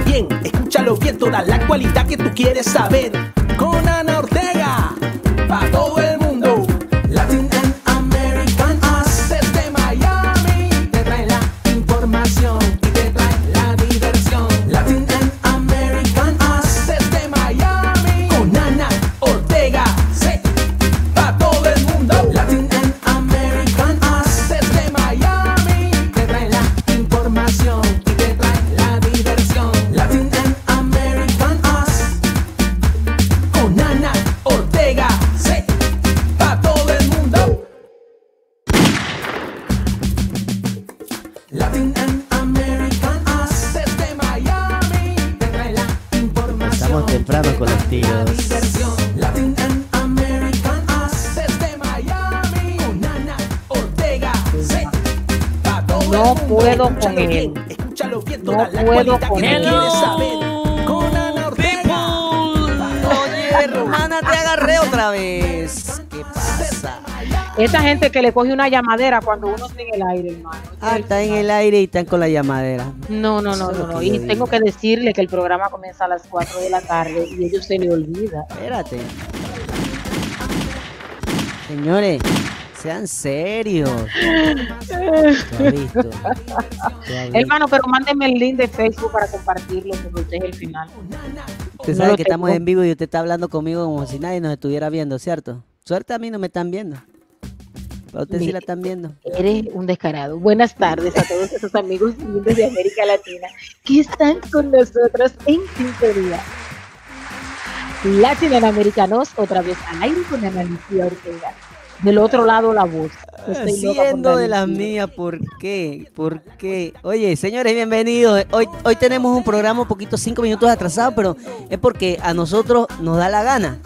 bien, escúchalo bien, toda la actualidad que tú quieres saber. Le coge una llamadera cuando uno está en el aire, hermano. Ah, está en el aire y están con la llamadera. No, no, no, no, Y tengo que decirle que el programa comienza a las 4 de la tarde y ellos se le olvida. Espérate. Señores, sean serios. Tú has visto. Tú has visto. Hermano, pero mándeme el link de Facebook para compartirlo, porque usted es el final. Usted sabe que estamos en vivo y usted está hablando conmigo como si nadie nos estuviera viendo, ¿cierto? Suerte a mí no me están viendo. Sí la están viendo. Eres un descarado. Buenas tardes a todos esos amigos lindos de América Latina que están con nosotros en sintonía. Latinoamericanos, otra vez al aire con Ana Lucía Ortega. Del otro lado la voz. Yo estoy Siendo de las mías, ¿por qué? ¿Por qué? Oye, señores, bienvenidos. Hoy, hoy tenemos un programa un poquito cinco minutos atrasado, pero es porque a nosotros nos da la gana.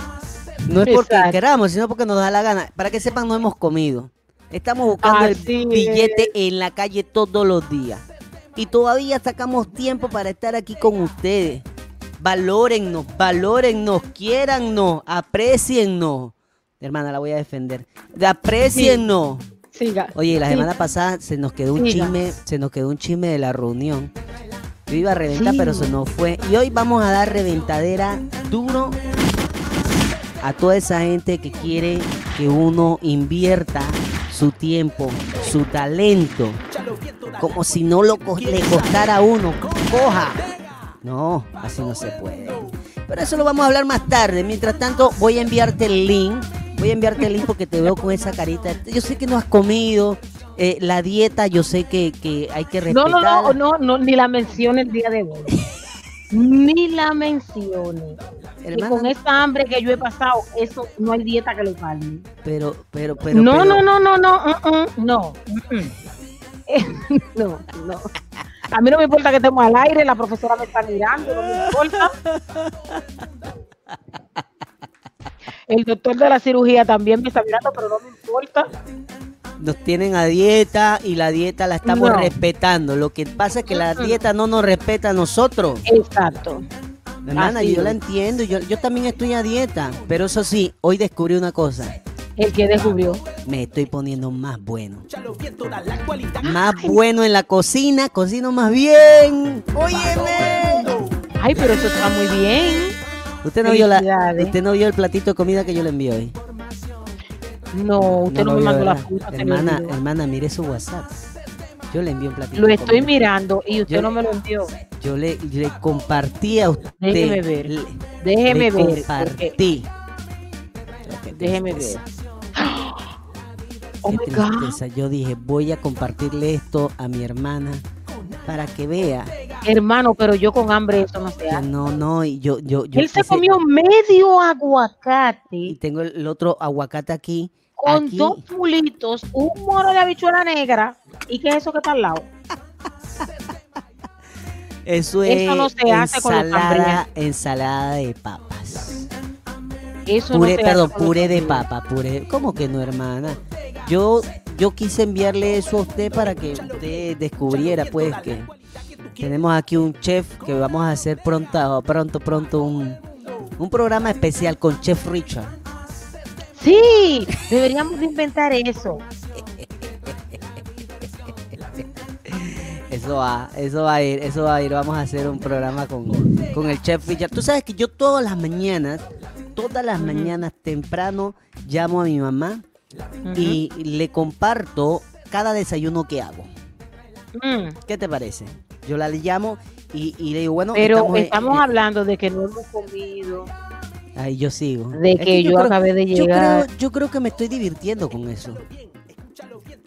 No es porque Exacto. queramos, sino porque nos da la gana. Para que sepan, no hemos comido. Estamos buscando Así el billete en la calle todos los días. Y todavía sacamos tiempo para estar aquí con ustedes. Valórennos, valórennos, quiérannos, apreciennos. Hermana, la voy a defender. Apreciennos. Siga. Oye, la Sí. semana pasada se nos quedó un Siga. chisme, se nos quedó un chisme de la reunión. Yo iba a reventar, Sí. pero se nos fue. Y hoy vamos a dar reventadera duro a toda esa gente que quiere que uno invierta su tiempo, su talento, como si no lo co- le costara a uno. Coja. No, así no se puede. Pero eso lo vamos a hablar más tarde. Mientras tanto, voy a enviarte el link. Voy a enviarte el link porque te veo con esa carita. Yo sé que no has comido. eh, la dieta, yo sé que, que hay que No, respetar. no, no, no, no, ni la mencione el día de hoy. ni la mencione. Y con esa hambre que yo he pasado, eso no hay dieta que lo calme. pero, pero, pero. no, pero- no, no, no, no, uh, uh, no, uh, no, no. A mí no me importa que estemos al aire, la profesora me está mirando, no me importa. El doctor de la cirugía también me está mirando, pero no me importa. Nos tienen a dieta y la dieta la estamos No. respetando. Lo que pasa es que la dieta no nos respeta a nosotros. Exacto. Hermana, Así yo la entiendo. Yo, yo también estoy a dieta. Pero eso sí, hoy descubrí una cosa. El que descubrió. Me estoy poniendo más bueno. Más bueno en la cocina. Cocino más bien. Óyeme. Ay, pero eso está muy bien. Usted no, vio la, usted no vio el platito de comida que yo le envié hoy. No, usted no, me mandó la foto. Hermana, hermana, mire su WhatsApp. Yo le envié un platito. Lo estoy mirando y usted Yo- no me lo envió. Yo le, le compartí a usted. Déjeme ver. le- Déjeme le ver. compartí. Déjeme ver. Oh my God. Yo dije, voy a compartirle esto a mi hermana para que vea. Hermano, pero yo con hambre eso no se hace. no, no, y yo, yo, yo Él se comió medio y aguacate tengo el, el otro aguacate aquí. Con aquí. dos pulitos, un moro de habichuela negra. ¿Y qué es eso que está al lado? Eso es Eso no se hace con ensalada, ensalada de papas. Eso no Puré, se perdón, hace puré de papa, puré. ¿Cómo que no, hermana? Yo, yo quise enviarle eso a usted para que usted descubriera, pues, que, Tenemos aquí un chef que vamos a hacer pronto, pronto, pronto un, un programa especial con Chef Richard. Sí, deberíamos de inventar eso. Eso va, eso va a ir, eso va a ir. Vamos a hacer un programa con, con el Chef Richard. Tú sabes que yo todas las mañanas, todas las mañanas temprano llamo a mi mamá y le comparto cada desayuno que hago. Mm, ¿Qué te parece? Yo la llamo y, y le digo, bueno, Pero estamos eh, hablando de que no hemos comido, Ahí yo sigo. de Es que yo, creo- acabé de yo llegar. creo, yo creo que me estoy divirtiendo con eso.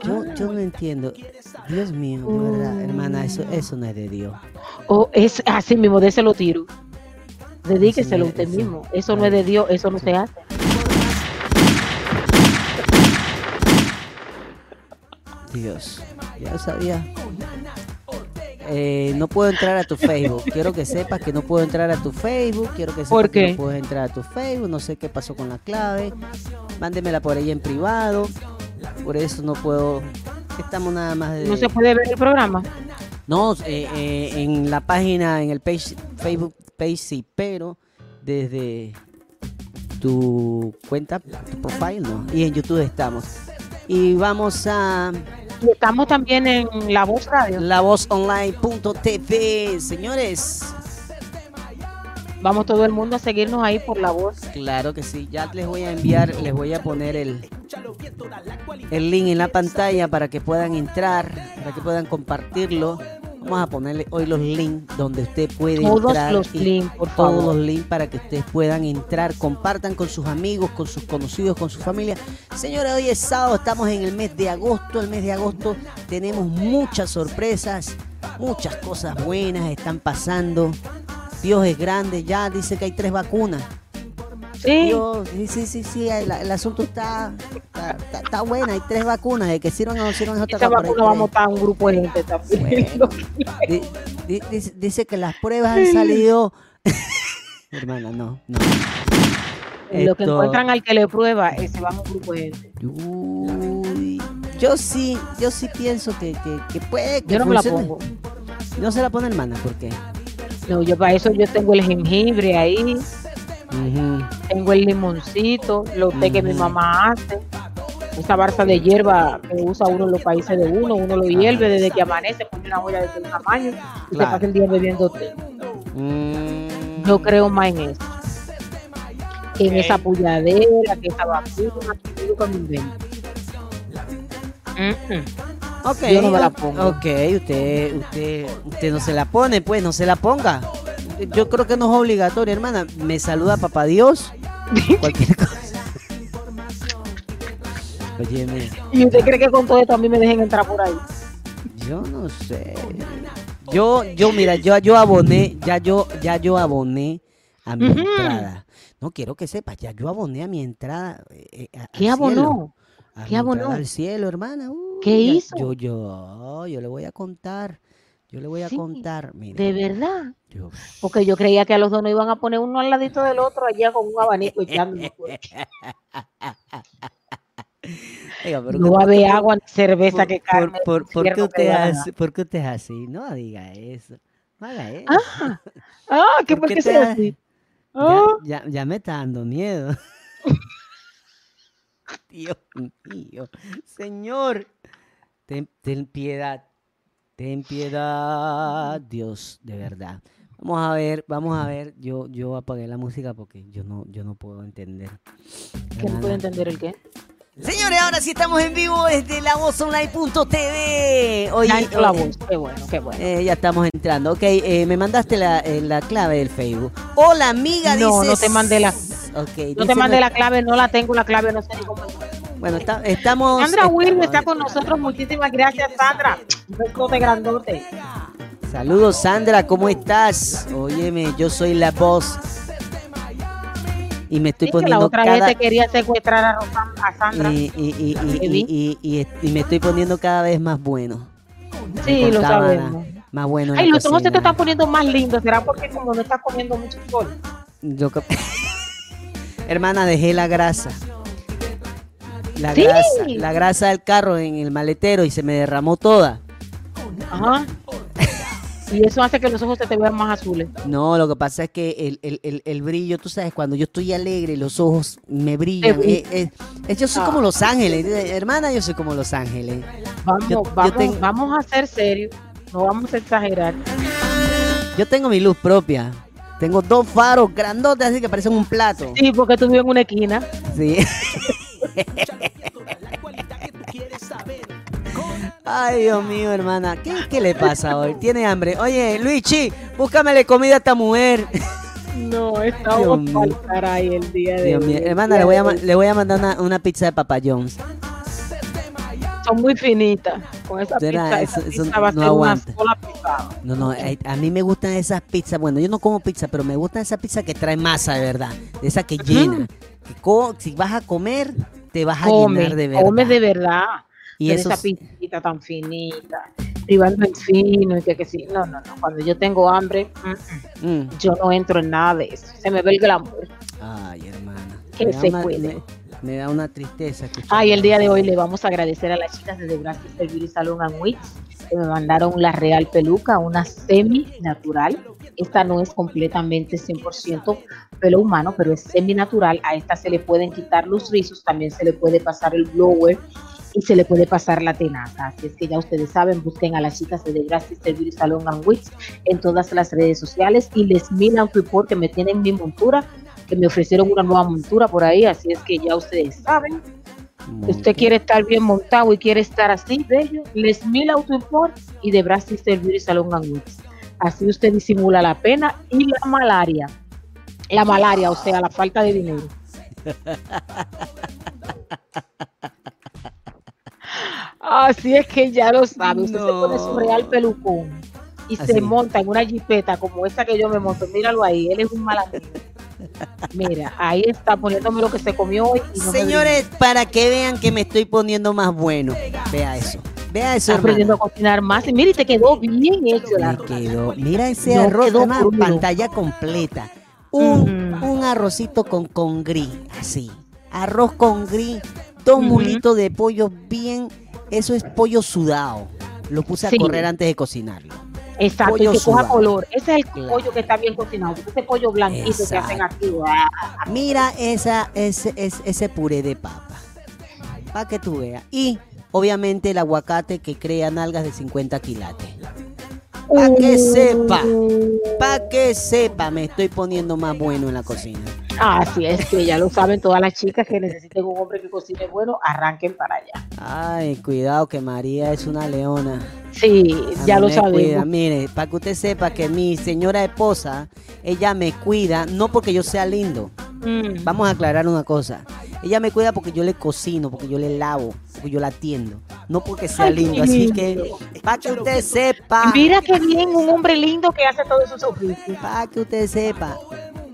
Yo, yo no entiendo. Dios mío, de verdad, hermana, eso, eso no es de Dios. O es así mismo, déselo tiro. Dedíqueselo usted mismo. Eso no es de Dios, eso no se hace. Dios, ya lo sabía. Eh, no puedo entrar a tu Facebook. Quiero que sepas que no puedo entrar a tu Facebook. Quiero que sepas ¿Por que no puedes entrar a tu Facebook. No sé qué pasó con la clave. Mándemela por ahí en privado. Por eso no puedo. Estamos nada más de. No se puede ver el programa. No, eh, eh, en la página, en el page, Facebook page sí, pero desde tu cuenta, tu profile, no. Y en YouTube estamos. Y vamos a estamos también en La Voz Radio. lavozonline.tv, señores. Vamos todo el mundo a seguirnos ahí por La Voz. Claro que sí, ya les voy a enviar, les voy a poner el, el link en la pantalla para que puedan entrar, para que puedan compartirlo. Vamos a ponerle hoy los links donde usted puede Todos entrar. los links, por todos favor. los links para que ustedes puedan entrar, compartan con sus amigos, con sus conocidos, con su familia. Señores, hoy es sábado, estamos en el mes de agosto. El mes de agosto tenemos muchas sorpresas, muchas cosas buenas están pasando. Dios es grande, ya dice que hay tres vacunas. Sí, Dios, sí, sí, sí, sí, el, el asunto está, está, está- está buena, hay tres vacunas, de que sirvan o no sirvan es otra hay vacuna vamos a tres. estar un grupo de gente también. Bueno. Di- di- dice, dice que las pruebas han salido. Hermana, no, no. Lo que encuentran al que le prueba, ese va a un grupo de gente. Uy, yo sí, yo sí pienso que, que, que puede que Yo no me la pongo. No se la pone hermana, ¿por qué? No, yo para eso yo tengo el jengibre ahí, Ujú. Tengo el limoncito, lo té que mi mamá hace, esa barza de hierba que usa uno en los países de uno, uno lo hierve desde que amanece, pone una olla de aquel tamaño y se Claro. pasa el día bebiendo té. Mm, Yo creo más en eso. Que en esa pulladera, que esa vacuna, que yo invento. Mm, Yo no me la pongo. Ok, usted, usted, usted no se la pone, pues no se la ponga. Yo creo que no es obligatorio, hermana. Me saluda papá Dios. Cualquier cosa. Oye, ¿Y usted cree que con todo esto a mí me dejen entrar por ahí? yo no sé. Yo, yo, mira, yo, yo aboné, ya yo, ya yo aboné a mi entrada. No quiero que sepas, ya yo aboné a mi entrada. eh, eh, a- ¿Qué abonó? cielo. A ¿Qué abonó? Al cielo, hermana. ¿Qué ya- hizo? Yo, yo, yo le voy a contar. Yo le voy a Sí, contar. Mira, De verdad. Porque yo creía que a los dos nos iban a poner uno al ladito del otro allá con un abanico echándome. Oiga, No ¿qué- va a haber agua ni cerveza por- que carne. por- por qué usted hace- ¿Por qué usted es así? No diga eso. No haga eso. Ah, ¿qué ¿Por qué ha- así? Ya, Ah, ya, ya me está dando miedo. Dios mío. Señor, ten, ten piedad. Ten piedad, Dios, de verdad. Vamos a ver, vamos a ver. Yo, yo apagué la música porque yo no, yo no puedo entender. ¿Que no puede Hermana. entender el qué? Señores, ahora sí estamos en vivo desde lavozonline.tv. Oye, Ya entró la voz. Qué bueno, qué bueno. eh, ya estamos entrando. Ok, eh, me mandaste la, eh, la clave del Facebook. Hola, amiga, No, no dices- te mandé la- Ok, No te mandé no- la clave, no la tengo la clave, no sé ni cómo. Bueno, está- estamos. Sandra Will está con nosotros. Muchísimas gracias, Sandra. Un besote grandote. Saludos, Sandra, ¿cómo estás? Óyeme, yo soy la voz. Y me estoy Sí, que la poniendo otra cada. vez te quería secuestrar a, Rosa- a Sandra. Y, me estoy poniendo cada vez más bueno. sí, lo sabemos. Más bueno. en Ay, los ojos se te están poniendo más lindos. ¿Será porque como no estás comiendo mucho sol? Yo Hermana, dejé la grasa. La Sí. grasa, la grasa del carro en el maletero y se me derramó toda. Ajá. Y eso hace que los ojos se te vean más azules. No, lo que pasa es que el, el- el- el brillo, tú sabes, cuando yo estoy alegre, los ojos me brillan. Eh, eh, eh, yo soy Ah. como Los Ángeles, eh, hermana, yo soy como Los Ángeles. Vamos, Yo- yo vamos, tengo- vamos a ser serios. No vamos a exagerar. Yo tengo mi luz propia. Tengo dos faros grandotes así que parecen un plato. Sí, porque tú vives en una esquina. Sí. Ay, Dios mío, hermana. ¿Qué, qué le pasa hoy? ¿Tiene hambre? Oye, Luigi, búscamele comida a esta mujer. No, estamos para caray el día de Dios hoy. mío. Hermana, le voy, a, le voy a mandar una, una pizza de Papa. Son muy finitas. Con esa pizza, esa pizza va a no ser aguanta. una sola pisada. No, no, a, a mí me gustan esas pizzas. Bueno, yo no como pizza, pero me gustan esas pizzas que traen masa de verdad. De esas que llenan. Que co- si vas a comer, te vas a Come, llenar de verdad. come de verdad. Y esa es- pizzita tan finita, privando en fino y que, que sí. No, no, no. Cuando yo tengo hambre, mm, mm, yo no entro en nada de eso. Se me ve el glamour. Ay, hermana. Me da se una- puede. Me, me da una tristeza. Ay, el día de hoy le vamos a agradecer a las chicas de The Grass Sister Beauty Salon and Wigs que me mandaron la real peluca, una semi natural. Esta no es completamente 100% pelo humano, pero es semi natural. A esta se le pueden quitar los rizos, también se le puede pasar el blower y se le puede pasar la tenaza. Así es que ya ustedes saben, busquen a las chicas de Sister Beauty Salon and Wigs en todas las redes sociales y les mil out report que me tienen mi montura que me ofrecieron una nueva montura por ahí, así es que ya ustedes saben, Muy usted quiere estar bien montado y quiere estar así, bello, Les Mil Auto Import y de Brass Sister Beauty Salon and Wigs. Así usted disimula la pena y la malaria. La malaria, o sea, la falta de dinero. Así es que ya lo sabe. Usted se pone su real pelucón y Así. se monta en una jipeta como esa que yo me monto. Míralo ahí, él es un mal amigo. Mira, ahí está poniéndome lo que se comió hoy. y no me Señores, para que vean que me estoy poniendo más bueno. Vea eso. Vea eso, aprendiendo a cocinar más. Y mire, te quedó bien hecho arroz. quedó. Mira ese No arroz, quedó crudo. pantalla completa. Un, un arrocito con, con gris, así. Arroz con gris, dos mulitos de pollo bien. Eso es pollo sudado. Lo puse a correr antes de cocinarlo. Exacto, pollo y que coja sudado. color. Ese es el Claro. pollo que está bien cocinado. Ese pollo blanquito que hacen Exacto. aquí. Mira esa, ese, ese, ese puré de papa. Para que tú veas. Y obviamente el aguacate que crea nalgas de 50 quilates. Pa' que sepa. Para que sepa, me estoy poniendo más bueno en la cocina. Así es que ya lo saben todas las chicas que necesiten un hombre que cocine bueno, arranquen para allá. Ay, cuidado que María es una leona. Sí, A ya lo sabemos. Mire, para que usted sepa que mi señora esposa, ella me cuida, no porque yo sea lindo. Mm. Vamos a aclarar una cosa. Ella me cuida porque yo le cocino, porque yo le lavo, yo la atiendo. No porque sea Ay, lindo. Así lindo. que, para que usted sepa. Mira qué bien, un hombre lindo que hace todos esos oficios. Para que usted sepa.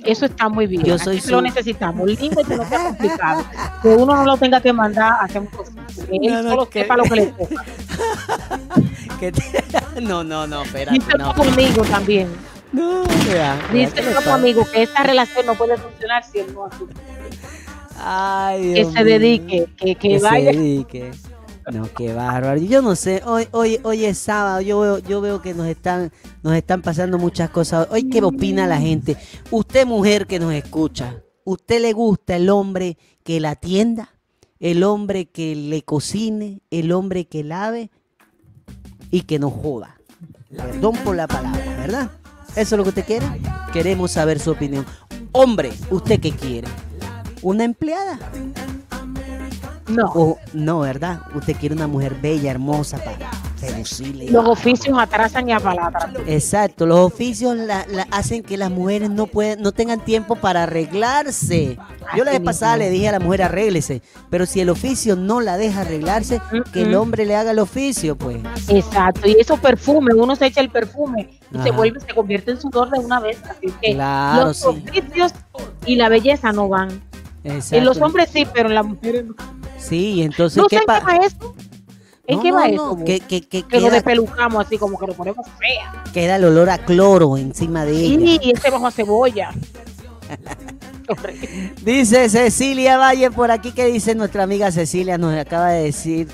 Eso está muy bien. Yo soy lo necesitamos. Lindo y que no sea complicado. Que uno no lo tenga que mandar a hacer un cosito. Que él No, no, solo que- sepa lo que le toca. Te- No, no, no, espérate. Dice No, tu amigo también. no, vea Dice pasa. amigo que esta relación no puede funcionar si él no asume. Ay, Que se dedique, que, que que vaya. se dedique. No, qué bárbaro. Yo no sé, hoy, hoy, hoy es sábado, yo veo, yo veo que nos están, nos están pasando muchas cosas. Hoy, ¿qué opina la gente? Usted, mujer que nos escucha, ¿usted le gusta el hombre que la atienda? ¿El hombre que le cocine? ¿El hombre que lave? Y que nos joda. Perdón por la palabra, ¿verdad? ¿Eso es lo que usted quiere? Queremos saber su opinión. Hombre, ¿usted qué quiere? ¿Una empleada? No. O no, ¿verdad? Usted quiere una mujer bella, hermosa para seducirle. Los oficios atrasan y apalatran. Exacto, los oficios la- la hacen que las mujeres no pueden, no tengan tiempo para arreglarse. Yo la vez pasada le dije a la mujer arréglese, pero si el oficio no la deja arreglarse, que el hombre le haga el oficio, pues. Exacto. Y esos perfumes, uno se echa el perfume y se vuelve, se convierte en sudor de una vez. Así que Claro, los sí. oficios y la belleza no van. Exacto. En los hombres sí, pero en las mujeres no. Sí, entonces No sé ¿qué en qué va eso. ¿En qué va eso? Que, que, que que nos queda, despelucamos así como que nos ponemos fea. queda el olor a cloro encima de ella. Y ese bajo a cebolla. Dice Cecilia Valle por aquí que dice nuestra amiga Cecilia nos acaba de decir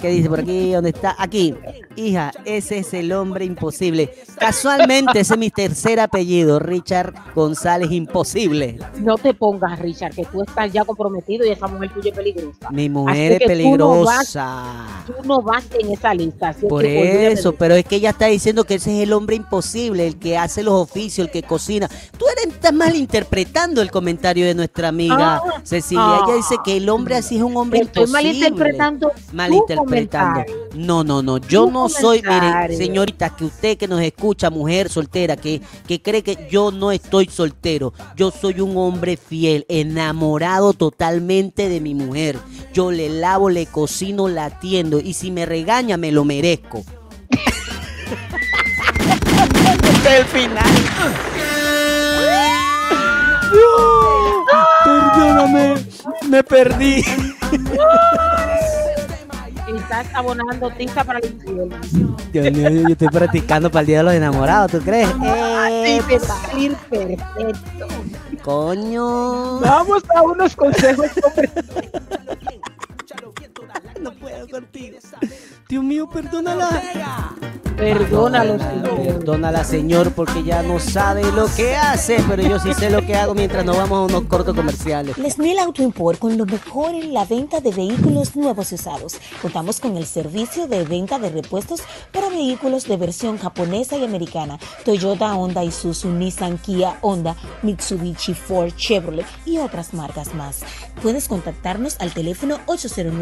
¿Qué dice por aquí? ¿Dónde está? Aquí. Hija, ese es el hombre imposible. Casualmente, ese es mi tercer apellido, Richard González Imposible. No te pongas, Richard, que tú estás ya comprometido y esa mujer tuya es peligrosa. Mi mujer es que tú no vas- peligrosa. Tú no vas en esa lista. así Por eso, pero es que ella está diciendo que ese es el hombre imposible, el que hace los oficios, el que cocina. Tú eres, estás malinterpretando el comentario de nuestra amiga Ah, Cecilia. ah. Ella dice que el hombre así es un hombre Estoy imposible. malinterpretando tu malinterpretando. comentario. No, no, no. Yo Tu no soy, mire, señorita, que usted que nos escucha, mujer soltera, que, que cree que yo no estoy soltero. Yo soy un hombre fiel, enamorado totalmente de mi mujer. Yo le lavo, le cocino, la atiendo. Y si me regaña, me lo merezco. El final. Perdóname, me perdí. Estás abonando tinta para el infierno. Dios mío, yo estoy practicando para el Día de los Enamorados, ¿tú crees? Sí, te Eh, va a ir perfecto. coño. Vamos a unos consejos No puedo contigo. Dios mío, perdónala. Perdónalo, Perdónala, Señor. Perdónala, Señor, porque ya no sabe lo que hace, pero yo sí sé lo que hago mientras nos vamos a unos cortos comerciales. Lesnil Auto Import con lo mejor en la venta de vehículos nuevos y usados. Contamos con el servicio de venta de repuestos para vehículos de versión japonesa y americana. Toyota, Honda, Isuzu, Nissan, Kia, Honda, Mitsubishi, Ford, Chevrolet y otras marcas más. Puedes contactarnos al teléfono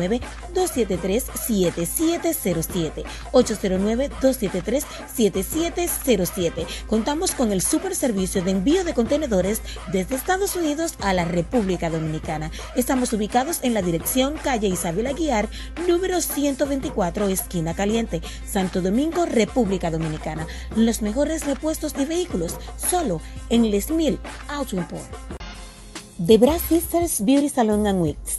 809-273-7707. 809-273-7707. Contamos con el super servicio de envío de contenedores desde Estados Unidos a la República Dominicana. Estamos ubicados en la dirección calle Isabel Aguiar, número 124, esquina caliente, Santo Domingo, República Dominicana. Los mejores repuestos de vehículos, solo en Les Mil Auto Import. The Brass Sisters Beauty Salon and Wigs,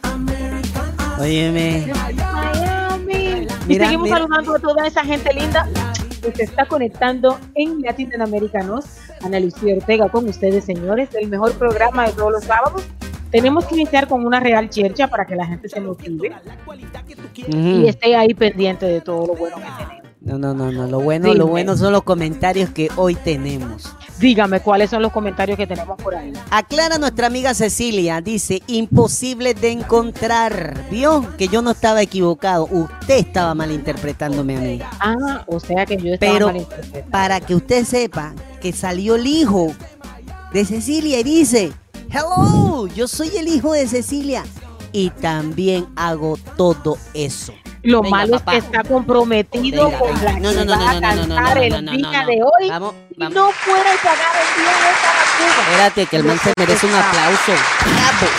Óyeme, Miami. y Mira, seguimos mira. saludando a toda esa gente linda que se está conectando en Latinoamericanos. Ana Lucía Ortega con ustedes, señores, el mejor programa de todos los sábados. Tenemos que iniciar con una real chercha para que la gente se motive y esté ahí pendiente de todo lo bueno que tenemos. No, no, no, no. Lo bueno, Dime. lo bueno son los comentarios que hoy tenemos. Dígame cuáles son los comentarios que tenemos por ahí. Aclara nuestra amiga Cecilia, dice, imposible de encontrar. ¿Vio? Que yo no estaba equivocado. Usted estaba malinterpretándome a mí. Ah, o sea que yo estaba Pero malinterpretando. para que usted sepa que salió el hijo de Cecilia y dice, hello, yo soy el hijo de Cecilia. Y también hago todo eso. Lo Venga, malo papá. es que está comprometido Venga, con venga. la No, no, no, no, no, no, no, no, cantar no, el día no. de hoy Vamos, y vamos. no puede pagar el día de esta basura. Espérate, que el man se merece un aplauso. ¡Bravo!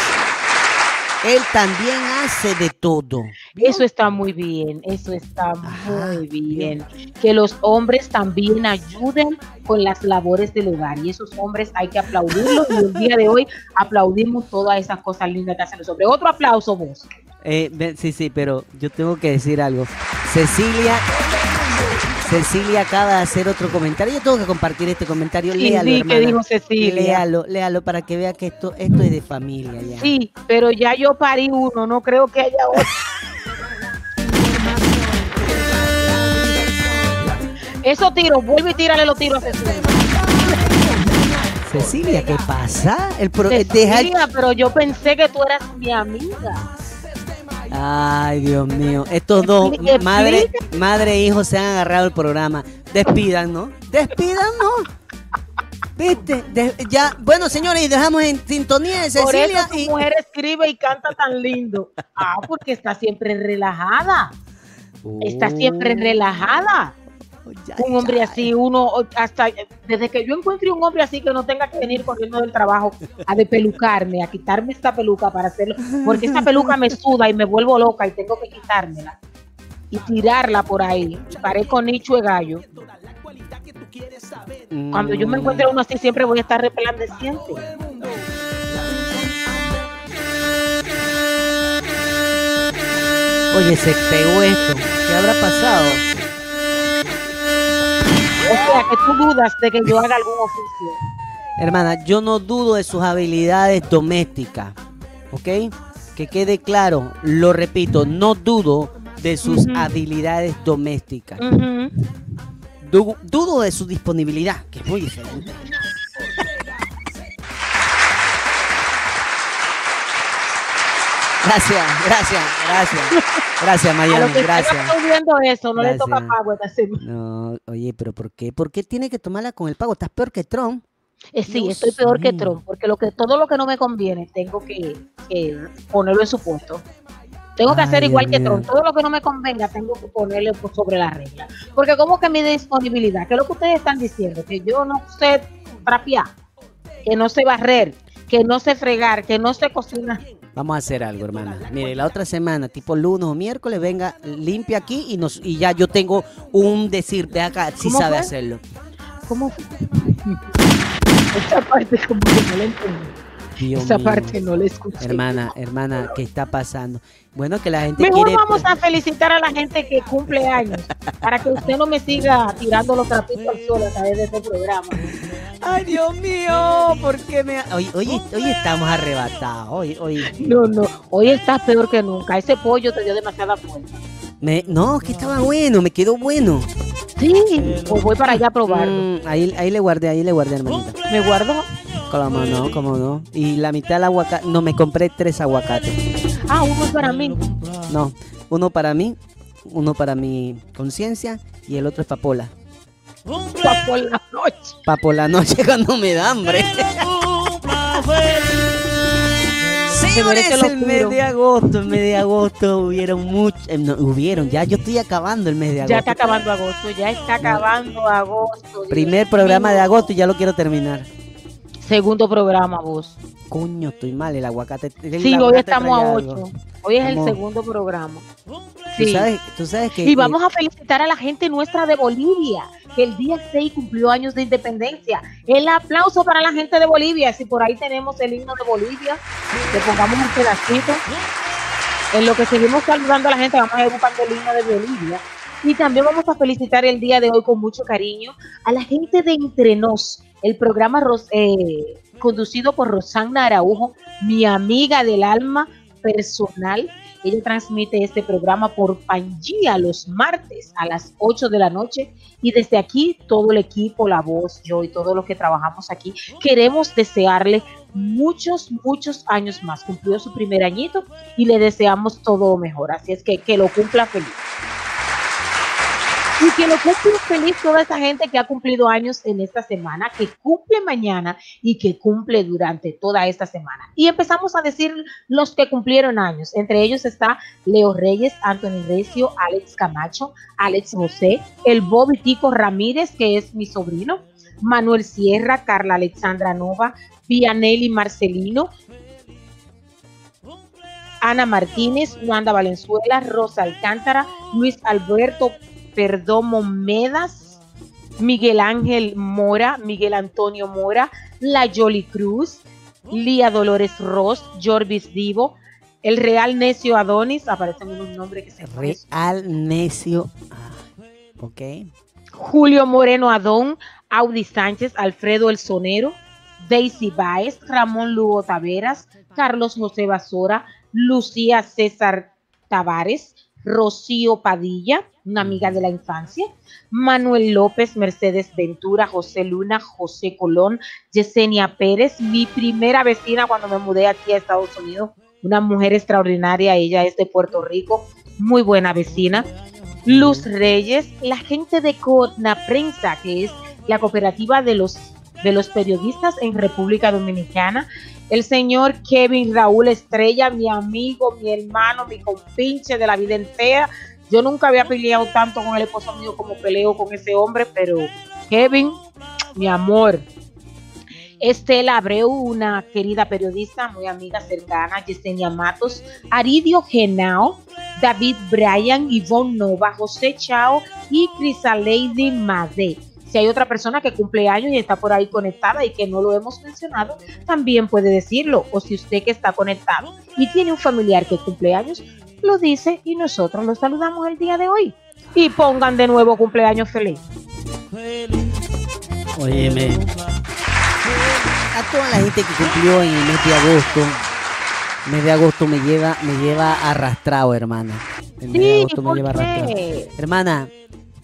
Él también hace de todo. Eso está muy bien, eso está muy bien. Que los hombres también ayuden con las labores del hogar y esos hombres hay que aplaudirlos y el día de hoy aplaudimos todas esas cosas lindas que hacen los hombres. Otro aplauso vos. Eh, sí, sí, pero yo tengo que decir algo. Cecilia, Cecilia acaba de hacer otro comentario. Yo tengo que compartir este comentario. Sí, léalo, sí, que hermana. dijo Cecilia. Léalo, léalo para que vea que esto, esto es de familia ya. Sí, pero ya yo parí uno, no creo que haya otro. Esos tiros, vuelve y tírale los tiros a Cecilia. Cecilia, ¿qué pasa? El pro- eh, deja- Cecilia, pero yo pensé que tú eras mi amiga. Ay, Dios mío. Estos dos, madre, madre e hijo, se han agarrado el programa. Despidan, ¿no? Despidan, ¿no? ¿Viste? De- ya, bueno, señores, y dejamos en sintonía de Por Cecilia eso tu y. mujer escribe y canta tan lindo. Ah, porque está siempre relajada. Está siempre Oh, relajada. Ya, Un hombre ya. así, uno hasta desde que yo encuentre un hombre así que no tenga que venir corriendo del trabajo a despelucarme, a quitarme esta peluca para hacerlo, porque esta peluca me suda y me vuelvo loca y tengo que quitármela. y tirarla por ahí. Parezco nicho de gallo. Cuando yo me encuentre uno así, siempre voy a estar resplandeciente. Oye, se pegó esto. ¿Qué habrá pasado? O sea, que tú dudas de que yo haga algún oficio. Hermana, yo no dudo de sus habilidades domésticas. ¿Ok? Que quede claro, lo repito, no dudo de sus habilidades domésticas. Du- dudo de su disponibilidad, que es muy diferente. Gracias, gracias, gracias. Gracias, A Mayami, los que gracias. aplaudiendo eso, no le toca pago esta semana. No, oye, pero ¿por qué? ¿Por qué tiene que tomarla con el pago? Estás peor que Trump. Eh, sí, Dios estoy peor que. Trump, porque lo que todo lo que no me conviene tengo que, que ponerlo en su puesto. Tengo que Ay, hacer igual Dios que. Trump. Todo lo que no me convenga tengo que ponerle por sobre la regla. Porque como que mi disponibilidad, que es lo que ustedes están diciendo, que yo no sé trapear, que no sé barrer, que no sé fregar, que no sé cocinar. Vamos a hacer algo, hermana. Mire, la otra semana, tipo lunes o miércoles, venga, limpia aquí y nos y ya yo tengo un decir de acá, si ¿Cómo sabe fue? hacerlo. ¿Cómo? Esa parte como que no la entendí. Dios Esa mío. parte no la escuché. Hermana, hermana, ¿qué está pasando? Bueno, que la gente Mejor quiere. vamos a felicitar a la gente que cumple años, para que usted no me siga tirando los trapitos al sol a través de este programa. Ay, Dios mío, ¿por qué me.? Hoy, hoy, hoy estamos arrebatados. Hoy, hoy. No, no, hoy estás peor que nunca. Ese pollo te dio demasiada fuerza. Me, no, que estaba bueno, me quedó bueno. Sí, pues voy para allá a probarlo. Mm, ahí, ahí le guardé, ahí le guardé, hermanita. Me guardo. Cómo no, cómo no. Y la mitad del aguacate. No, me compré tres aguacates. Ah, uno es para mí. No, uno para mí, uno para mi conciencia y el otro es para Pola. Pa' por la noche. Para por la noche cuando me da hambre. Señores, lo el mes de agosto, el mes de agosto hubieron muchos, hubieron, ya yo estoy acabando el mes de Ya agosto. está acabando agosto, ya está acabando agosto. Primer programa de agosto y ya lo quiero terminar. Segundo programa, vos. Coño, estoy mal, el aguacate. el Sí, hoy estamos a trae algo. 8. Hoy es el segundo programa. Tú Sí. sabes, tú sabes que Y vamos a felicitar a la gente nuestra de Bolivia, que el día 6 cumplió años de independencia. El aplauso para la gente de Bolivia. Si por ahí tenemos el himno de Bolivia, le pongamos un pedacito. En lo que seguimos saludando a la gente, vamos a ir buscando el himno de Bolivia. Y también vamos a felicitar el día de hoy con mucho cariño a la gente de Entre Nos, el programa Ros- eh, conducido por Rosana Araujo, mi amiga del alma personal. Ella transmite este programa por Pangía los martes a las 8 de la noche y desde aquí todo el equipo, la voz, yo y todos los que trabajamos aquí, queremos desearle muchos, muchos años más. Cumplió su primer añito y le deseamos todo mejor. Así es que que lo cumpla feliz. Y que lo cumpla feliz toda esa gente que ha cumplido años en esta semana, que cumple mañana y que cumple durante toda esta semana. Y empezamos a decir los que cumplieron años. Entre ellos está Leo Reyes, Anthony Recio, Alex Camacho, Alex José, el Bobby Tico Ramírez, que es mi sobrino, Manuel Sierra, Carla Alexandra Nova, Vianelli Marcelino, Ana Martínez, Wanda Valenzuela, Rosa Alcántara, Luis Alberto Perdomo Medas, Miguel Ángel Mora, Miguel Antonio Mora, La Yoli Cruz, Lía Dolores Ross, Jorvis Divo, el Real Necio Adonis, aparecen unos nombres que se. Real necio. Ok. Julio Moreno Adón, Audi Sánchez, Alfredo El Sonero, Daisy Baez, Ramón Lugo Taveras, Carlos José Basora, Lucía César Tavares, Rocío Padilla, una amiga de la infancia, Manuel López, Mercedes Ventura, José Luna, José Colón, Yesenia Pérez, mi primera vecina cuando me mudé aquí a Estados Unidos, una mujer extraordinaria, ella es de Puerto Rico, muy buena vecina. Luz Reyes, la gente de Codna Prensa, que es la cooperativa de los, de los periodistas en República Dominicana, el señor Kevin Raúl Estrella, mi amigo, mi hermano, mi compinche de la vida entera. Yo nunca había peleado tanto con el esposo mío como peleo con ese hombre, pero Kevin, mi amor. Estela Abreu, una querida periodista, muy amiga cercana, Yesenia Matos, Aridio Genao, David Bryan, Yvonne Nova, José Chao y Lady Made. Si hay otra persona que cumple años y está por ahí conectada y que no lo hemos mencionado, también puede decirlo. O si usted que está conectado y tiene un familiar que cumple años, lo dice y nosotros lo saludamos el día de hoy. Y pongan de nuevo cumpleaños feliz. Óyeme. A toda la gente que cumplió en el mes de agosto, mes de agosto me lleva, me lleva arrastrado, hermana. El mes de agosto me ¿por lleva arrastrado. Hermana,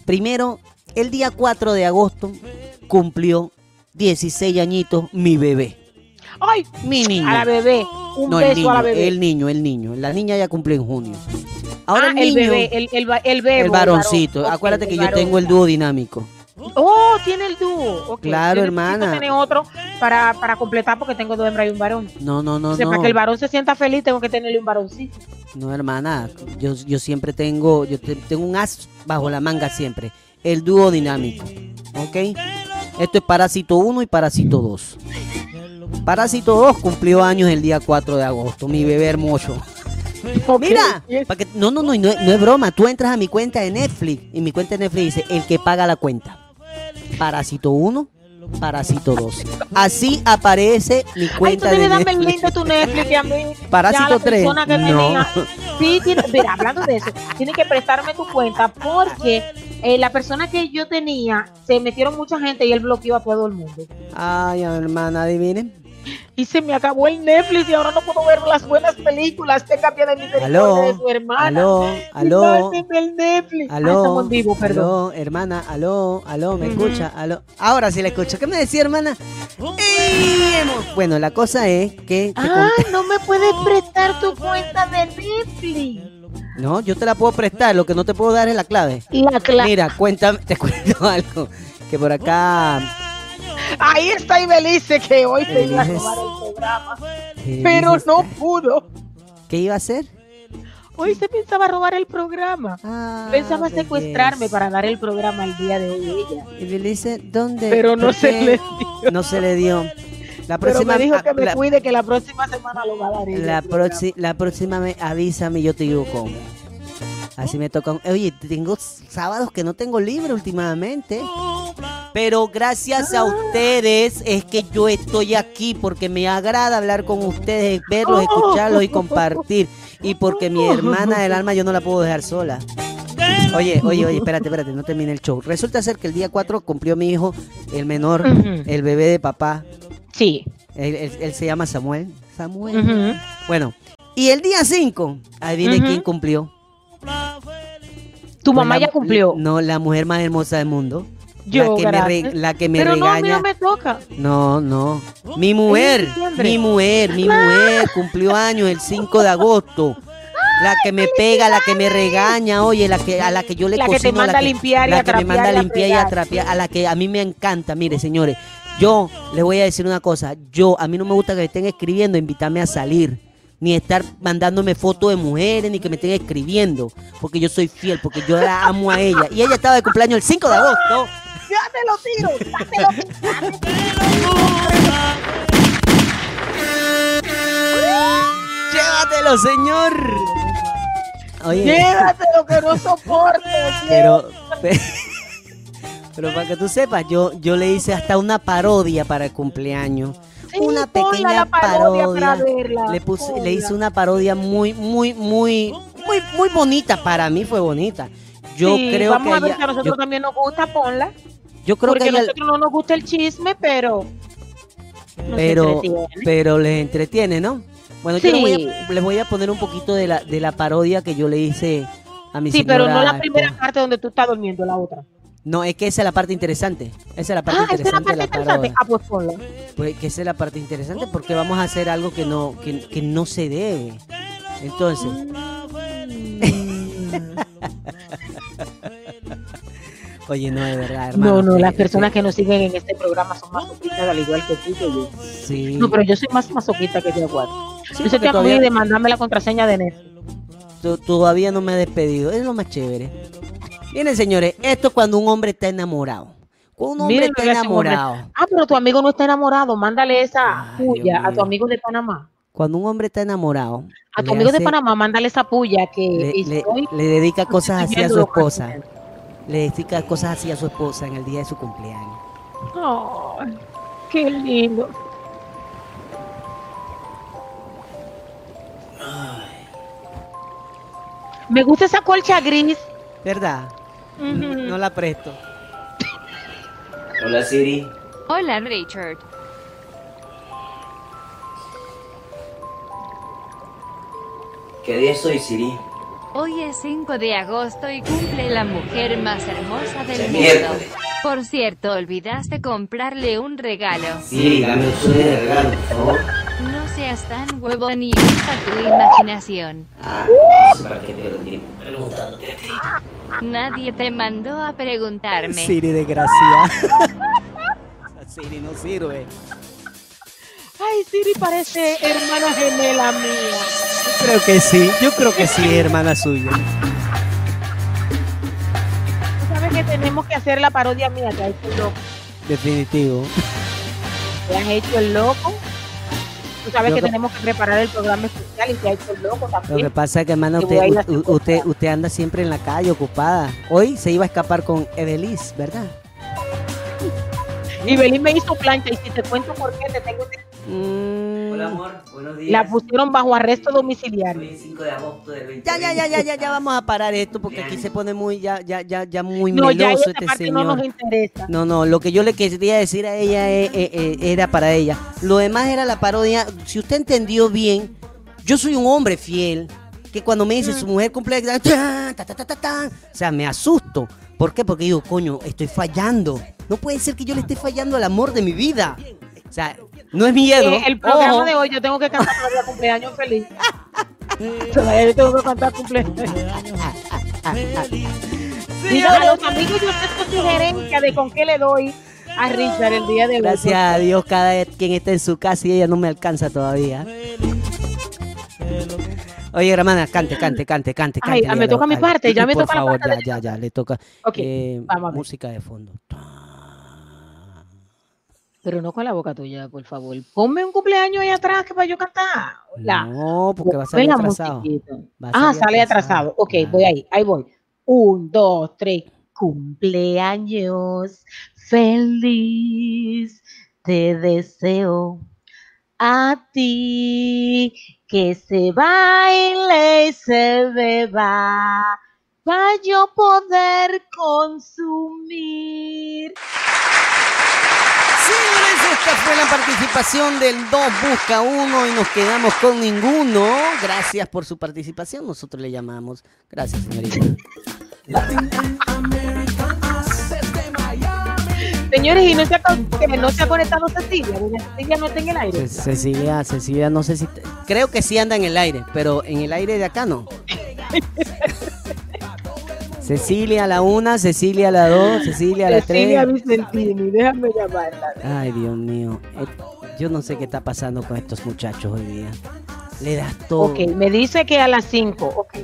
primero, el día 4 de agosto cumplió 16 añitos mi bebé. Ay, Mi niño. a la bebé. Un no, el beso niño, a la bebé. el niño, el niño. La niña ya cumplió en junio. Ahora ah, el el, niño, bebé, el, el, el bebo, el varoncito. varón. Acuérdate que el yo varón, tengo el dúo dinámico. Oh, tiene el dúo. Ok, Claro, hermana. tener otro para, para completar porque tengo dos hembras y un varón. No, no, no, O sea, no. Para que el varón se sienta feliz, tengo que tenerle un varoncito. No, hermana, yo, yo siempre tengo, yo te- tengo un as bajo la manga siempre, el dúo dinámico, ¿ok? Esto es Parásito 1 y Parásito 2. Parásito 2 cumplió años el día 4 de agosto, mi bebé hermoso. Ok, Mira, que- no, no, no, no, es- no es broma, tú entras a mi cuenta de Netflix y mi cuenta de Netflix dice, el que paga la cuenta. Parásito 1, Parásito 2. Así aparece mi Ay, tú cuenta de darme el Netflix. link de tu Netflix a mí. Parásito Ya la 3, persona que no. Sí, tiene- mira, hablando de eso, tiene que prestarme tu cuenta porque eh, la persona que yo tenía, se metieron mucha gente y él bloqueó a todo el mundo. Ay, hermana, adivinen. Y se me acabó el Netflix y ahora no puedo ver las buenas películas. Tenga piedad de misericordia Aló, de su hermana. aló, aló, el Netflix. Ah, aló, estamos perdón. aló, hermana, aló, aló, ¿me Ujú. escucha? Aló. Ahora sí la escucho. ¿Qué me decía, hermana? Bueno, la cosa es que... te Ah, no me puedes prestar tu cuenta de Netflix. No, yo te la puedo prestar, lo que no te puedo dar es la clave. La cla- Mira, cuéntame, te cuento algo. Que por acá... Ahí está Ibelice que hoy te iba a Ibelice. robar el programa, pero no pudo. ¿Qué iba a hacer? Hoy se pensaba robar el programa. Ah, Pensaba secuestrarme para dar el programa el día de hoy ella. Dice, ¿dónde? Pero no ¿Por se le dio. No se le dio. La Pero próxima... me dijo que me la- cuide que la próxima semana lo va a dar ella. La, proxi- la próxima me avísame y yo te digo cómo. Así me toca. un- Oye, tengo sábados que no tengo libre últimamente. Pero gracias a ustedes es que yo estoy aquí porque me agrada hablar con ustedes, verlos, escucharlos y compartir. Y porque mi hermana del alma yo no la puedo dejar sola. Oye, oye, oye, espérate, espérate, no termine el show. Resulta ser que el día 4 cumplió mi hijo, el menor, el bebé de papá. Sí. Él, él- él se llama Samuel. Samuel. Bueno, y el día 5, adivine Ujú. quién cumplió. Tu Pues mamá la- ya cumplió. No, la mujer más hermosa del mundo. Yo, la que me, re- la que me Pero no, a mí regaña. no me toca. No, no. Mi mujer, mi mujer, mi mujer cumplió años el 5 de agosto. La que me pega, la que me regaña, oye, la que a la que yo le La que te cocino, manda la a limpiar y la a que me manda a a limpiar y a trapear, a la que a mí me encanta, mire, señores, yo les voy a decir una cosa, yo a mí no me gusta que me estén escribiendo, invitarme a salir, ni estar mandándome fotos de mujeres, ni que me estén escribiendo, porque yo soy fiel, porque yo la amo a ella, y ella estaba de cumpleaños el 5 de agosto. Ya te lo tiro. Ya te lo tiro. Llévatelo, señor. Oye, Llévate lo que no soportes. pero, pe- pero para que tú sepas, yo, yo le hice hasta una parodia para el cumpleaños. Sí, una pequeña parodia Le puse, ponla. le hice una parodia muy, muy, muy, muy, muy bonita. Para mí fue bonita. Yo Sí, creo vamos que a ver ella- si a nosotros yo, también nos gusta, ponla. yo creo porque que a ella- nosotros no nos gusta el chisme, pero. pero, pero les entretiene, ¿no? Bueno, yo les voy, Sí. a, les voy a poner un poquito de la, de la parodia que yo le hice a mi Sí, pero no la primera parte donde tú estás durmiendo, la otra. No, es que esa es la parte interesante. Esa es la parte Ah, esa es la interesante parte de la interesante. parodia. Ah, pues ponla. Pues que esa es la parte interesante porque vamos a hacer algo que no, que, que no se debe. Entonces, oye, no, de verdad, hermano. No, no, las personas que nos siguen en este programa son masoquistas, al igual que tú que yo. Sí. No, pero yo soy más masoquista que te aguardo. Sí, yo sé que todavía, de mandarme la contraseña de Netflix. to- todavía no me he despedido. Es lo más chévere. Miren, señores, esto es cuando un hombre está enamorado. Cuando un hombre Miren está hombre. enamorado. Ah, pero tu amigo no está enamorado. Mándale esa Ay, Dios a tu amigo de Panamá. Cuando un hombre está enamorado, A tu amigo de Panamá, mándale esa puya que le, le- estoy le dedica cosas así a su esposa. Le dedica cosas así a su esposa en el día de su cumpleaños. Ay, qué lindo. Me gusta esa colcha gris. ¿Verdad? No la presto. Hola Siri. Hola Richard. ¿Qué día es hoy, Siri? Hoy es 5 de agosto y cumple la mujer más hermosa del mundo. miércoles. Por cierto, olvidaste comprarle un regalo. Siri, dame opciones de regalo, por favor. No seas tan huevón y usa tu imaginación. Ah, no sé para qué pierdo tiempo preguntándote a ti. Nadie te mandó a preguntarme. Siri, desgracia. Siri no sirve. Ay, Siri parece hermana gemela mía. Yo creo que sí, yo creo que sí, hermana suya. Tú sabes que tenemos que hacer la parodia mía, que has hecho el loco. Definitivo. Te has hecho el loco. Tú sabes que tenemos que preparar el programa especial y has hecho el loco Lo que también. pasa es que, hermana, Te usted, usted, usted anda siempre en la calle ocupada. Hoy se iba a escapar con Edelis, ¿verdad? Y Belín me hizo plancha y si te cuento por qué te tengo que... Mm, Hola amor, buenos días. La pusieron bajo arresto domiciliario. Hoy es 5 de agosto del 2020. Ya, ya, ya, ya, ya, ya vamos a parar esto porque aquí se pone muy, ya, ya, ya, ya muy No, ya este parte señor. no nos interesa. No, no, lo que yo le quería decir a ella eh, eh, eh, era para ella. Lo demás era la parodia. Si usted entendió bien, yo soy un hombre fiel que cuando me dice su mujer cumple, ta, ta, ta, ta, ta, ta, o sea, me asusto. ¿Por qué? Porque digo, coño, estoy fallando. No puede ser que yo le esté fallando al amor de mi vida. O sea, no es miedo. Eh, el programa ojo. de hoy yo tengo que cantar todavía cumpleaños feliz. Todavía yo tengo que cantar cumpleaños. Diga a los amigos usted su sugerencia de con qué le doy a Richard el día de hoy. Gracias a Dios, cada quien está en su casa y ella no me alcanza todavía. Oye, hermana, cante, cante, cante, cante. Ay, cante, me toca mi parte, ya me toca la parte ya, ya, ya, le toca. Ok, Eh, música de fondo. Pero no con la boca tuya, por favor. Ponme un cumpleaños ahí atrás que para yo cantar. Hola. No, porque va a salir la atrasado. Va a Ah, salir sale atrasado. atrasado. Ok, voy ahí, ahí voy. Un, dos, tres. Cumpleaños feliz. Te deseo a ti que se baile y se beba para yo poder consumir. Señores, esta fue la participación del 2 Busca Uno y nos quedamos con ninguno. Gracias por su participación. Nosotros le llamamos. Gracias, señorita. Señores, y no se ha, no se ha conectado Cecilia. Cecilia no está en el aire. Ce- Cecilia, Cecilia, no sé si. Creo que sí anda en el aire, pero en el aire de acá no. Cecilia a la una, Cecilia a la dos, Cecilia a la Cecilia tres. Vicentini, déjame llamarla. Ay, Dios mío. Eh, Yo no sé qué está pasando con estos muchachos hoy día. Le das todo. Ok, me dice que a las 5, ok.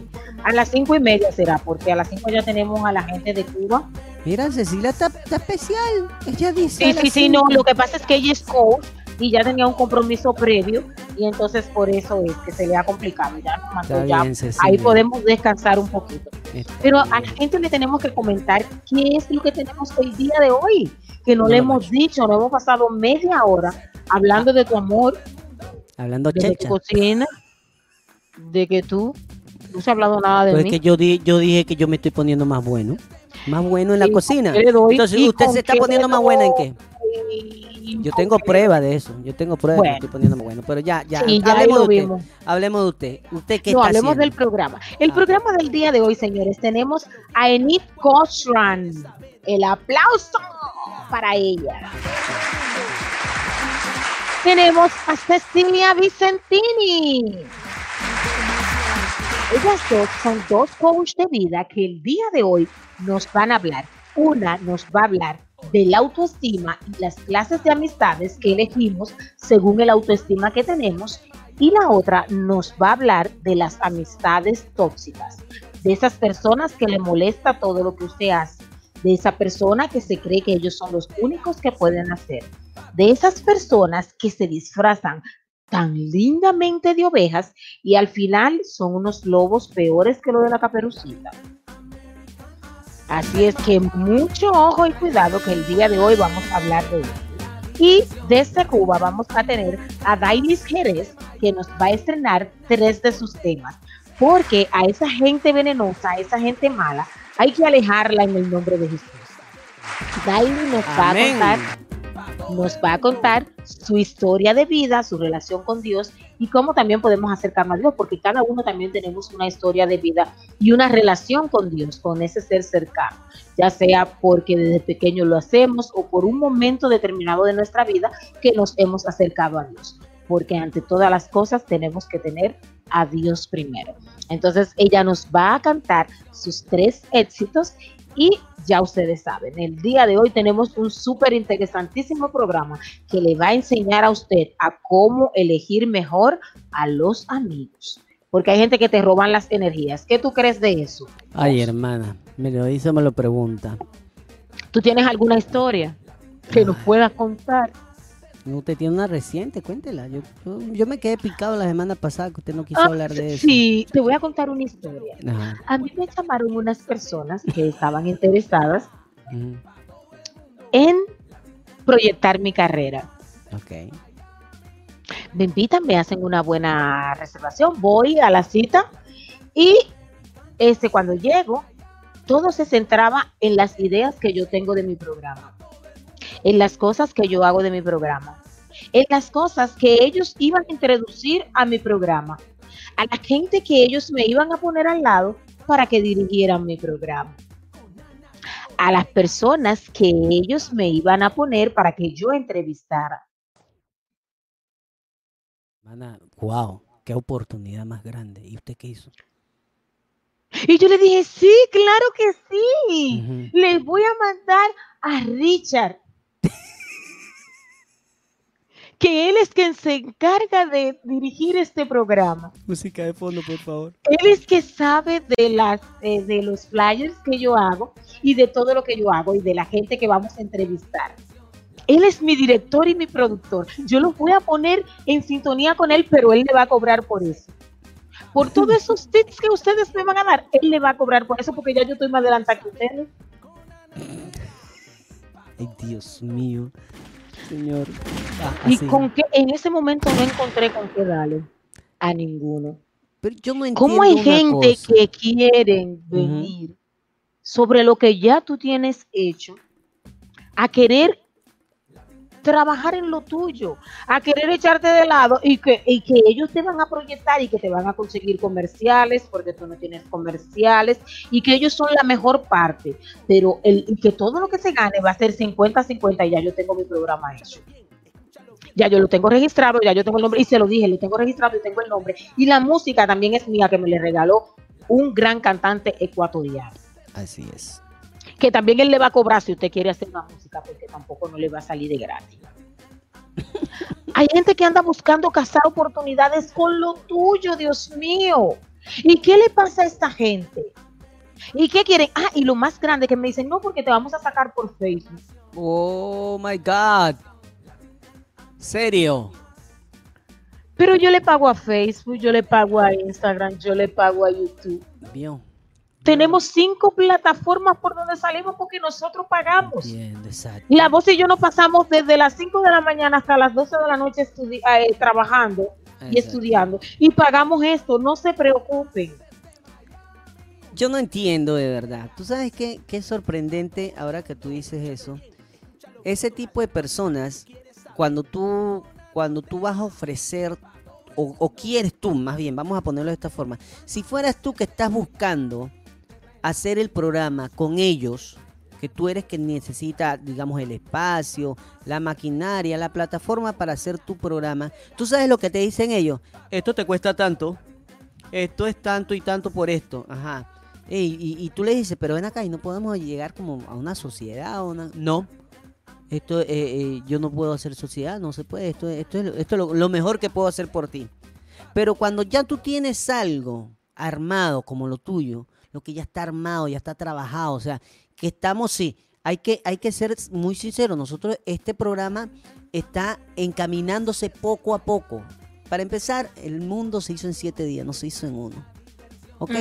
A las cinco y media será, porque a las 5 ya tenemos a la gente de Cuba. Mira, Cecilia está, está especial. Ella dice. Sí, sí, sí, no, cinco. lo que pasa es que ella es coach y ya tenía un compromiso previo y entonces por eso es que se le ha complicado. Ya ya. bien. Ahí podemos descansar un poquito. Está Pero a la gente le tenemos que comentar qué es lo que tenemos el día de hoy, que no, No le hemos macho. dicho, no hemos pasado media hora hablando de tu amor, Hablando de checha. tu cocina, de que tú no se ha hablado nada de Pues mí. es que yo, di- yo dije que yo me estoy poniendo más bueno. Más bueno en la Sí, ¿con cocina. Entonces, ¿Y ¿usted se está poniendo más buena en qué? Yo tengo prueba de eso. Yo tengo prueba de que Bueno. estoy poniendo más bueno. Pero ya, ya. Sí, ya hablemos, de usted. hablemos de usted. ¿Usted qué No, está hablemos haciendo? del programa. El Ah. programa del día de hoy, señores, tenemos a Enid Cochran. El aplauso para ella. Tenemos a Cecilia Vicentini. Ellas dos son dos coaches de vida que el día de hoy nos van a hablar. Una nos va a hablar de la autoestima y las clases de amistades que elegimos según el autoestima que tenemos. Y la otra nos va a hablar de las amistades tóxicas, de esas personas que le molesta todo lo que usted hace, de esa persona que se cree que ellos son los únicos que pueden hacer, de esas personas que se disfrazan tan lindamente de ovejas y al final son unos lobos peores que lo de la caperucita. Así es que mucho ojo y cuidado que el día de hoy vamos a hablar de ello. Y desde Cuba vamos a tener a Dainis Jerez que nos va a estrenar tres de sus temas. Porque a esa gente venenosa, a esa gente mala, hay que alejarla en el nombre de Jesús. Dainis nos va a contar nos va a contar su historia de vida, su relación con Dios y cómo también podemos acercarnos a Dios, porque cada uno también tenemos una historia de vida y una relación con Dios, con ese ser cercano, ya sea porque desde pequeño lo hacemos o por un momento determinado de nuestra vida que nos hemos acercado a Dios, porque ante todas las cosas tenemos que tener a Dios primero. Entonces ella nos va a cantar sus tres éxitos y ya ustedes saben, el día de hoy tenemos un súper interesantísimo programa que le va a enseñar a usted a cómo elegir mejor a los amigos. Porque hay gente que te roban las energías. ¿Qué tú crees de eso? Ay, hermana, me lo dice, me lo pregunta. ¿Tú tienes alguna historia que nos puedas contar? Usted tiene una reciente, cuéntela. Yo, yo, yo me quedé picado la semana pasada que usted no quiso Ah, hablar de eso. Sí, te voy a contar una historia. Ajá. A mí me llamaron unas personas que estaban interesadas en proyectar mi carrera. Ok. me invitan, me hacen una buena reservación, voy a la cita y este, cuando llego, todo se centraba en las ideas que yo tengo de mi programa, en las cosas que yo hago de mi programa, en las cosas que ellos iban a introducir a mi programa, a la gente que ellos me iban a poner al lado para que dirigieran mi programa, a las personas que ellos me iban a poner para que yo entrevistara. Hermana, wow, qué oportunidad más grande. ¿Y usted qué hizo? Y yo le dije, sí, claro que sí. Ujú. Les voy a mandar a Richard. que él es quien se encarga de dirigir este programa. Música de fondo, por favor. Él es que sabe de las eh, de los flyers que yo hago y de todo lo que yo hago y de la gente que vamos a entrevistar. Él es mi director y mi productor. Yo los voy a poner en sintonía con él, pero él le va a cobrar por eso. Por todos esos tips que ustedes me van a dar, él le va a cobrar por eso porque ya yo estoy más adelantada que ustedes. Ay, Dios mío. Señor. Ah, Y así. con que en ese momento no encontré con qué darle a ninguno. Pero yo no entiendo ¿Cómo hay una gente cosa. que quieren venir sobre lo que ya tú tienes hecho a querer trabajar en lo tuyo, a querer echarte de lado y que, y que ellos te van a proyectar y que te van a conseguir comerciales porque tú no tienes comerciales y que ellos son la mejor parte, pero el, que todo lo que se gane va a ser 50-50 y ya yo tengo mi programa hecho. Ya yo lo tengo registrado, ya yo tengo el nombre, y se lo dije, lo tengo registrado y tengo el nombre. Y la música también es mía, que me le regaló un gran cantante ecuatoriano Así es. Que también él le va a cobrar si usted quiere hacer una música, porque tampoco no le va a salir de gratis. Hay gente que anda buscando cazar oportunidades con lo tuyo, Dios mío. ¿Y qué le pasa a esta gente? ¿Y qué quieren? Ah, y lo más grande que me dicen, no, porque te vamos a sacar por Facebook. Oh my God. ¿Serio? Pero yo le pago a Facebook, yo le pago a Instagram, yo le pago a YouTube. Vio. Tenemos cinco plataformas por donde salimos porque nosotros pagamos. Exacto. La voz y yo nos pasamos desde las 5 de la mañana hasta las 12 de la noche estudi- eh, trabajando y estudiando. Y pagamos esto, no se preocupen. Yo no entiendo de verdad. ¿Tú sabes qué, qué es sorprendente ahora que tú dices eso? Ese tipo de personas, cuando tú, cuando tú vas a ofrecer, o, o quieres tú, más bien, vamos a ponerlo de esta forma. Si fueras tú que estás buscando hacer el programa con ellos, que tú eres que necesita, digamos, el espacio, la maquinaria, la plataforma para hacer tu programa, tú sabes lo que te dicen ellos. Esto te cuesta tanto, esto es tanto y tanto por esto. Ajá. Y, y tú le dices, pero ven acá y no podemos llegar como a una sociedad o una... No. Esto, eh, eh, yo no puedo hacer sociedad, no se puede. Esto, esto es, esto es lo mejor que puedo hacer por ti. Pero cuando ya tú tienes algo armado como lo tuyo, lo que ya está armado, ya está trabajado, o sea, que estamos, sí, hay que, hay que ser muy sinceros. Nosotros, este programa está encaminándose poco a poco. para empezar, el mundo se hizo en siete días, no se hizo en uno. ¿Ok?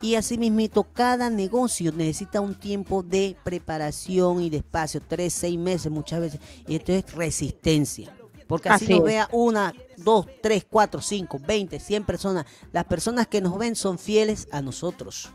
Y así mismito, cada negocio necesita un tiempo de preparación y de espacio, tres, seis meses muchas veces. Y esto es resistencia. Porque así, Así es. vea una, dos, tres, cuatro, cinco, veinte, cien personas. Las personas que nos ven son fieles a nosotros.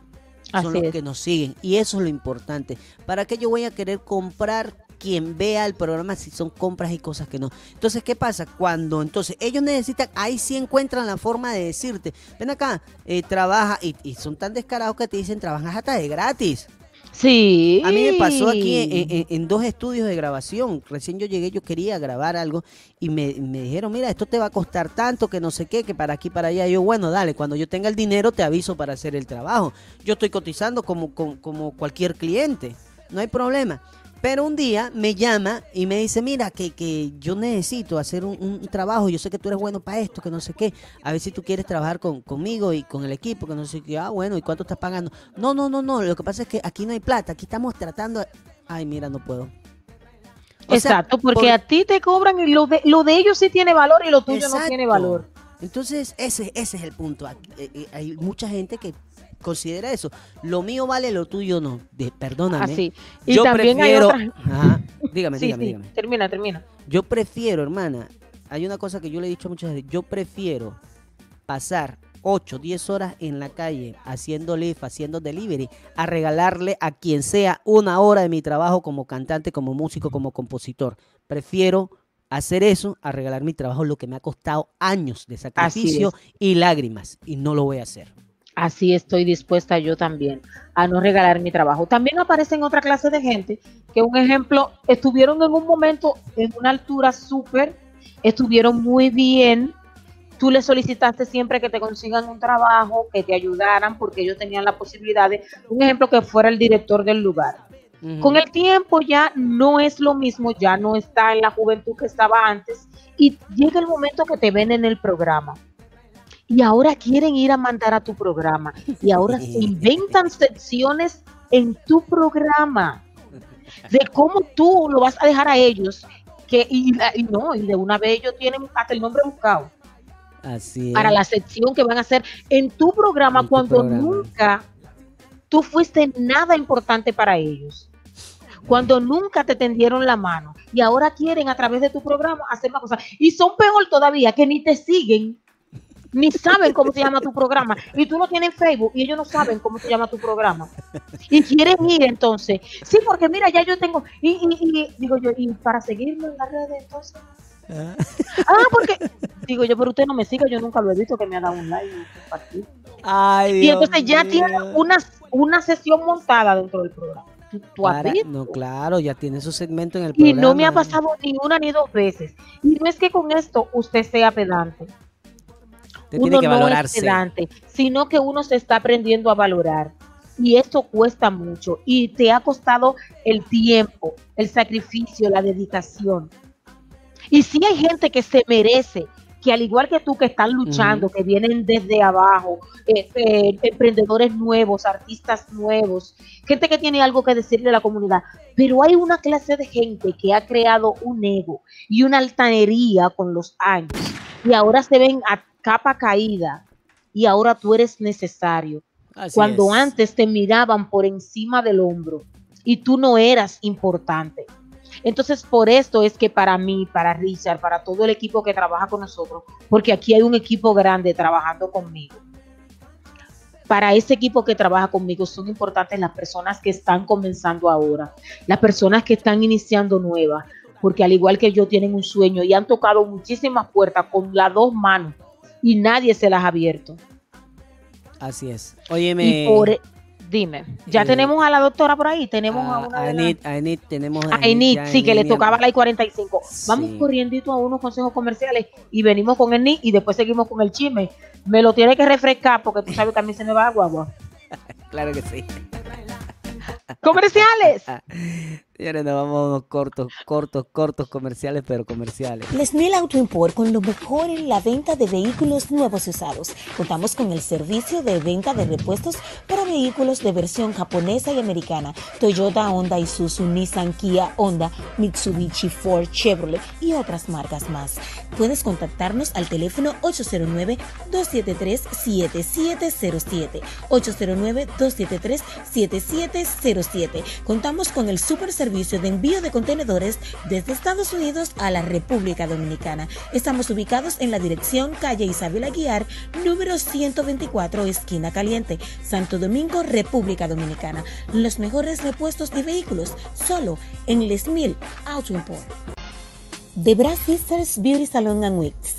Son los es. que nos siguen. Y eso es lo importante. ¿Para qué yo voy a querer comprar quien vea el programa si son compras y cosas que no? Entonces, ¿qué pasa? Cuando entonces ellos necesitan, ahí sí encuentran la forma de decirte, ven acá, eh, trabaja, y, y son tan descarados que te dicen, trabajas hasta de gratis. Sí. A mí me pasó aquí en, en- dos estudios de grabación. Recién yo llegué, yo quería grabar algo y me, me dijeron, mira, esto te va a costar tanto, que no sé qué, que para aquí, para allá. Yo, bueno, dale, cuando yo tenga el dinero te aviso para hacer el trabajo. Yo estoy cotizando como, como, como cualquier cliente, no hay problema. Pero un día me llama y me dice, mira, que, que yo necesito hacer un, un trabajo, yo sé que tú eres bueno para esto, que no sé qué, a ver si tú quieres trabajar con, conmigo y con el equipo, que no sé qué, ah, bueno, ¿y cuánto estás pagando? No, no, no, no, lo que pasa es que aquí no hay plata, aquí estamos tratando, ay, mira, no puedo. O sea, Exacto, porque por- a ti te cobran y lo de, lo de ellos sí tiene valor y lo tuyo no tiene valor. Entonces, ese, ese es el punto. Hay mucha gente que considera eso. Lo mío vale, lo tuyo no. De- perdóname. Así. Y Yo también hay prefiero... otra. Ajá. Dígame, Sí, dígame, sí, dígame. termina, termina. Yo prefiero, hermana, hay una cosa que yo le he dicho a muchas veces, yo prefiero pasar 8, 10 horas en la calle haciendo lift, haciendo delivery, a regalarle a quien sea una hora de mi trabajo como cantante, como músico, como compositor. Prefiero hacer eso a regalar mi trabajo, lo que me ha costado años de sacrificio y lágrimas, y no lo voy a hacer. Así estoy dispuesta yo también a no regalar mi trabajo. También aparecen otra clase de gente que, un ejemplo, estuvieron en un momento en una altura súper, estuvieron muy bien. Tú le solicitaste siempre que te consigan un trabajo, que te ayudaran, porque ellos tenían la posibilidad de, un ejemplo, que fuera el director del lugar. Con el tiempo ya no es lo mismo, ya no está en la juventud que estaba antes y llega el momento que te ven en el programa. Y ahora quieren ir a mandar a tu programa y ahora se inventan secciones en tu programa de cómo tú lo vas a dejar a ellos que y, no, y de una vez ellos tienen hasta el nombre buscado Así es. para la sección que van a hacer en tu programa En tu cuando programa. nunca tú fuiste nada importante para ellos. Cuando nunca te tendieron la mano y ahora quieren a través de tu programa hacer una cosa. Y son peor todavía que ni te siguen, ni saben cómo se llama tu programa. Y tú lo tienes en Facebook y ellos no saben cómo se llama tu programa. Y quieren ir entonces. Sí, porque mira, ya yo tengo. Y, y- y digo yo, y para seguirme en las redes entonces. Ah, porque digo yo, pero usted no me sigue, yo nunca lo he visto que me ha dado un like y un. Ay, Y Dios entonces ya mío. tiene una, una sesión montada dentro del programa. Tú, Para- no, claro, ya tiene su segmento en el Y programa. no me ha pasado ni una ni dos veces. Y no es que con esto usted sea pedante. Usted uno tiene que no es valorarse. pedante, sino que uno se está aprendiendo a valorar. Y esto cuesta mucho. Y te ha costado el tiempo, el sacrificio, la dedicación. Y si hay gente que se merece, que al igual que tú que están luchando, que vienen desde abajo, eh, eh, emprendedores nuevos, artistas nuevos, gente que tiene algo que decirle a la comunidad, pero hay una clase de gente que ha creado un ego y una altanería con los años y ahora se ven a capa caída y ahora tú eres necesario. Así Cuando es. antes te miraban por encima del hombro y tú no eras importante. Entonces, por esto es que para mí, para Richard, para todo el equipo que trabaja con nosotros, porque aquí hay un equipo grande trabajando conmigo. Para ese equipo que trabaja conmigo son importantes las personas que están comenzando ahora, las personas que están iniciando nuevas, porque al igual que yo tienen un sueño y han tocado muchísimas puertas con las dos manos y nadie se las ha abierto. Así es. Óyeme. Y por, e, dime, ya eh, tenemos a la doctora por ahí, tenemos a a, una a tenemos a ya sí, que le tocaba la I-45. Vamos Sí. corriendo a unos consejos comerciales y venimos con Enid y después seguimos con el chisme. Me lo tiene que refrescar porque tú sabes que a mí se me va agua. agua. Claro que sí. ¡Comerciales! Señores, nos vamos a unos cortos, cortos, cortos comerciales, pero comerciales. Les Mil Auto Import con lo mejor en la venta de vehículos nuevos y usados. Contamos con el servicio de venta de repuestos para vehículos de versión japonesa y americana. Toyota, Honda, Isuzu, Nissan, Kia, Honda, Mitsubishi, Ford, Chevrolet y otras marcas más. Puedes contactarnos al teléfono 809-273-7707. 809-273-7707. Contamos con el super servicio de envío de contenedores desde Estados Unidos a la República Dominicana. Estamos ubicados en la dirección calle Isabel Aguiar, número 124, esquina caliente, Santo Domingo, República Dominicana. Los mejores repuestos de vehículos solo en Les Mil Auto Import. The Brass Sisters Beauty Salon and Wigs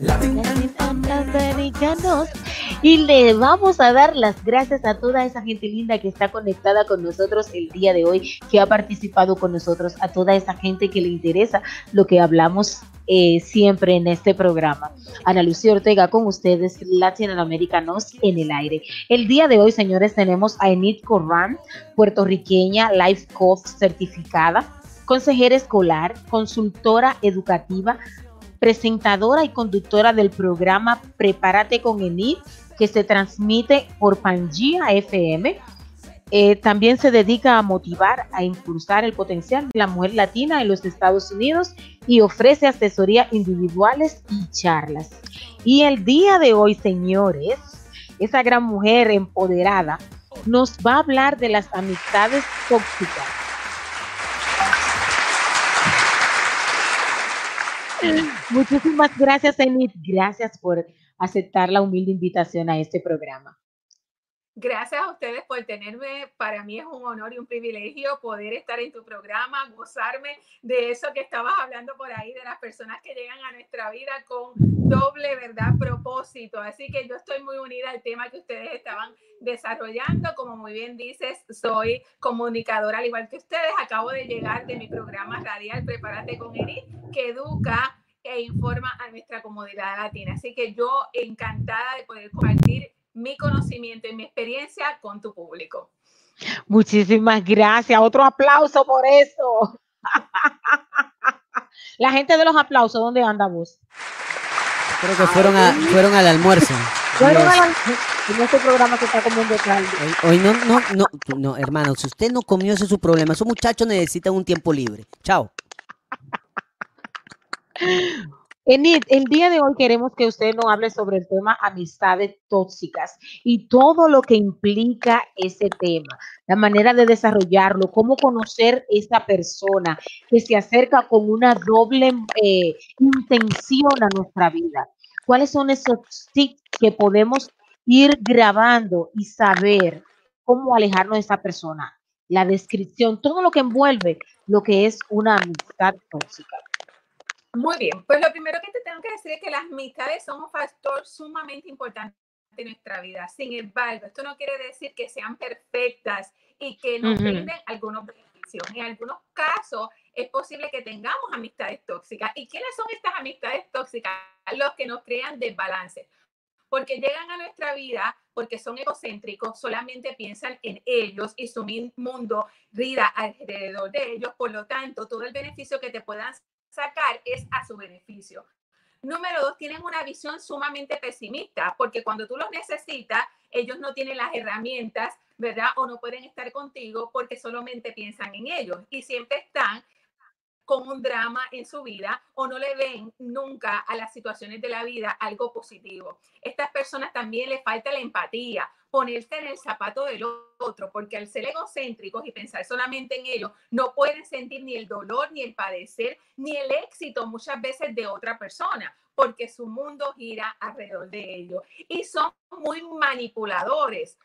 Wigs. Latinoamericanos. Y le vamos a dar las gracias a toda esa gente linda que está conectada con nosotros el día de hoy, que ha participado con nosotros, a toda esa gente que le interesa lo que hablamos eh, siempre en este programa. Ana Lucía Ortega con ustedes, Latinoamericanos en el aire. El día de hoy, señores, tenemos a Enid Corran, puertorriqueña, Life Coach certificada, consejera escolar, consultora educativa, presentadora y conductora del programa Prepárate con Enid, que se transmite por Pangea FM. Eh, también se dedica a motivar, a impulsar el potencial de la mujer latina en los Estados Unidos y ofrece asesoría individuales y charlas. Y el día de hoy, señores, esa gran mujer empoderada nos va a hablar de las amistades tóxicas Muchísimas gracias, Enid. Gracias por aceptar la humilde invitación a este programa. Gracias a ustedes por tenerme. Para mí es un honor y un privilegio poder estar en tu programa, gozarme de eso que estabas hablando por ahí, de las personas que llegan a nuestra vida con doble, ¿verdad?, propósito. Así que yo estoy muy unida al tema que ustedes estaban desarrollando. Como muy bien dices, soy comunicadora al igual que ustedes. Acabo de llegar de mi programa radial Prepárate con Eri, que educa e informa a nuestra comunidad latina. Así que yo encantada de poder compartir mi conocimiento y mi experiencia con tu público. Muchísimas gracias. Otro aplauso por eso. La gente de los aplausos, ¿dónde anda vos? Creo que fueron, a, fueron al almuerzo. Fueron al, en este programa que está comiendo tarde. Hoy, hoy no, no, no, no, hermano, si usted no comió, ese es su problema. Esos muchachos necesitan un tiempo libre. Chao. Enid, el día de hoy queremos que usted nos hable sobre el tema amistades tóxicas y todo lo que implica ese tema, la manera de desarrollarlo, cómo conocer esa persona que se acerca con una doble eh, intención a nuestra vida. ¿Cuáles son esos tips que podemos ir grabando y saber cómo alejarnos de esa persona? La descripción, todo lo que envuelve lo que es una amistad tóxica. Muy bien, pues lo primero que te tengo que decir es que las amistades son un factor sumamente importante en nuestra vida. Sin embargo, esto no quiere decir que sean perfectas y que no brinden algunos beneficios. En algunos casos es posible que tengamos amistades tóxicas. ¿Y quiénes son estas amistades tóxicas? Los que nos crean desbalance. Porque llegan a nuestra vida porque son egocéntricos, solamente piensan en ellos y su mundo rida alrededor de ellos. Por lo tanto, todo el beneficio que te puedan sacar es a su beneficio. Número dos, tienen una visión sumamente pesimista, porque cuando tú los necesitas, ellos no tienen las herramientas, ¿verdad? O no pueden estar contigo porque solamente piensan en ellos y siempre están con un drama en su vida o no le ven nunca a las situaciones de la vida algo positivo. Estas personas también les falta la empatía, ponerse en el zapato del otro, porque al ser egocéntricos y pensar solamente en ellos, no pueden sentir ni el dolor, ni el padecer, ni el éxito muchas veces de otra persona, porque su mundo gira alrededor de ellos. Y son muy manipuladores,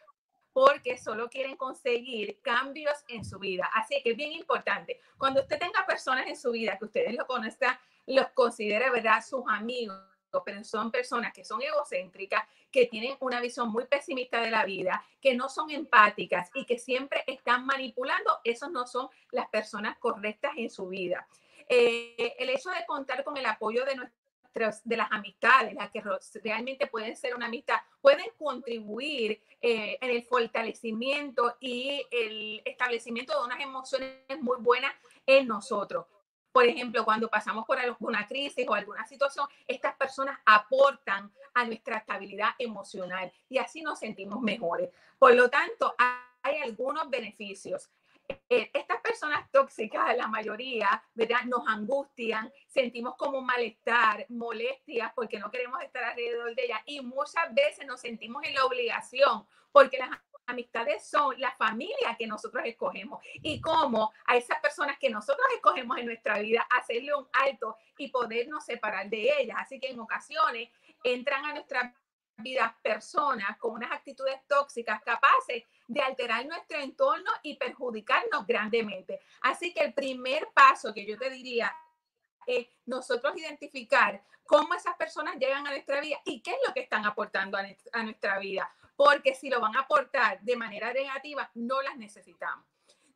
porque solo quieren conseguir cambios en su vida. Así que es bien importante, cuando usted tenga personas en su vida que ustedes lo conozcan, los considere, ¿verdad?, sus amigos, pero son personas que son egocéntricas, que tienen una visión muy pesimista de la vida, que no son empáticas y que siempre están manipulando, esos no son las personas correctas en su vida. Eh, el hecho de contar con el apoyo de nuestros, de las amistades, las que realmente pueden ser una amistad, pueden contribuir eh, en el fortalecimiento y el establecimiento de unas emociones muy buenas en nosotros. Por ejemplo, cuando pasamos por alguna crisis o alguna situación, estas personas aportan a nuestra estabilidad emocional y así nos sentimos mejores. Por lo tanto, hay algunos beneficios. Eh, estas personas tóxicas, la mayoría, ¿verdad? Nos angustian, sentimos como malestar, molestias porque no queremos estar alrededor de ellas y muchas veces nos sentimos en la obligación porque las amistades son la familia que nosotros escogemos y cómo a esas personas que nosotros escogemos en nuestra vida hacerle un alto y podernos separar de ellas. Así que en ocasiones entran a nuestra vida personas con unas actitudes tóxicas capaces de alterar nuestro entorno y perjudicarnos grandemente. Así que el primer paso que yo te diría es nosotros identificar cómo esas personas llegan a nuestra vida y qué es lo que están aportando a nuestra vida porque si lo van a aportar de manera negativa, no las necesitamos.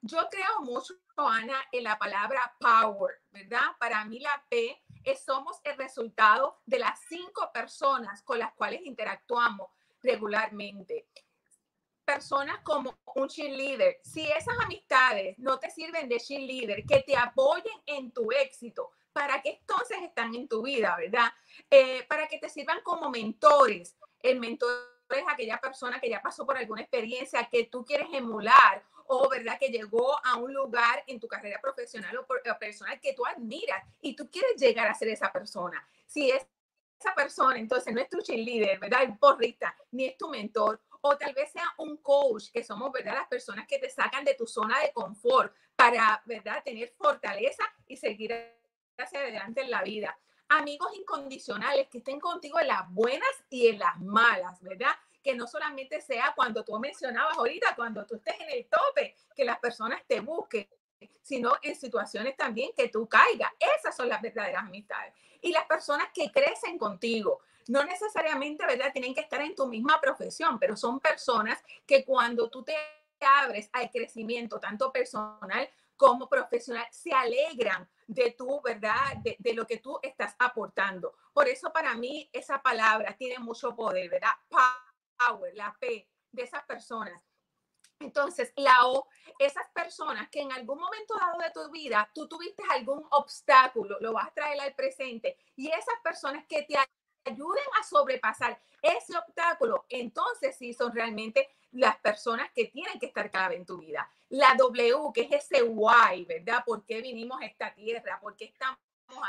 Yo creo mucho, Ana, en la palabra power, ¿verdad? Para mí la P es somos el resultado de las cinco personas con las cuales interactuamos regularmente. Personas como un cheerleader. Si esas amistades no te sirven de cheerleader, que te apoyen en tu éxito, ¿para qué entonces están en tu vida, verdad? Eh, para que te sirvan como mentores. El mentor es aquella persona que ya pasó por alguna experiencia que tú quieres emular o verdad que llegó a un lugar en tu carrera profesional o, personal que tú admiras y tú quieres llegar a ser esa persona. Si es esa persona, entonces no es tu cheerleader, ¿verdad? El porrista, ni es tu mentor, o tal vez sea un coach, que somos, ¿verdad? Las personas que te sacan de tu zona de confort para, ¿verdad? Tener fortaleza y seguir hacia adelante en la vida amigos incondicionales que estén contigo en las buenas y en las malas, ¿verdad? Que no solamente sea cuando tú mencionabas ahorita, cuando tú estés en el tope, que las personas te busquen, sino en situaciones también que tú caigas. Esas son las verdaderas amistades. Y las personas que crecen contigo, no necesariamente, ¿verdad? Tienen que estar en tu misma profesión, pero son personas que cuando tú te abres al crecimiento, tanto personal como profesional, se alegran de tu, ¿verdad? De, lo que tú estás aportando. Por eso para mí esa palabra tiene mucho poder, ¿verdad? Power, la P de esas personas. Entonces, la O, esas personas que en algún momento dado de tu vida tú tuviste algún obstáculo, lo vas a traer al presente y esas personas que te ayuden a sobrepasar ese obstáculo, entonces sí son realmente las personas que tienen que estar clave en tu vida. La W, que es ese why, ¿verdad? ¿Por qué vinimos a esta tierra? ¿Por qué estamos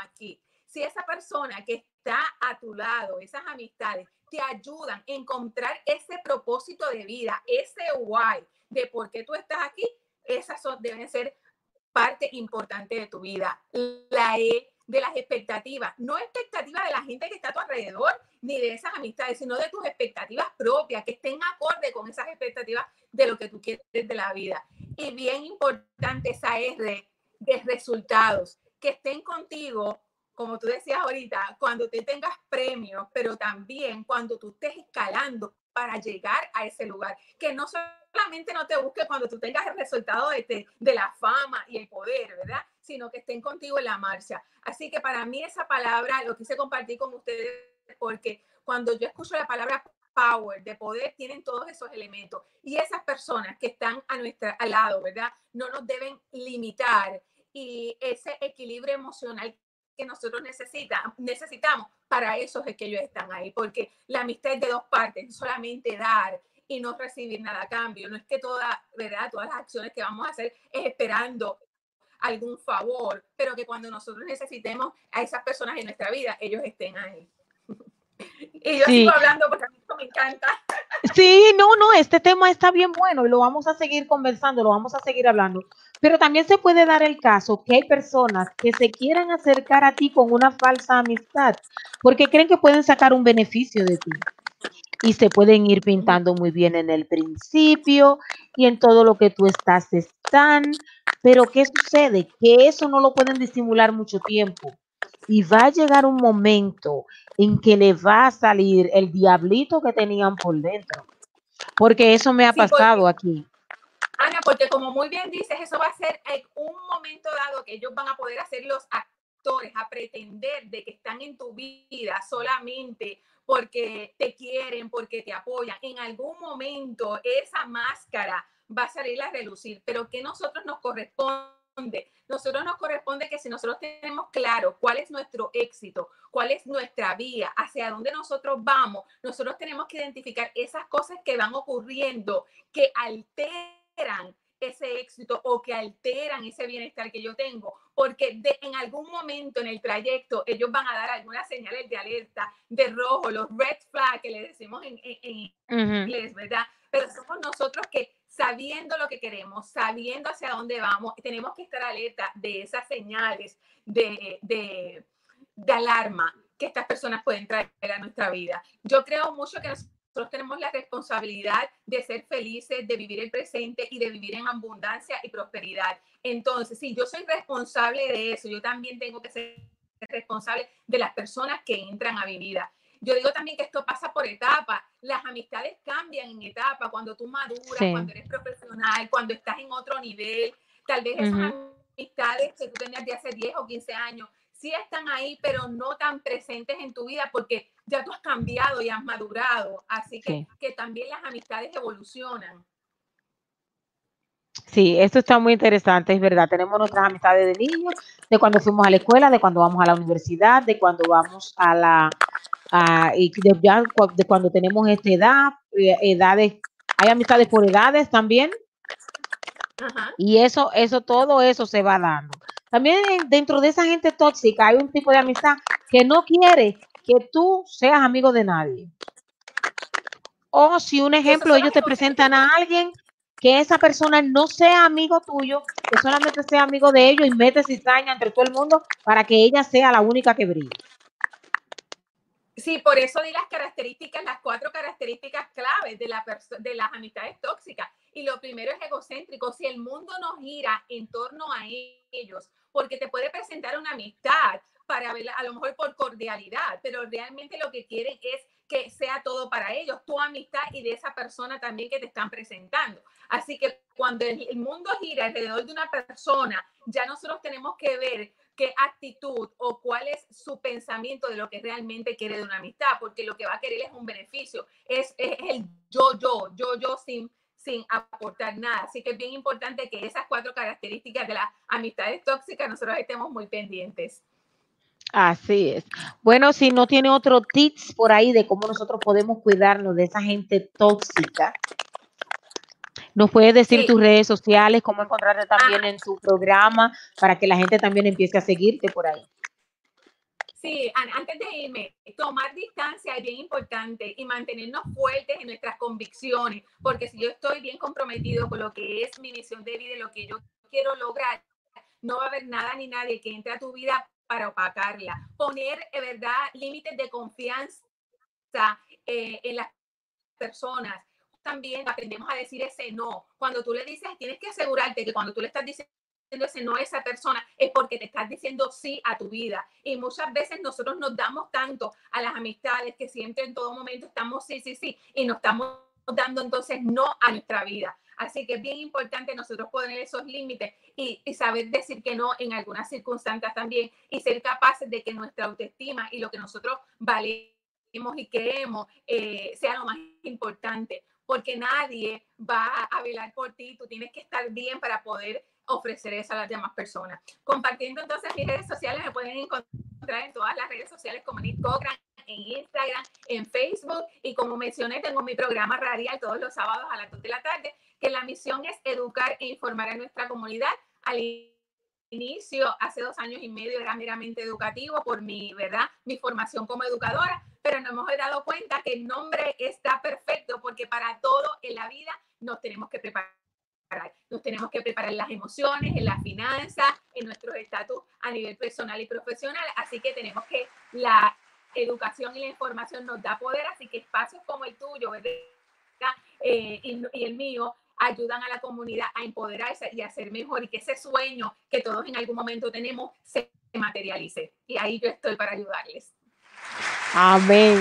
aquí? Si esa persona que está a tu lado, esas amistades, te ayudan a encontrar ese propósito de vida, ese why de por qué tú estás aquí, esas son, deben ser parte importante de tu vida. La E de las expectativas, no expectativas de la gente que está a tu alrededor, ni de esas amistades, sino de tus expectativas propias, que estén acorde con esas expectativas de lo que tú quieres de la vida. Y bien importante esa R de resultados, que estén contigo, como tú decías ahorita, cuando te tengas premios, pero también cuando tú estés escalando para llegar a ese lugar, que no solamente no te busque cuando tú tengas el resultado de, de la fama y el poder, ¿verdad? Sino que estén contigo en la marcha. Así que para mí esa palabra lo quise compartir con ustedes porque cuando yo escucho la palabra power, de poder, tienen todos esos elementos. Y esas personas que están a nuestra, al lado, ¿verdad? No nos deben limitar. Y ese equilibrio emocional que nosotros necesitamos, necesitamos, para eso es que ellos están ahí, porque la amistad es de dos partes, solamente dar y no recibir nada a cambio. No es que toda, ¿verdad? Todas las acciones que vamos a hacer es esperando algún favor, pero que cuando nosotros necesitemos a esas personas en nuestra vida, ellos estén ahí. Y yo sigo hablando porque a mí esto me encanta. Sí, no, no, este tema está bien bueno y lo vamos a seguir conversando, lo vamos a seguir hablando. Pero también se puede dar el caso que hay personas que se quieran acercar a ti con una falsa amistad porque creen que pueden sacar un beneficio de ti. Y se pueden ir pintando muy bien en el principio y en todo lo que tú estás están, pero ¿qué sucede? Que eso no lo pueden disimular mucho tiempo y va a llegar un momento en que le va a salir el diablito que tenían por dentro, porque eso me ha Sí, porque- pasado aquí. Ana, porque como muy bien dices, eso va a ser en un momento dado que ellos van a poder hacer los actores, a pretender de que están en tu vida solamente porque te quieren, porque te apoyan. En algún momento esa máscara va a salir a relucir, pero que nosotros nos corresponde. Nosotros nos corresponde que si nosotros tenemos claro cuál es nuestro éxito, cuál es nuestra vía, hacia dónde nosotros vamos, nosotros tenemos que identificar esas cosas que van ocurriendo que alteran ese éxito o que alteran ese bienestar que yo tengo, porque de, en algún momento en el trayecto ellos van a dar algunas señales de alerta, de rojo, los red flags que le decimos en, en- en Ujú. inglés, ¿verdad? Pero somos nosotros que sabiendo lo que queremos, sabiendo hacia dónde vamos, tenemos que estar alerta de esas señales de, de, de alarma que estas personas pueden traer a nuestra vida. Yo creo mucho que nosotros tenemos la responsabilidad de ser felices, de vivir el presente y de vivir en abundancia y prosperidad. Entonces, si yo soy responsable de eso, yo también tengo que ser responsable de las personas que entran a mi vida. Yo digo también que esto pasa por etapas. Las amistades cambian en etapa cuando tú maduras, Sí. cuando eres profesional, cuando estás en otro nivel. Tal vez esas Ujú. amistades que tú tenías de hace 10 o 15 años sí están ahí, pero no tan presentes en tu vida porque ya tú has cambiado y has madurado. Así que, Sí. que también las amistades evolucionan. Sí, esto está muy interesante, es verdad. Tenemos nuestras amistades de niños, de cuando fuimos a la escuela, de cuando vamos a la universidad, de cuando vamos a la, a- y de, ya cu- de cuando tenemos esta edad, eh, edades, hay amistades por edades también, Ajá. y eso, eso, todo eso se va dando. También en- dentro de esa gente tóxica hay un tipo de amistad que no quiere que tú seas amigo de nadie. O si un ejemplo, ellos te presentan a alguien que esa persona no sea amigo tuyo, que solamente sea amigo de ellos y mete cizaña entre todo el mundo para que ella sea la única que brille. Sí, por eso di las características, las cuatro características claves de, la de las amistades tóxicas. Y lo primero es egocéntrico. Si el mundo no gira en torno a ellos, porque te puede presentar una amistad para verla, a lo mejor por cordialidad, pero realmente lo que quieren es que sea todo para ellos, tu amistad y de esa persona también que te están presentando. Así que cuando el, mundo gira alrededor de una persona, ya nosotros tenemos que ver qué actitud o cuál es su pensamiento de lo que realmente quiere de una amistad, porque lo que va a querer es un beneficio, es, es el yo, yo, yo, yo sin, sin aportar nada. Así que es bien importante que esas cuatro características de las amistades tóxicas nosotros estemos muy pendientes. Así es. Bueno, si no tiene otro tips por ahí de cómo nosotros podemos cuidarnos de esa gente tóxica, nos puedes decir Sí. tus redes sociales, cómo encontrarte también en tu programa para que la gente también empiece a seguirte por ahí. Sí, an- antes de irme, tomar distancia es bien importante y mantenernos fuertes en nuestras convicciones, porque si yo estoy bien comprometido con lo que es mi misión de vida y lo que yo quiero lograr, no va a haber nada ni nadie que entre a tu vida para opacarla. Poner, eh, ¿verdad?, límites de confianza eh, en las personas. También aprendemos a decir ese no. Cuando tú le dices, tienes que asegurarte que cuando tú le estás diciendo ese no a esa persona es porque te estás diciendo sí a tu vida. Y muchas veces nosotros nos damos tanto a las amistades que siempre en todo momento estamos sí, sí, sí, y nos estamos dando entonces no a nuestra vida. Así que es bien importante nosotros poner esos límites y, saber decir que no en algunas circunstancias también y ser capaces de que nuestra autoestima y lo que nosotros valemos y creemos eh, sea lo más importante, porque nadie va a velar por ti, tú tienes que estar bien para poder ofrecer eso a las demás personas. Compartiendo entonces mis redes sociales, me pueden encontrar en todas las redes sociales como Nick Cochran, en Instagram, en Facebook y como mencioné, tengo mi programa radial todos los sábados a las 2 de la tarde, que la misión es educar e informar a nuestra comunidad. Al inicio, hace dos años y medio, era meramente educativo por mi, ¿verdad? Mi formación como educadora, pero nos hemos dado cuenta que el nombre está perfecto porque para todo en la vida nos tenemos que preparar. Nos tenemos que preparar en las emociones, en las finanzas, en nuestros estatus a nivel personal y profesional. Así que tenemos que la educación y la información nos da poder, así que espacios como el tuyo, ¿verdad? Eh, y, y el mío ayudan a la comunidad a empoderarse y a ser mejor y que ese sueño que todos en algún momento tenemos se materialice. Y ahí yo estoy para ayudarles. Amén.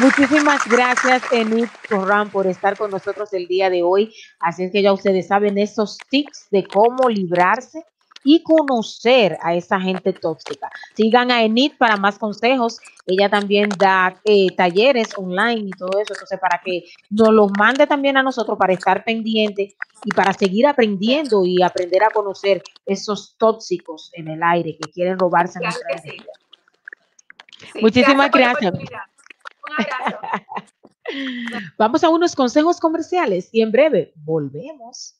Muchísimas gracias, Enid Corran, por estar con nosotros el día de hoy. Así es que ya ustedes saben esos tips de cómo librarse y conocer a esa gente tóxica. Sigan a Enid para más consejos. Ella también da eh, talleres online y todo eso. Entonces, para que nos los mande también a nosotros para estar pendiente y para seguir aprendiendo y aprender a conocer esos tóxicos en el aire que quieren robarse Claro nuestra sí. Muchísimas gracias. Un abrazo. Vamos a unos consejos comerciales y en breve volvemos.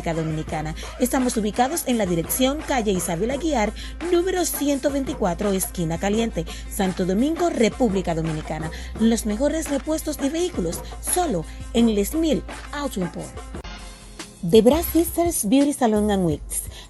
Dominicana. Estamos ubicados en la dirección calle Isabel Aguiar, número 124, esquina caliente, Santo Domingo, República Dominicana. Los mejores repuestos de vehículos, solo en Les Mil Auto Import. The Brass Sisters Beauty Salon and Wigs,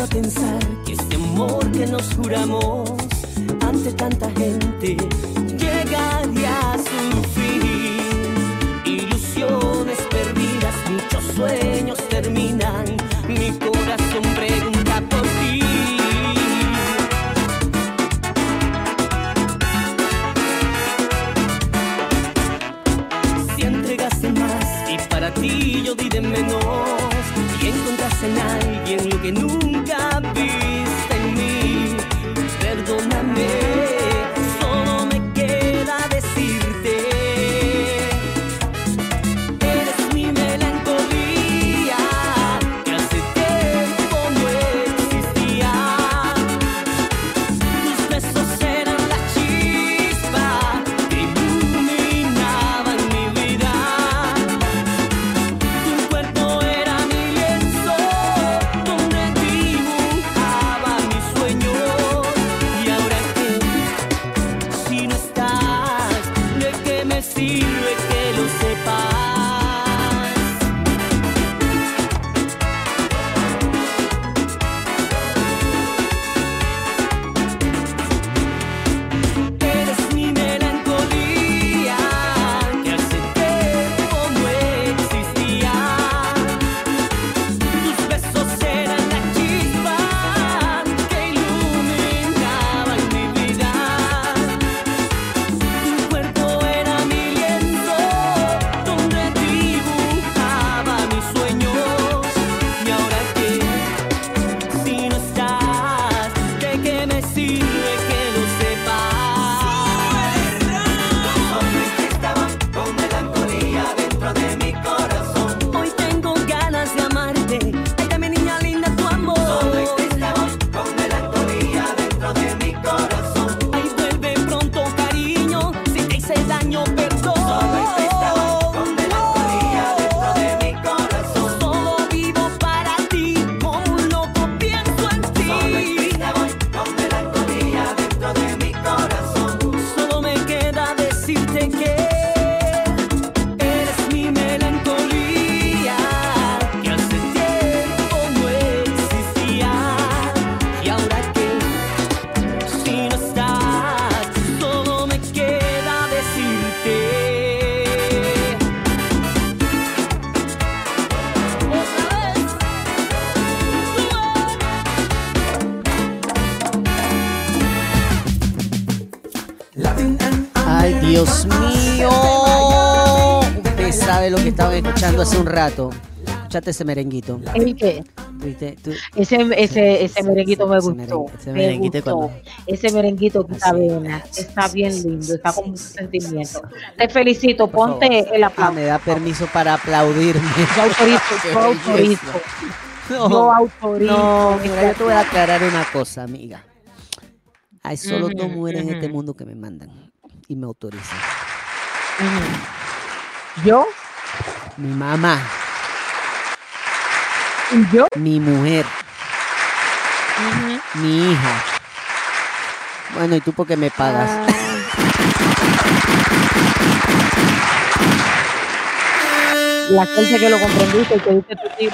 A pensar que este amor que nos juramos ante tanta gente llegaría a su fin? Ilusiones perdidas, muchos sueños terminan. Mi corazón pregunta por ti. Si entregaste más y para ti yo di de menos y encontraste en alguien lo que nunca escuchando hace un rato. Escuchaste ese merenguito. ¿El qué? ¿Viste? Tú- Ese, ese, ese merenguito me Ese gustó. ese me merenguito gustó. cuando- Ese merenguito está bien, es. está bien lindo, está con mucho sentimiento. Te felicito, Por ponte favor. el Ah, aplauso. me da permiso para aplaudirme. Yo autorizo, yo autorizo. belleza. Yo No, autorizo. no, mira, yo te voy a aclarar una cosa, amiga. Hay solo dos mujeres en este mundo que me mandan y me autorizan. Yo Mi mamá, y yo. mi mujer, mi hija. Bueno, ¿y tú por qué me pagas? Ah. La suerte que lo comprendiste y que diste tu mamá.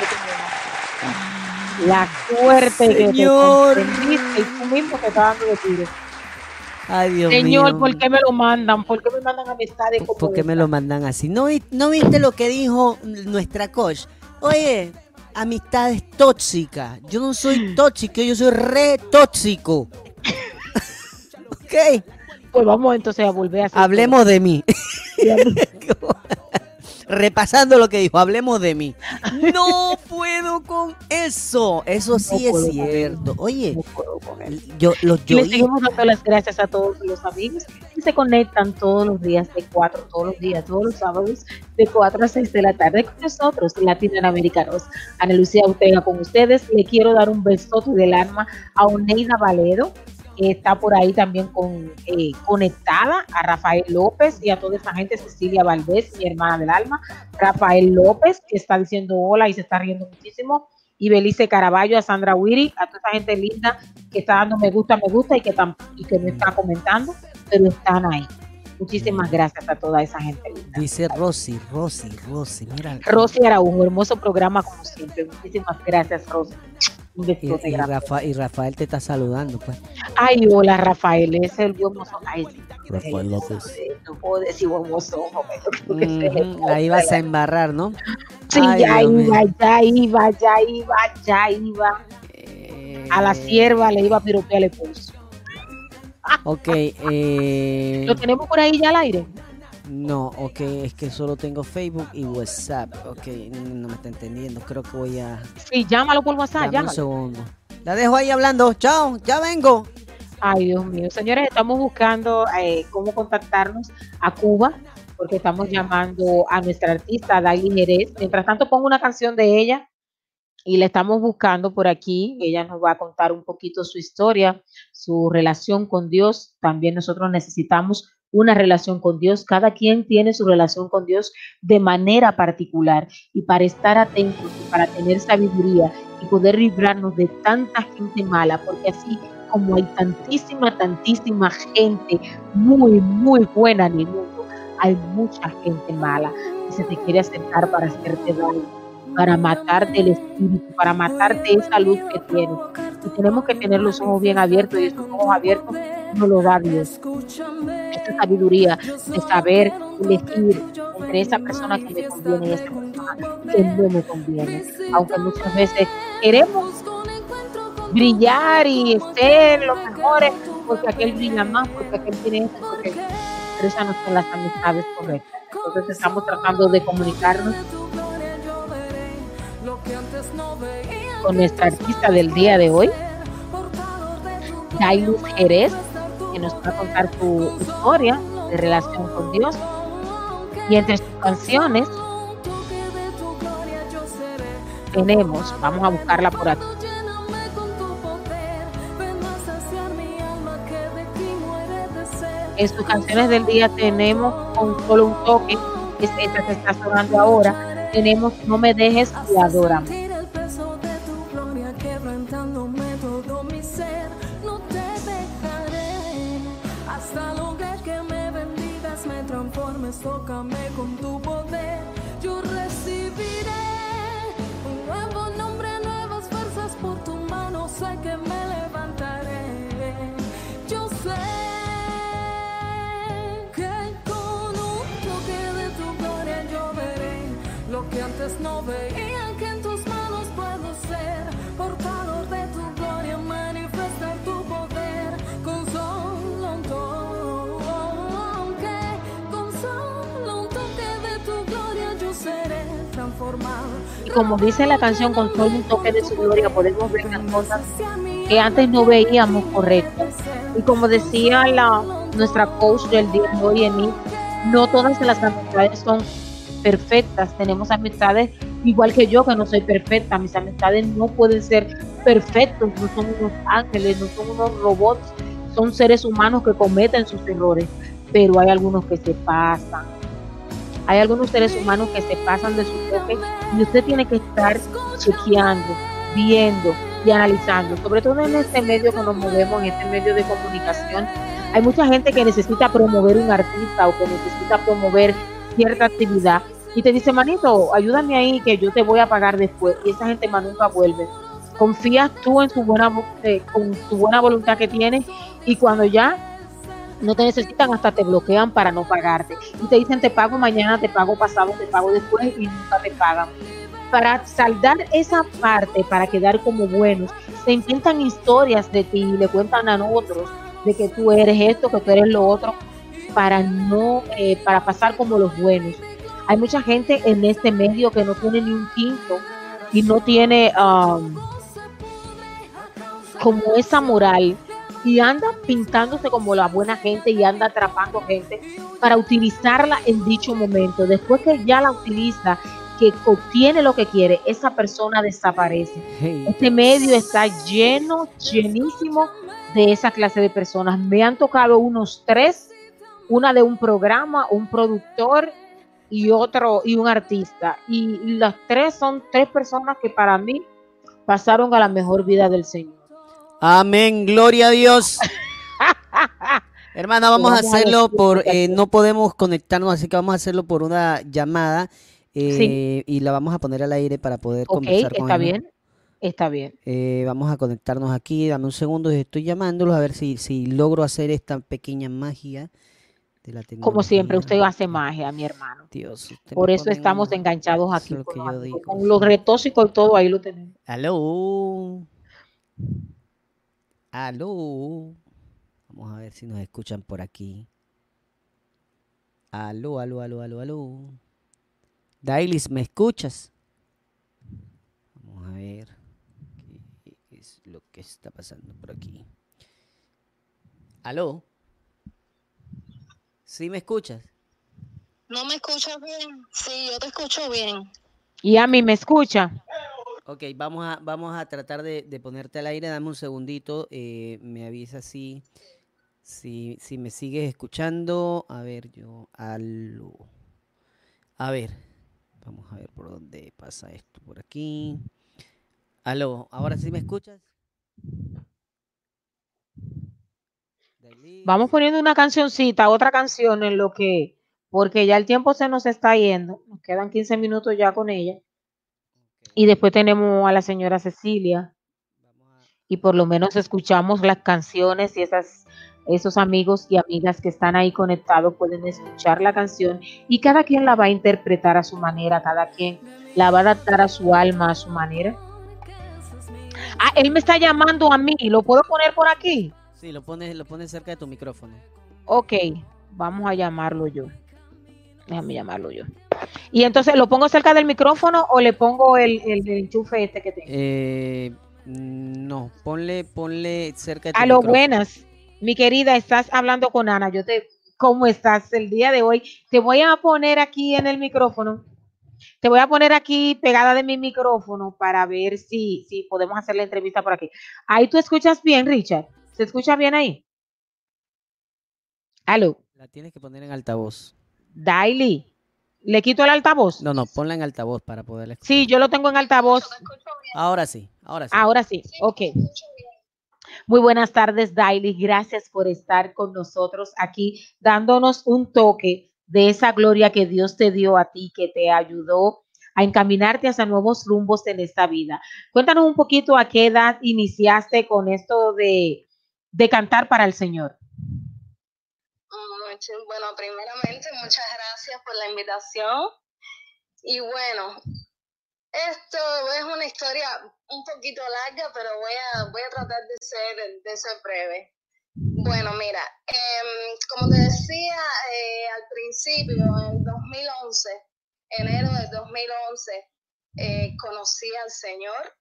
La suerte que te Señor. comprendiste y tú mismo te estás dando de tiro. Ay, Dios Señor, mío. ¿por qué me lo mandan? ¿Por qué me mandan amistades como ¿Por qué me lo mandan así? ¿No, vi- ¿No viste lo que dijo nuestra coach? Oye, amistades tóxicas. Yo no soy tóxico, yo soy re tóxico. ok, Pues vamos entonces a volver a hacer hablemos de mí. Repasando lo que dijo, hablemos de mí. No puedo con eso. Eso sí No es cierto. Oye, No yo los yo seguimos dando las gracias a todos los amigos que se conectan todos los días de 4, todos los días, todos los sábados de 4 a 6 de la tarde con nosotros, latinoamericanos. Ana Lucía Ortega con ustedes. Le quiero dar un besote del alma a Oneida Valedo, que está por ahí también con, eh, conectada, a Rafael López y a toda esa gente, Cecilia Valdés, mi hermana del alma, Rafael López, que está diciendo hola y se está riendo muchísimo. Y Belice Caraballo, a Sandra Wiri, a toda esa gente linda que está dando me gusta, me gusta y que, y que no está comentando, pero están ahí. Muchísimas gracias a toda esa gente linda. dice Rosy, Rosy, Rosy, mira. Rosy Araujo, hermoso programa como siempre. Muchísimas gracias, Rosy. Y, besote y grande. Rafa- y Rafael te está saludando, pues. Ay, hola, Rafael. Es el buen mozo. Ay, sí, Rafael López. No puedo decir buen mozo, La ibas a embarrar, ¿no? Sí, Ay, ya Dios mío. iba, ya iba, ya iba, ya iba. A la sierva le iba a piropear el pulso. Ok, eh, ¿Lo tenemos por ahí ya al aire? No, ok, es que solo tengo Facebook y WhatsApp. Ok, no me está entendiendo. Creo que voy a. Sí, llámalo por WhatsApp, Dame un llámalo. segundo. La dejo ahí hablando. Chao, ya vengo. Ay, Dios mío. Señores, estamos buscando eh, cómo contactarnos a Cuba, porque estamos llamando a nuestra artista, Daily Jerez. Mientras tanto, pongo una canción de ella y la estamos buscando por aquí. Ella nos va a contar un poquito su historia, su relación con Dios. También nosotros necesitamos una relación con Dios. Cada quien tiene su relación con Dios de manera particular y para estar atentos y para tener sabiduría y poder librarnos de tanta gente mala, porque así como hay tantísima, tantísima gente muy, muy buena en el mundo, hay mucha gente mala que se te quiere acercar para hacerte daño, para matarte el espíritu, para matarte esa luz que tienes. Y tenemos que tener los ojos bien abiertos y esos ojos abiertos nos lo da Dios. Esta sabiduría de saber elegir entre esa persona que me conviene y esa persona que no me conviene. Aunque muchas veces queremos brillar y ser los mejores porque aquel brilla más, porque aquel tiene esto, porque esas no son las amistades correctas. Entonces estamos tratando de comunicarnos con nuestra artista del día de hoy, Dailuz Jerez, que nos va a contar su historia de relación con Dios. Y entre sus canciones tenemos, vamos a buscarla por aquí. En sus canciones del día tenemos con solo un toque, que es esta que está sonando ahora. Tenemos No me dejes y adórame. Sócame con como dice la canción, con todo un toque de su gloria podemos ver las cosas que antes no veíamos correctas. Y como decía la, nuestra coach del día de hoy, Eni, no todas las amistades son perfectas. Tenemos amistades igual que yo, que no soy perfecta. Mis amistades no pueden ser perfectos, no son unos ángeles, no son unos robots, son seres humanos que cometen sus errores, pero hay algunos que se pasan. Hay algunos seres humanos que se pasan de su toque y usted tiene que estar chequeando, viendo y analizando, sobre todo en este medio que nos movemos, en este medio de comunicación. Hay mucha gente que necesita promover un artista o que necesita promover cierta actividad y te dice, manito, ayúdame ahí que yo te voy a pagar después. Y esa gente más nunca vuelve. Confías tú en su buena, eh, con tu buena voluntad que tienes y cuando ya no te necesitan, hasta te bloquean para no pagarte. Y te dicen, te pago mañana, te pago pasado, te pago después y nunca te pagan. Para saldar esa parte, para quedar como buenos, se inventan historias de ti y le cuentan a otros de que tú eres esto, que tú eres lo otro, para no, eh, para pasar como los buenos. Hay mucha gente en este medio que no tiene ni un quinto y no tiene um, como esa moral y anda pintándose como la buena gente y anda atrapando gente para utilizarla en dicho momento. Después que ya la utiliza, que obtiene lo que quiere, esa persona desaparece. Hey, Este medio está lleno, llenísimo de esa clase de personas. Me han tocado unos tres, una de un programa, un productor y otro y un artista. Y las tres son tres personas que para mí pasaron a la mejor vida del Señor. Amén, gloria a Dios. Hermana, vamos a Vamos a hacerlo por, eh, no podemos conectarnos, así que vamos a hacerlo por una llamada eh, Sí. y la vamos a poner al aire para poder Ok, conversar con está ella. bien, está bien. Eh, vamos a conectarnos aquí, dame un segundo, estoy llamándolos a ver si, si logro hacer esta pequeña magia de la Como siempre, usted hace magia, mi hermano. Dios, usted Por eso estamos enganchados es aquí lo con, los con los retóxicos y todo, ahí lo tenemos. Aló. Aló. Vamos a ver si nos escuchan por aquí. Aló, aló, aló, aló, aló. Dailis, ¿me escuchas? Vamos a ver qué es lo que está pasando por aquí. Aló. ¿Sí me escuchas? ¿No me escuchas bien? Sí, yo te escucho bien. Y a mí me escucha. Ok, vamos a, vamos a tratar de, ponerte al aire. Dame un segundito. eh, me avisa si, si, me sigues escuchando. A ver, yo. Aló. A ver. Vamos a ver por dónde pasa esto. Por aquí. Aló. ¿Ahora sí me escuchas? Vamos poniendo una cancioncita, otra canción en lo que, porque ya el tiempo se nos está yendo. Nos quedan 15 minutos ya con ella. Y después tenemos a la señora Cecilia. Y por lo menos escuchamos las canciones y esas, esos amigos y amigas que están ahí conectados pueden escuchar la canción y cada quien la va a interpretar a su manera, cada quien la va a adaptar a su alma, a su manera. Ah, él me está llamando a mí, ¿lo puedo poner por aquí? Sí, lo pones, lo pones cerca de tu micrófono. Ok, vamos a llamarlo yo. Déjame llamarlo yo. Y entonces, ¿lo pongo cerca del micrófono o le pongo el, el, el enchufe este que tengo? Eh, no, ponle, ponle cerca de tu A lo micrófono. buenas, mi querida, estás hablando con Ana. Yo te, ¿cómo estás el día de hoy? Te voy a poner aquí en el micrófono. Te voy a poner aquí pegada de mi micrófono para ver si, si podemos hacer la entrevista por aquí. Ahí tú escuchas bien, Richard. ¿Se escucha bien ahí? Aló, La tienes que poner en altavoz. Daily. ¿Le quito el altavoz? No, no, ponla en altavoz para poderla escuchar. Sí, yo lo tengo en altavoz. Ahora sí, ahora sí. Ahora sí, ok. Muy buenas tardes, Daily. Gracias por estar con nosotros aquí, dándonos un toque de esa gloria que Dios te dio a ti, que te ayudó a encaminarte hacia nuevos rumbos en esta vida. Cuéntanos un poquito a qué edad iniciaste con esto de, de cantar para el Señor. Bueno, primeramente, muchas gracias por la invitación. Y bueno, esto es una historia un poquito larga, pero voy a, voy a tratar de ser, de ser breve. Bueno, mira, em, como te decía eh, al principio, en el 2011, enero del 2011, eh, conocí al Señor.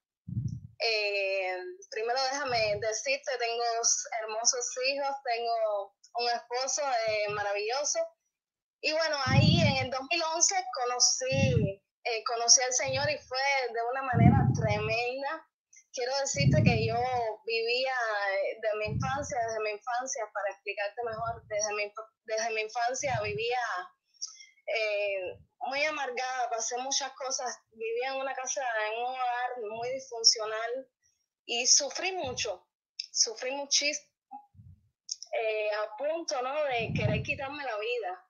Eh, primero déjame decirte, tengo hermosos hijos, tengo un esposo eh, maravilloso. Y bueno, ahí en el 2011 conocí, eh, conocí al Señor y fue de una manera tremenda. Quiero decirte que yo vivía eh, de mi infancia, desde mi infancia, para explicarte mejor, desde mi, desde mi infancia vivía eh, muy amargada, pasé muchas cosas, vivía en una casa, en un hogar muy disfuncional y sufrí mucho, sufrí muchísimo, eh, a punto ¿no? de querer quitarme la vida.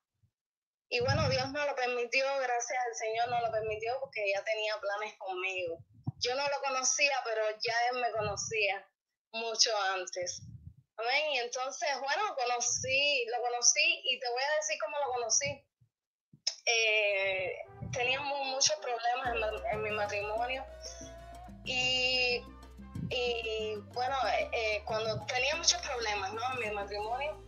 Y bueno, Dios no lo permitió, gracias al Señor no lo permitió porque ya tenía planes conmigo. Yo no lo conocía, pero ya Él me conocía mucho antes. Amén. Y entonces, bueno, conocí, lo conocí y te voy a decir cómo lo conocí eh, teníamos muchos problemas en, en mi matrimonio y, y, bueno, eh, cuando tenía muchos problemas ¿no? en mi matrimonio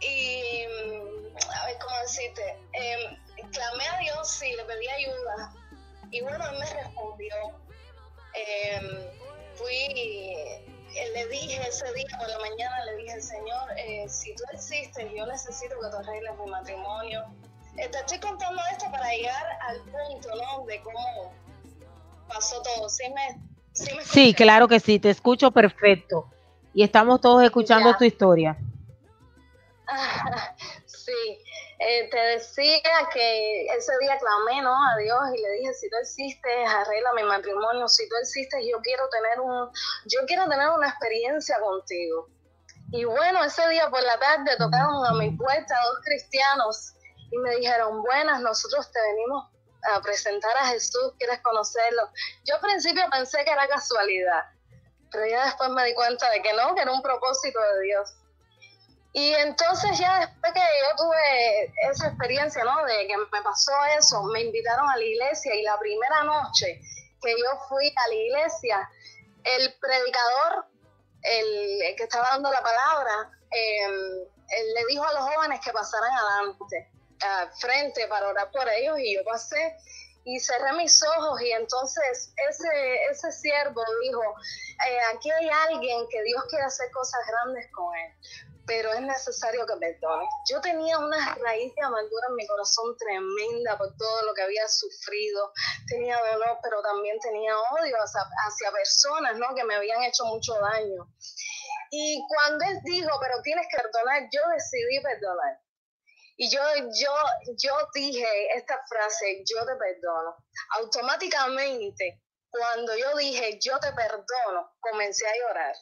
y, mm, a ver cómo decirte, eh, clamé a Dios, sí, le pedí ayuda y bueno, Él me respondió. Eh, fui, eh, le dije ese día por la mañana, le dije, Señor, eh, si tú existes, yo necesito que tú arregles mi matrimonio. Eh, te estoy contando esto para llegar al punto, ¿no? De cómo pasó todo. ¿Sí me, sí claro que sí, te escucho perfecto. Y estamos todos escuchando Ya. tu historia. sí, eh, te decía que ese día clamé ¿no? a Dios y le dije, si tú existes, arregla mi matrimonio, si tú existes, yo quiero tener un, yo quiero tener una experiencia contigo. Y bueno, ese día por la tarde tocaron a mi puerta dos cristianos y me dijeron, buenas, nosotros te venimos a presentar a Jesús, ¿quieres conocerlo? Yo al principio pensé que era casualidad, pero ya después me di cuenta de que no, que era un propósito de Dios. Y entonces ya después que yo tuve esa experiencia, ¿no? De que me pasó eso, me invitaron a la iglesia y la primera noche que yo fui a la iglesia, el predicador, el, que estaba dando la palabra, eh, él le dijo a los jóvenes que pasaran adelante, frente para orar por ellos y yo pasé y cerré mis ojos y entonces ese, ese siervo dijo, eh, aquí hay alguien que Dios quiere hacer cosas grandes con él pero es necesario que perdone. Yo tenía una raíz de amargura en mi corazón tremenda por todo lo que había sufrido. Tenía dolor, pero también tenía odio hacia, hacia personas ¿no? que me habían hecho mucho daño. Y cuando él dijo, pero tienes que perdonar, yo decidí perdonar. Y yo, yo, yo dije esta frase, yo te perdono. Automáticamente, cuando yo dije, yo te perdono, comencé a llorar.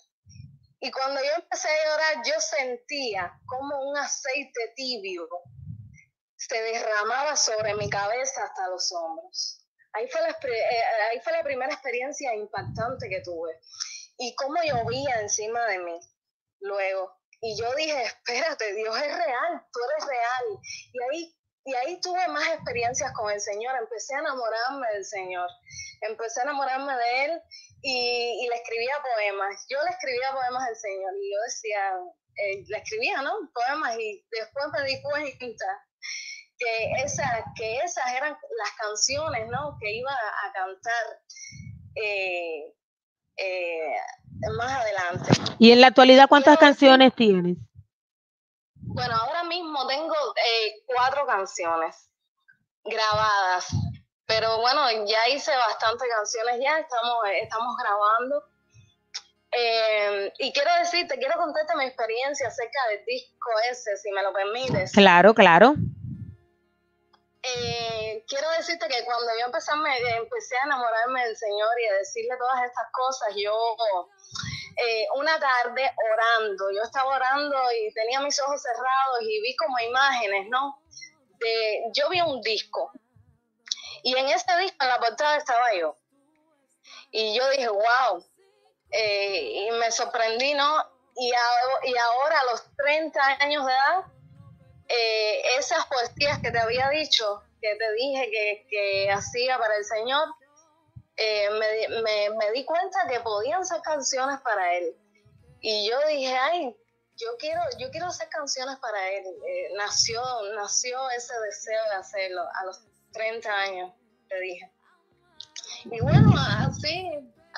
Y cuando yo empecé a llorar, yo sentía como un aceite tibio se derramaba sobre mi cabeza hasta los hombros. Ahí fue la, exper- eh, ahí fue la primera experiencia impactante que tuve. Y cómo llovía encima de mí luego. Y yo dije, espérate, Dios es real, tú eres real. Y ahí, y ahí tuve más experiencias con el Señor. Empecé a enamorarme del Señor. Empecé a enamorarme de Él y, y le escribía poemas. Yo le escribía poemas al Señor y yo decía, eh, le escribía, ¿no? Poemas y después me di cuenta que, esa, que esas eran las canciones, ¿no? Que iba a cantar eh, eh, más adelante. Y en la actualidad, ¿cuántas canciones tienes? Bueno, ahora mismo tengo eh, cuatro canciones grabadas, pero bueno, ya hice bastantes canciones ya, estamos, estamos grabando. Eh, y quiero decirte, quiero contarte mi experiencia acerca del disco ese, si me lo permites. Claro, claro. Eh, quiero decirte que cuando yo empecé me- empecé a enamorarme del Señor y a decirle todas estas cosas, yo eh, una tarde orando, yo estaba orando y tenía mis ojos cerrados y vi como imágenes, ¿no? De, yo vi un disco y en ese disco, en la portada estaba yo. Y yo dije, wow, eh, y me sorprendí, ¿no? Y, y ahora a los 30 años de edad, eh, esas poesías que te había dicho, que te dije que, que hacía para el Señor, eh, me, me- me di cuenta que podían ser canciones para Él. Y yo dije, ay, yo quiero, yo quiero hacer canciones para Él. Eh, nació, nació ese deseo de hacerlo a los 30 años, te dije. Y bueno, así,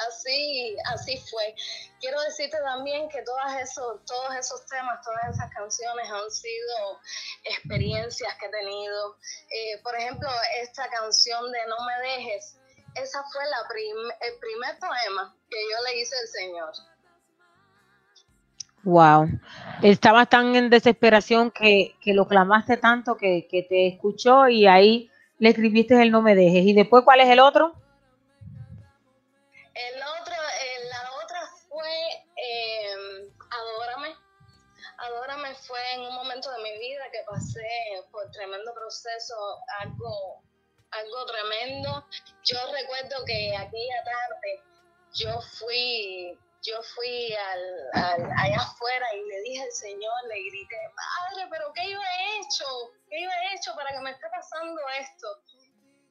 así, así fue. Quiero decirte también que todas esos, todos esos temas, todas esas canciones han sido experiencias que he tenido. Eh, por ejemplo, esta canción de No me dejes, esa fue la prim- el primer poema que yo le hice al Señor. Wow. Estabas tan en desesperación que, que lo clamaste tanto que, que te escuchó y ahí le escribiste el no me dejes. ¿Y después cuál es el otro? El otro, eh, la otra fue eh, Adórame. Adórame fue en un momento de mi vida que pasé por tremendo proceso, algo, algo tremendo. Yo recuerdo que aquella tarde yo fui, yo fui al, al- allá afuera y le dije al Señor, le grité, Padre, pero ¿qué yo he hecho? ¿Qué yo he hecho para que me esté pasando esto?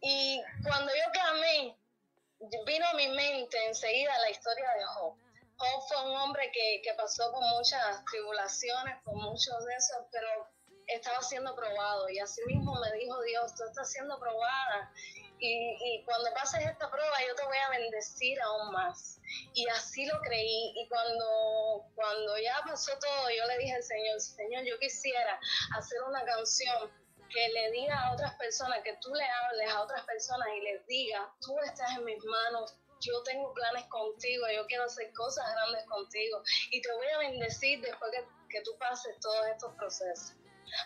Y cuando yo clamé, vino a mi mente enseguida la historia de Job. Job fue un hombre que, que pasó por muchas tribulaciones, por muchos de esos, pero estaba siendo probado. Y así mismo me dijo Dios, tú estás siendo probada. Y, y cuando pases esta prueba, yo te voy a bendecir aún más. Y así lo creí. Y cuando, cuando ya pasó todo, yo le dije al Señor, Señor, yo quisiera hacer una canción que le diga a otras personas, que tú le hables a otras personas y les diga, tú estás en mis manos, yo tengo planes contigo, yo quiero hacer cosas grandes contigo y te voy a bendecir después que, que tú pases todos estos procesos.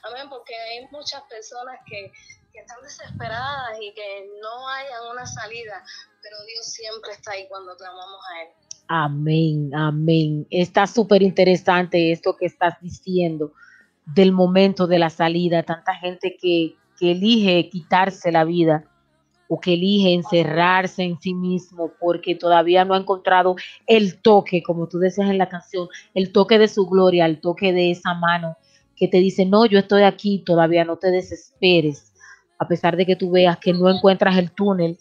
Amén, porque hay muchas personas que, que están desesperadas y que no hayan una salida, pero Dios siempre está ahí cuando clamamos a Él. Amén, amén. Está súper interesante esto que estás diciendo del momento de la salida. Tanta gente que, que elige quitarse la vida o que elige encerrarse en sí mismo porque todavía no ha encontrado el toque, como tú decías en la canción, el toque de su gloria, el toque de esa mano que te dice, no, yo estoy aquí, todavía no te desesperes, a pesar de que tú veas que no encuentras el túnel,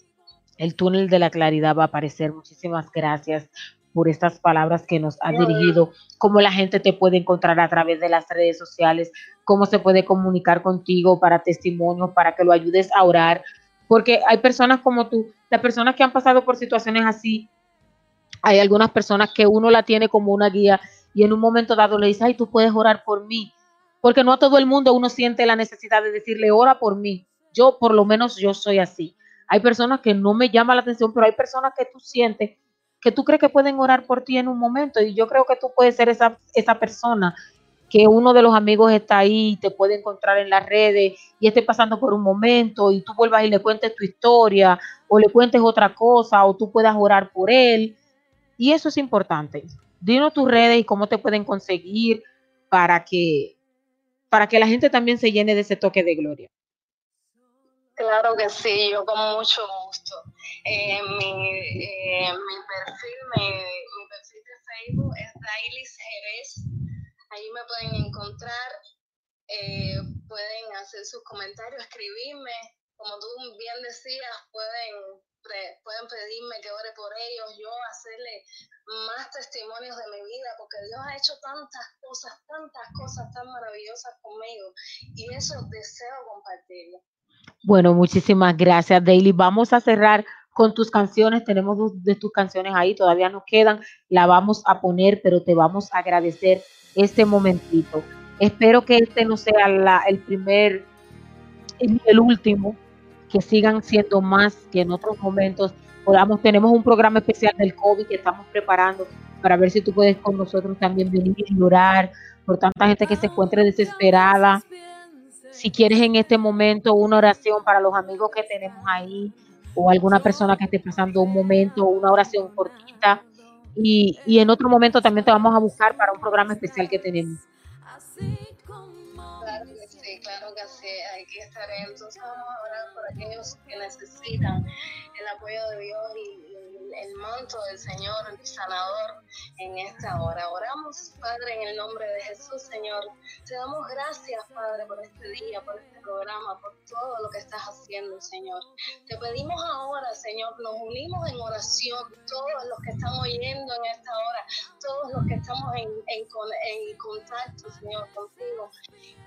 el túnel de la claridad va a aparecer. Muchísimas gracias por estas palabras que nos ha dirigido, cómo la gente te puede encontrar a través de las redes sociales, cómo se puede comunicar contigo para testimonios, para que lo ayudes a orar, porque hay personas como tú, las personas que han pasado por situaciones así, hay algunas personas que uno la tiene como una guía y en un momento dado le dice, ay, tú puedes orar por mí, porque no a todo el mundo uno siente la necesidad de decirle, ora por mí. Yo, por lo menos, yo soy así. Hay personas que no me llama la atención, pero hay personas que tú sientes que tú crees que pueden orar por ti en un momento y yo creo que tú puedes ser esa, esa persona que uno de los amigos está ahí, te puede encontrar en las redes y esté pasando por un momento y tú vuelvas y le cuentes tu historia o le cuentes otra cosa o tú puedas orar por él. Y eso es importante. Dinos tus redes y cómo te pueden conseguir para que, para que la gente también se llene de ese toque de gloria. Claro que sí, yo con mucho gusto. Eh, mi, eh, mi perfil, mi, mi perfil de Facebook es Dailis Jerez. Ahí me pueden encontrar, eh, pueden hacer sus comentarios, escribirme. Como tú bien decías, pueden, pueden pedirme que ore por ellos, yo hacerle más testimonios de mi vida, porque Dios ha hecho tantas cosas, tantas cosas tan maravillosas conmigo, y eso deseo compartirlo. Bueno, muchísimas gracias, Daily. Vamos a cerrar con tus canciones. Tenemos dos de tus canciones ahí, todavía nos quedan. La vamos a poner, pero te vamos a agradecer este momentito. Espero que este no sea el primer ni el último, que sigan siendo más que en otros momentos. Podamos, tenemos un programa especial del COVID que estamos preparando para ver si tú puedes con nosotros también venir y orar por tanta gente que se encuentre desesperada si quieres en este momento una oración para los amigos que tenemos ahí o alguna persona que esté pasando un momento, una oración cortita. Y, y en otro momento también te vamos a buscar para un programa especial que tenemos. Claro que sí, claro que sí, aquí estaré. Entonces vamos a orar por aquellos que necesitan el apoyo de Dios y, el manto del Señor, sanador, en esta hora. Oramos, Padre, en el nombre de Jesús, Señor. Te damos gracias, Padre, por este día, por este programa, por todo lo que estás haciendo, Señor. Te pedimos ahora, Señor, nos unimos en oración, todos los que están oyendo en esta hora, todos los que estamos en, en en contacto, Señor, contigo.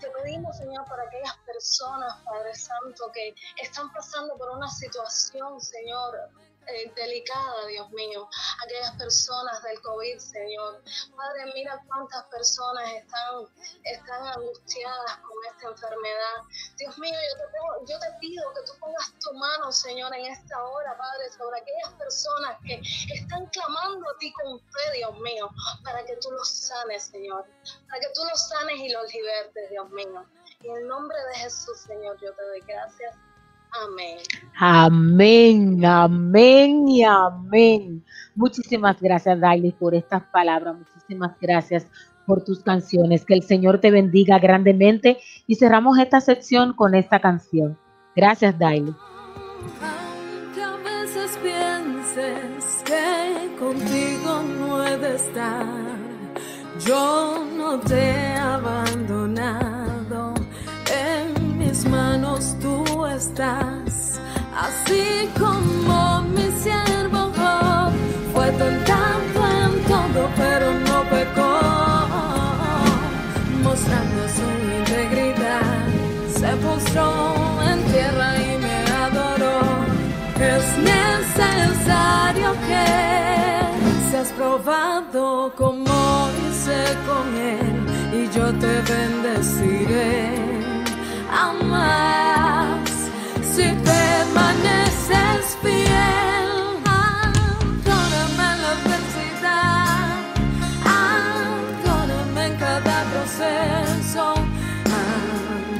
Te pedimos, Señor, por aquellas personas, Padre Santo, que están pasando por una situación, Señor, eh, delicada, Dios mío, aquellas personas del COVID, Señor. Padre, mira cuántas personas están, están angustiadas con esta enfermedad. Dios mío, yo te, pongo- yo te pido que tú pongas tu mano, Señor, en esta hora, Padre, sobre aquellas personas que están clamando a ti con fe, Dios mío, para que tú los sanes, Señor, para que tú los sanes y los libertes, Dios mío. En el nombre de Jesús, Señor, yo te doy gracias. Amén. Amén, amén y amén. Muchísimas gracias, Daily, por estas palabras. Muchísimas gracias por tus canciones. Que el Señor te bendiga grandemente. Y cerramos esta sección con esta canción. Gracias, Daily. Aunque a veces pienses que contigo no he de estar, yo no te. En mis manos tú estás, así como mi siervo Job fue tentado en todo, pero no pecó, mostrando su integridad. Se postró en tierra y me adoró. Es necesario que seas probado como hice con él y yo te bendeciré. A más si permaneces fiel. Adórame la adversidad, adórame en cada proceso,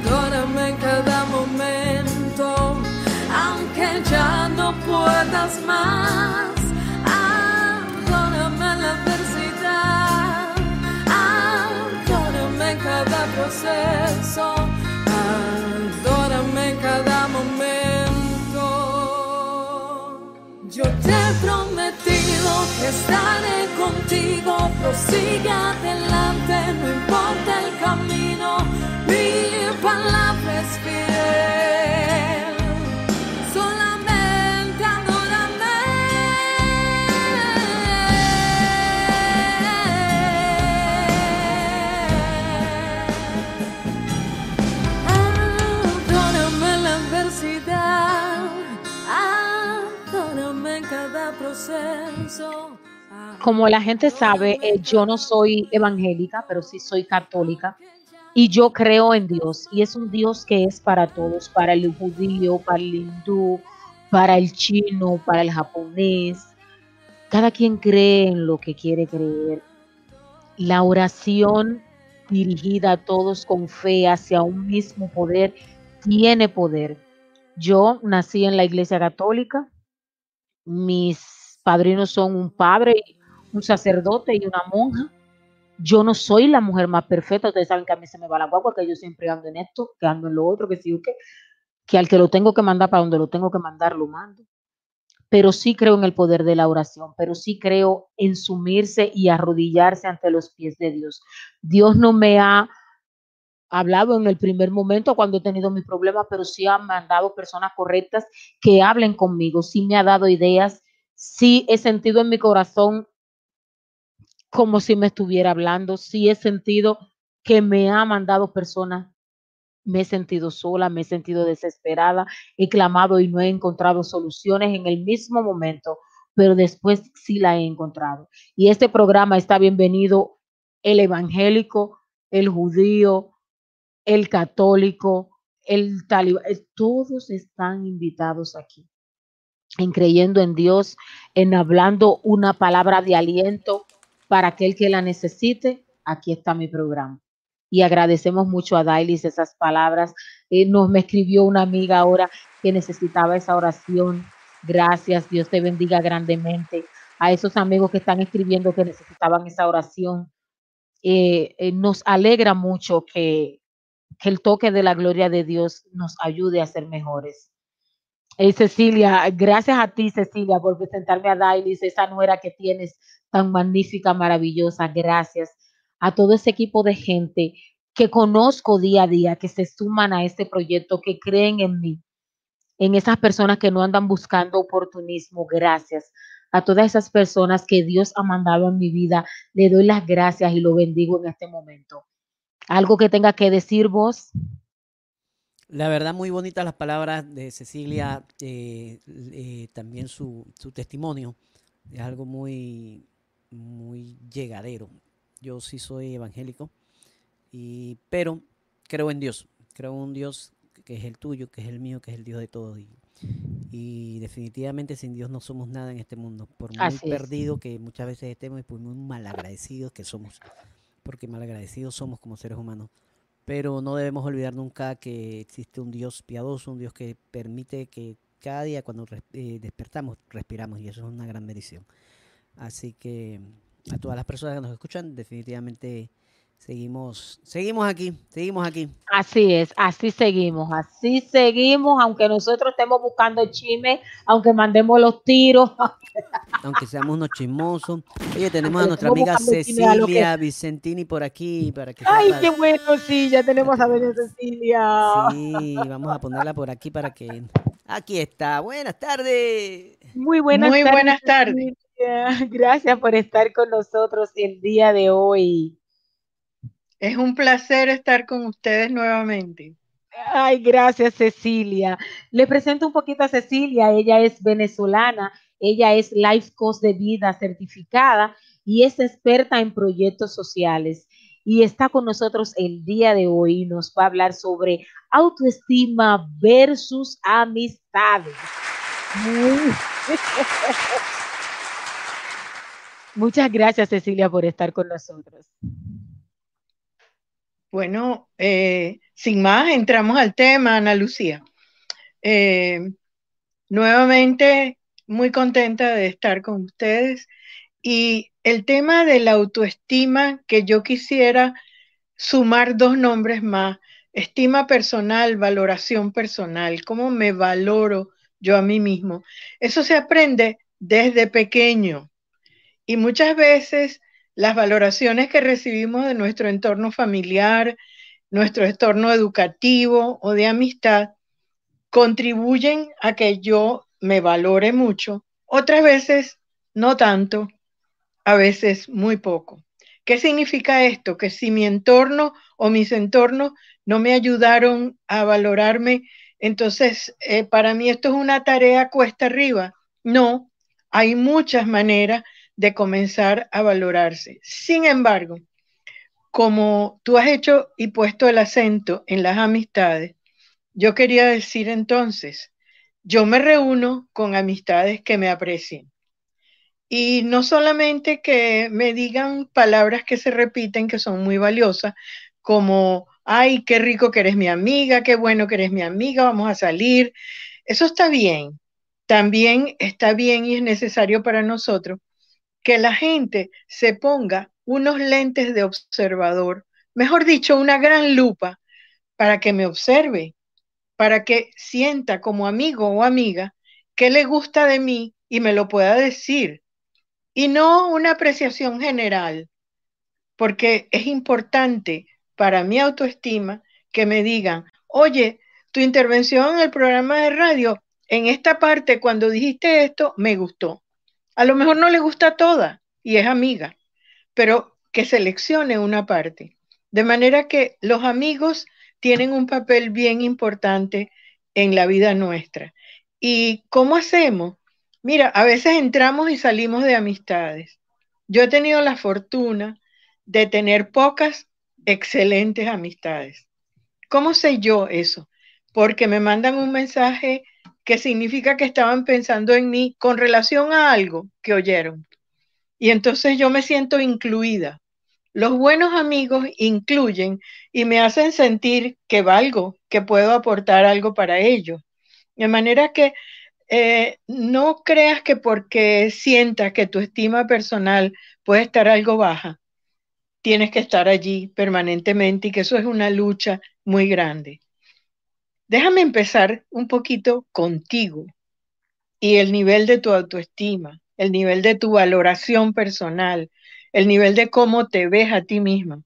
adórame en cada momento, aunque ya no puedas más. Proceso, Yo te he prometido que estaré contigo, prosigue adelante, no importa el camino, mi palabra es fiel. Como la gente sabe, eh, yo no soy evangélica, pero sí soy católica. Y yo creo en Dios. Y es un Dios que es para todos, para el judío, para el hindú, para el chino, para el japonés. Cada quien cree en lo que quiere creer. La oración dirigida a todos con fe hacia un mismo poder tiene poder. Yo nací en la iglesia católica. Mis padrinos son un padre, un sacerdote y una monja. Yo no soy la mujer más perfecta. Ustedes saben que a mí se me va la guagua, que yo siempre ando en esto, que ando en lo otro, que sí o qué, que al que lo tengo que mandar para donde lo tengo que mandar, lo mando. Pero sí creo en el poder de la oración, pero sí creo en sumirse y arrodillarse ante los pies de Dios. Dios no me ha hablado en el primer momento cuando he tenido mis problemas, pero sí ha mandado personas correctas que hablen conmigo, sí me ha dado ideas, sí he sentido en mi corazón como si me estuviera hablando, sí he sentido que me ha mandado personas, me he sentido sola, me he sentido desesperada, he clamado y no he encontrado soluciones en el mismo momento, pero después sí la he encontrado. Y este programa está bienvenido el evangélico, el judío, el católico, el talibán, todos están invitados aquí en creyendo en Dios, en hablando una palabra de aliento para aquel que la necesite. Aquí está mi programa. Y agradecemos mucho a Dailis esas palabras. Eh, nos me escribió una amiga ahora que necesitaba esa oración. Gracias, Dios te bendiga grandemente. A esos amigos que están escribiendo que necesitaban esa oración. Eh, eh, nos alegra mucho que, que el toque de la gloria de Dios nos ayude a ser mejores. Cecilia, gracias a ti, Cecilia, por presentarme a Dailis, esa nuera que tienes tan magnífica, maravillosa. Gracias a todo ese equipo de gente que conozco día a día, que se suman a este proyecto, que creen en mí, en esas personas que no andan buscando oportunismo. Gracias a todas esas personas que Dios ha mandado en mi vida. Le doy las gracias y lo bendigo en este momento. Algo que tenga que decir vos. La verdad, muy bonitas las palabras de Cecilia, eh, eh, también su, su testimonio. Es algo muy, muy llegadero. Yo sí soy evangélico, y, pero creo en Dios. Creo en un Dios que es el tuyo, que es el mío, que es el Dios de todos. Y, y definitivamente sin Dios no somos nada en este mundo. Por muy Así es. perdido que muchas veces estemos y por muy malagradecidos que somos. Porque malagradecidos somos como seres humanos. Pero no debemos olvidar nunca que existe un Dios piadoso, un Dios que permite que cada día cuando eh, despertamos, respiramos. Y eso es una gran bendición. Así que a todas las personas que nos escuchan, definitivamente seguimos, seguimos aquí, seguimos aquí. Así es, así seguimos, así seguimos, aunque nosotros estemos buscando chisme, aunque mandemos los tiros, aunque seamos unos chismosos. Oye, tenemos a nuestra amiga que- Cecilia Vicentini por aquí para que Ay, sepas. qué bueno, sí, ya tenemos a Doña Cecilia. Sí, vamos a ponerla por aquí para que. Aquí está. Buenas tardes. Muy buenas Muy tardes. buenas tardes. Gracias por estar con nosotros el día de hoy. Es un placer estar con ustedes nuevamente. Ay, gracias Cecilia. Le presento un poquito a Cecilia. Ella es venezolana, ella es Life Coach de Vida certificada y es experta en proyectos sociales. Y está con nosotros el día de hoy y nos va a hablar sobre autoestima versus amistades. Muy- Muchas gracias Cecilia por estar con nosotros. Bueno, eh, sin más, entramos al tema, Ana Lucía. Eh, nuevamente, muy contenta de estar con ustedes. Y el tema de la autoestima, que yo quisiera sumar dos nombres más, estima personal, valoración personal, cómo me valoro yo a mí mismo. Eso se aprende desde pequeño. Y muchas veces las valoraciones que recibimos de nuestro entorno familiar, nuestro entorno educativo o de amistad, contribuyen a que yo me valore mucho. Otras veces no tanto, a veces muy poco. ¿Qué significa esto? Que si mi entorno o mis entornos no me ayudaron a valorarme, entonces eh, para mí esto es una tarea cuesta arriba. No, hay muchas maneras de comenzar a valorarse. Sin embargo, como tú has hecho y puesto el acento en las amistades, yo quería decir entonces, yo me reúno con amistades que me aprecien. Y no solamente que me digan palabras que se repiten, que son muy valiosas, como, ay, qué rico que eres mi amiga, qué bueno que eres mi amiga, vamos a salir. Eso está bien. También está bien y es necesario para nosotros que la gente se ponga unos lentes de observador, mejor dicho, una gran lupa para que me observe, para que sienta como amigo o amiga qué le gusta de mí y me lo pueda decir. Y no una apreciación general, porque es importante para mi autoestima que me digan, oye, tu intervención en el programa de radio, en esta parte, cuando dijiste esto, me gustó. A lo mejor no le gusta toda y es amiga, pero que seleccione una parte. De manera que los amigos tienen un papel bien importante en la vida nuestra. ¿Y cómo hacemos? Mira, a veces entramos y salimos de amistades. Yo he tenido la fortuna de tener pocas excelentes amistades. ¿Cómo sé yo eso? Porque me mandan un mensaje que significa que estaban pensando en mí con relación a algo que oyeron. Y entonces yo me siento incluida. Los buenos amigos incluyen y me hacen sentir que valgo, que puedo aportar algo para ellos. De manera que eh, no creas que porque sientas que tu estima personal puede estar algo baja, tienes que estar allí permanentemente y que eso es una lucha muy grande. Déjame empezar un poquito contigo y el nivel de tu autoestima, el nivel de tu valoración personal, el nivel de cómo te ves a ti misma.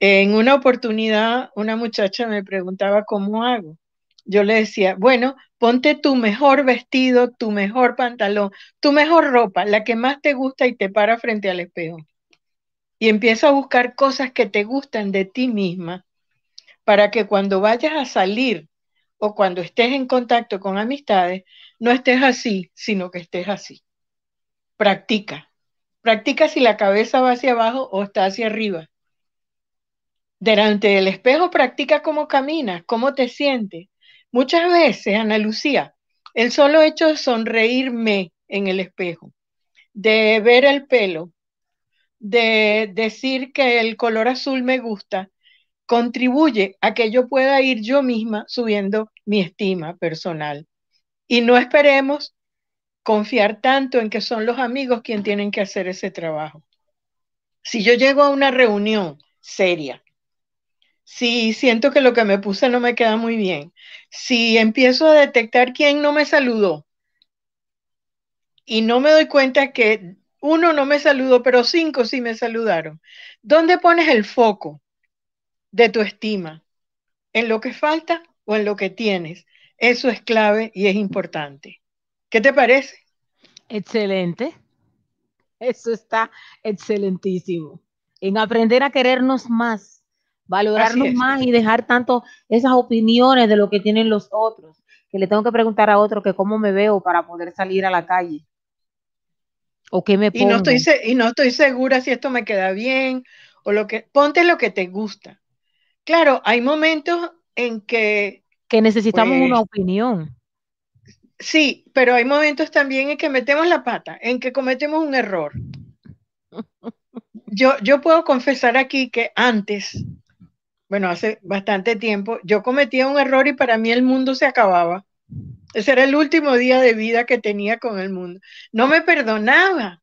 En una oportunidad, una muchacha me preguntaba cómo hago. Yo le decía, bueno, ponte tu mejor vestido, tu mejor pantalón, tu mejor ropa, la que más te gusta y te para frente al espejo. Y empieza a buscar cosas que te gustan de ti misma para que cuando vayas a salir o cuando estés en contacto con amistades, no estés así, sino que estés así. Practica. Practica si la cabeza va hacia abajo o está hacia arriba. Delante del espejo practica cómo caminas, cómo te sientes. Muchas veces, Ana Lucía, el solo hecho de sonreírme en el espejo, de ver el pelo, de decir que el color azul me gusta, contribuye a que yo pueda ir yo misma subiendo mi estima personal. Y no esperemos confiar tanto en que son los amigos quienes tienen que hacer ese trabajo. Si yo llego a una reunión seria, si siento que lo que me puse no me queda muy bien, si empiezo a detectar quién no me saludó y no me doy cuenta que uno no me saludó, pero cinco sí me saludaron, ¿dónde pones el foco de tu estima? ¿En lo que falta o en lo que tienes? Eso es clave y es importante. ¿Qué te parece? Excelente. Eso está excelentísimo. En aprender a querernos más, valorarnos más y dejar tanto esas opiniones de lo que tienen los otros, que le tengo que preguntar a otro que cómo me veo para poder salir a la calle. O qué me Y pongo. no, estoy, y no estoy segura si esto me queda bien o lo que, ponte lo que te gusta. Claro, hay momentos en que, que necesitamos pues, una opinión. sí, pero hay momentos también en que metemos la pata, en que cometemos un error. Yo, yo puedo confesar aquí que antes, bueno, hace bastante tiempo, yo cometía un error y para mí el mundo se acababa. Ese era el último día de vida que tenía con el mundo. No me perdonaba.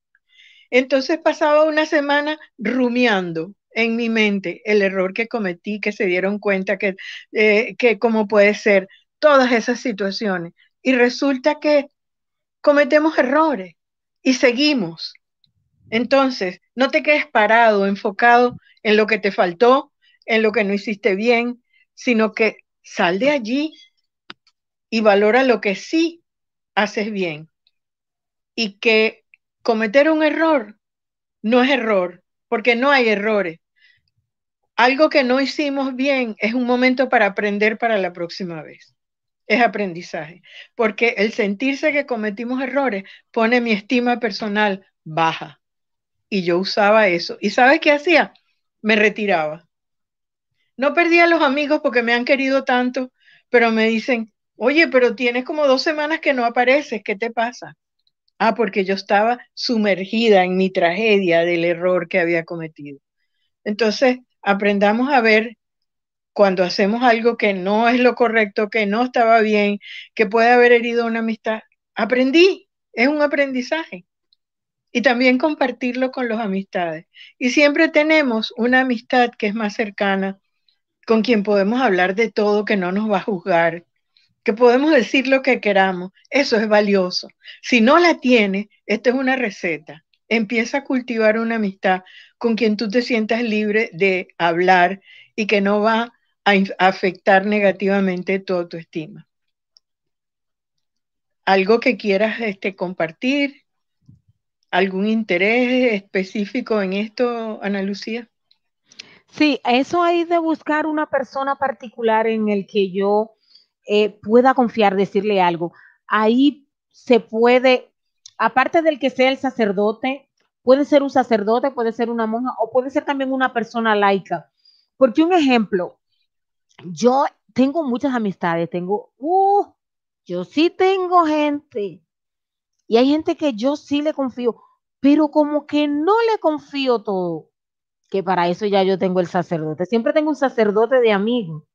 Entonces pasaba una semana rumiando en mi mente el error que cometí, que se dieron cuenta que, eh, que cómo puede ser todas esas situaciones. Y resulta que cometemos errores y seguimos. Entonces, no te quedes parado, enfocado en lo que te faltó, en lo que no hiciste bien, sino que sal de allí y valora lo que sí haces bien. Y que cometer un error no es error, porque no hay errores. Algo que no hicimos bien es un momento para aprender para la próxima vez. Es aprendizaje, porque el sentirse que cometimos errores pone mi estima personal baja. Y yo usaba eso. ¿Y sabes qué hacía? Me retiraba. No perdí a los amigos porque me han querido tanto, pero me dicen, oye, pero tienes como dos semanas que no apareces, ¿qué te pasa? Ah, porque yo estaba sumergida en mi tragedia del error que había cometido. Entonces, aprendamos a ver cuando hacemos algo que no es lo correcto, que no estaba bien, que puede haber herido una amistad. Aprendí, es un aprendizaje. Y también compartirlo con los amistades. Y siempre tenemos una amistad que es más cercana, con quien podemos hablar de todo, que no nos va a juzgar, que podemos decir lo que queramos. Eso es valioso. Si no la tienes, esta es una receta. Empieza a cultivar una amistad con quien tú te sientas libre de hablar y que no va a afectar negativamente tu autoestima. ¿Algo que quieras este, compartir? ¿Algún interés específico en esto, Ana Lucía? Sí, eso hay de buscar una persona particular en el que yo eh, pueda confiar, decirle algo. Ahí se puede, aparte del que sea el sacerdote, puede ser un sacerdote, puede ser una monja o puede ser también una persona laica. Porque un ejemplo, yo tengo muchas amistades, tengo, uh, yo sí tengo gente y hay gente que yo sí le confío, pero como que no le confío todo que para eso ya yo tengo el sacerdote. Siempre tengo un sacerdote de amigo,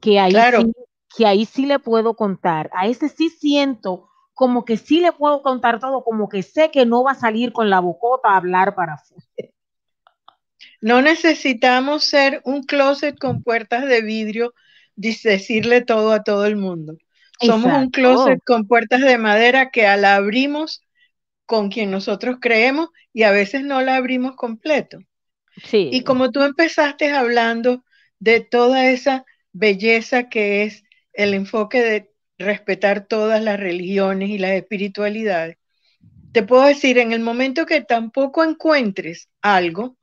que ahí, Claro. sí, que ahí sí le puedo contar. A ese sí siento como que sí le puedo contar todo, como que sé que no va a salir con la bocota a hablar para afuera. No necesitamos ser un closet con puertas de vidrio, decirle todo a todo el mundo. Somos un closet con puertas de madera que la abrimos con quien nosotros creemos y a veces no la abrimos completo. Sí. Y como tú empezaste hablando de toda esa belleza que es el enfoque de respetar todas las religiones y las espiritualidades, te puedo decir, en el momento que tampoco encuentres algo,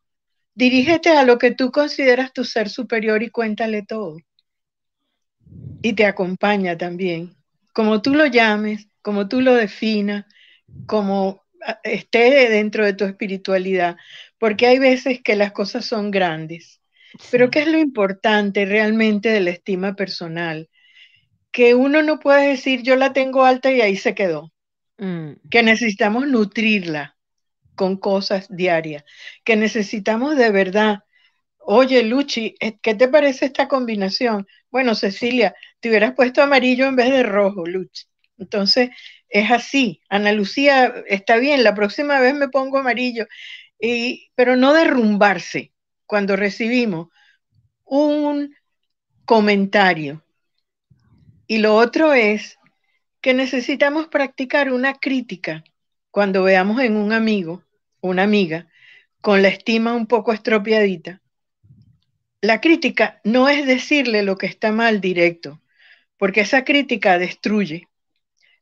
dirígete a lo que tú consideras tu ser superior y cuéntale todo. y te acompaña también. Como tú lo llames, como tú lo definas, como ah, esté dentro de tu espiritualidad, porque hay veces que las cosas son grandes. Pero ¿qué es lo importante realmente de la estima personal? Que uno no puede decir yo la tengo alta y ahí se quedó. Mm, Que necesitamos nutrirla con cosas diarias. Que necesitamos de verdad. Oye, Luchi, eh, ¿qué te parece esta combinación? Bueno, Cecilia, te hubieras puesto amarillo en vez de rojo, Luchi. Entonces, es así. Ana Lucía, está bien, la próxima vez me pongo amarillo. Y, pero no derrumbarse cuando recibimos un comentario. Y lo otro es que necesitamos practicar una crítica cuando veamos en un amigo, una amiga, con la estima un poco estropeadita. La crítica no es decirle lo que está mal directo, porque esa crítica destruye.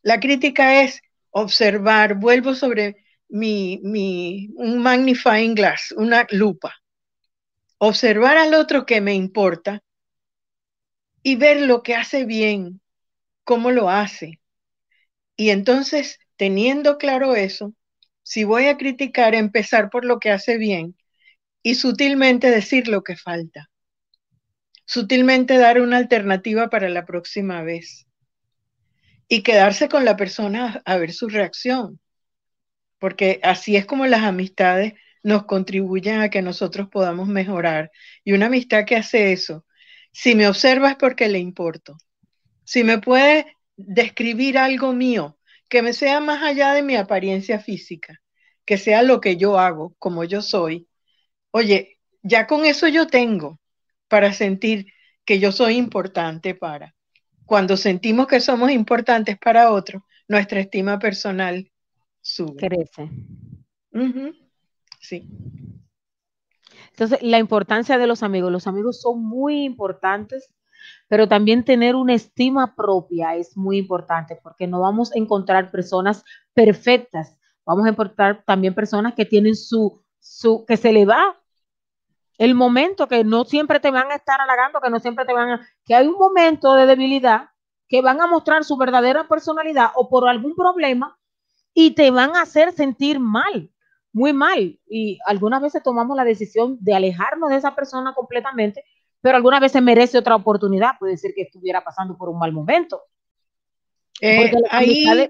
La crítica es observar, vuelvo sobre mi, mi, un magnifying glass, una lupa. Observar al otro que me importa y ver lo que hace bien, cómo lo hace. Y entonces, teniendo claro eso, si voy a criticar, empezar por lo que hace bien y sutilmente decir lo que falta. Sutilmente dar una alternativa para la próxima vez. Y quedarse con la persona a ver su reacción. Porque así es como las amistades nos contribuyen a que nosotros podamos mejorar. Y una amistad que hace eso, si me observa es porque le importo. Si me puede describir algo mío, que me sea más allá de mi apariencia física, que sea lo que yo hago, como yo soy. Oye, ya con eso yo tengo para sentir que yo soy importante para. Cuando sentimos que somos importantes para otros, nuestra estima personal sube. crece. Sí. Entonces, la importancia de los amigos. Los amigos son muy importantes, pero también tener una estima propia es muy importante porque no vamos a encontrar personas perfectas. Vamos a encontrar también personas que tienen su, su, que se le va el momento, que no siempre te van a estar halagando, que no siempre te van a, que hay un momento de debilidad que van a mostrar su verdadera personalidad o por algún problema y te van a hacer sentir mal, muy mal. Y algunas veces tomamos la decisión de alejarnos de esa persona completamente, pero algunas veces merece otra oportunidad. Puede ser que estuviera pasando por un mal momento. Eh, ahí, amistades-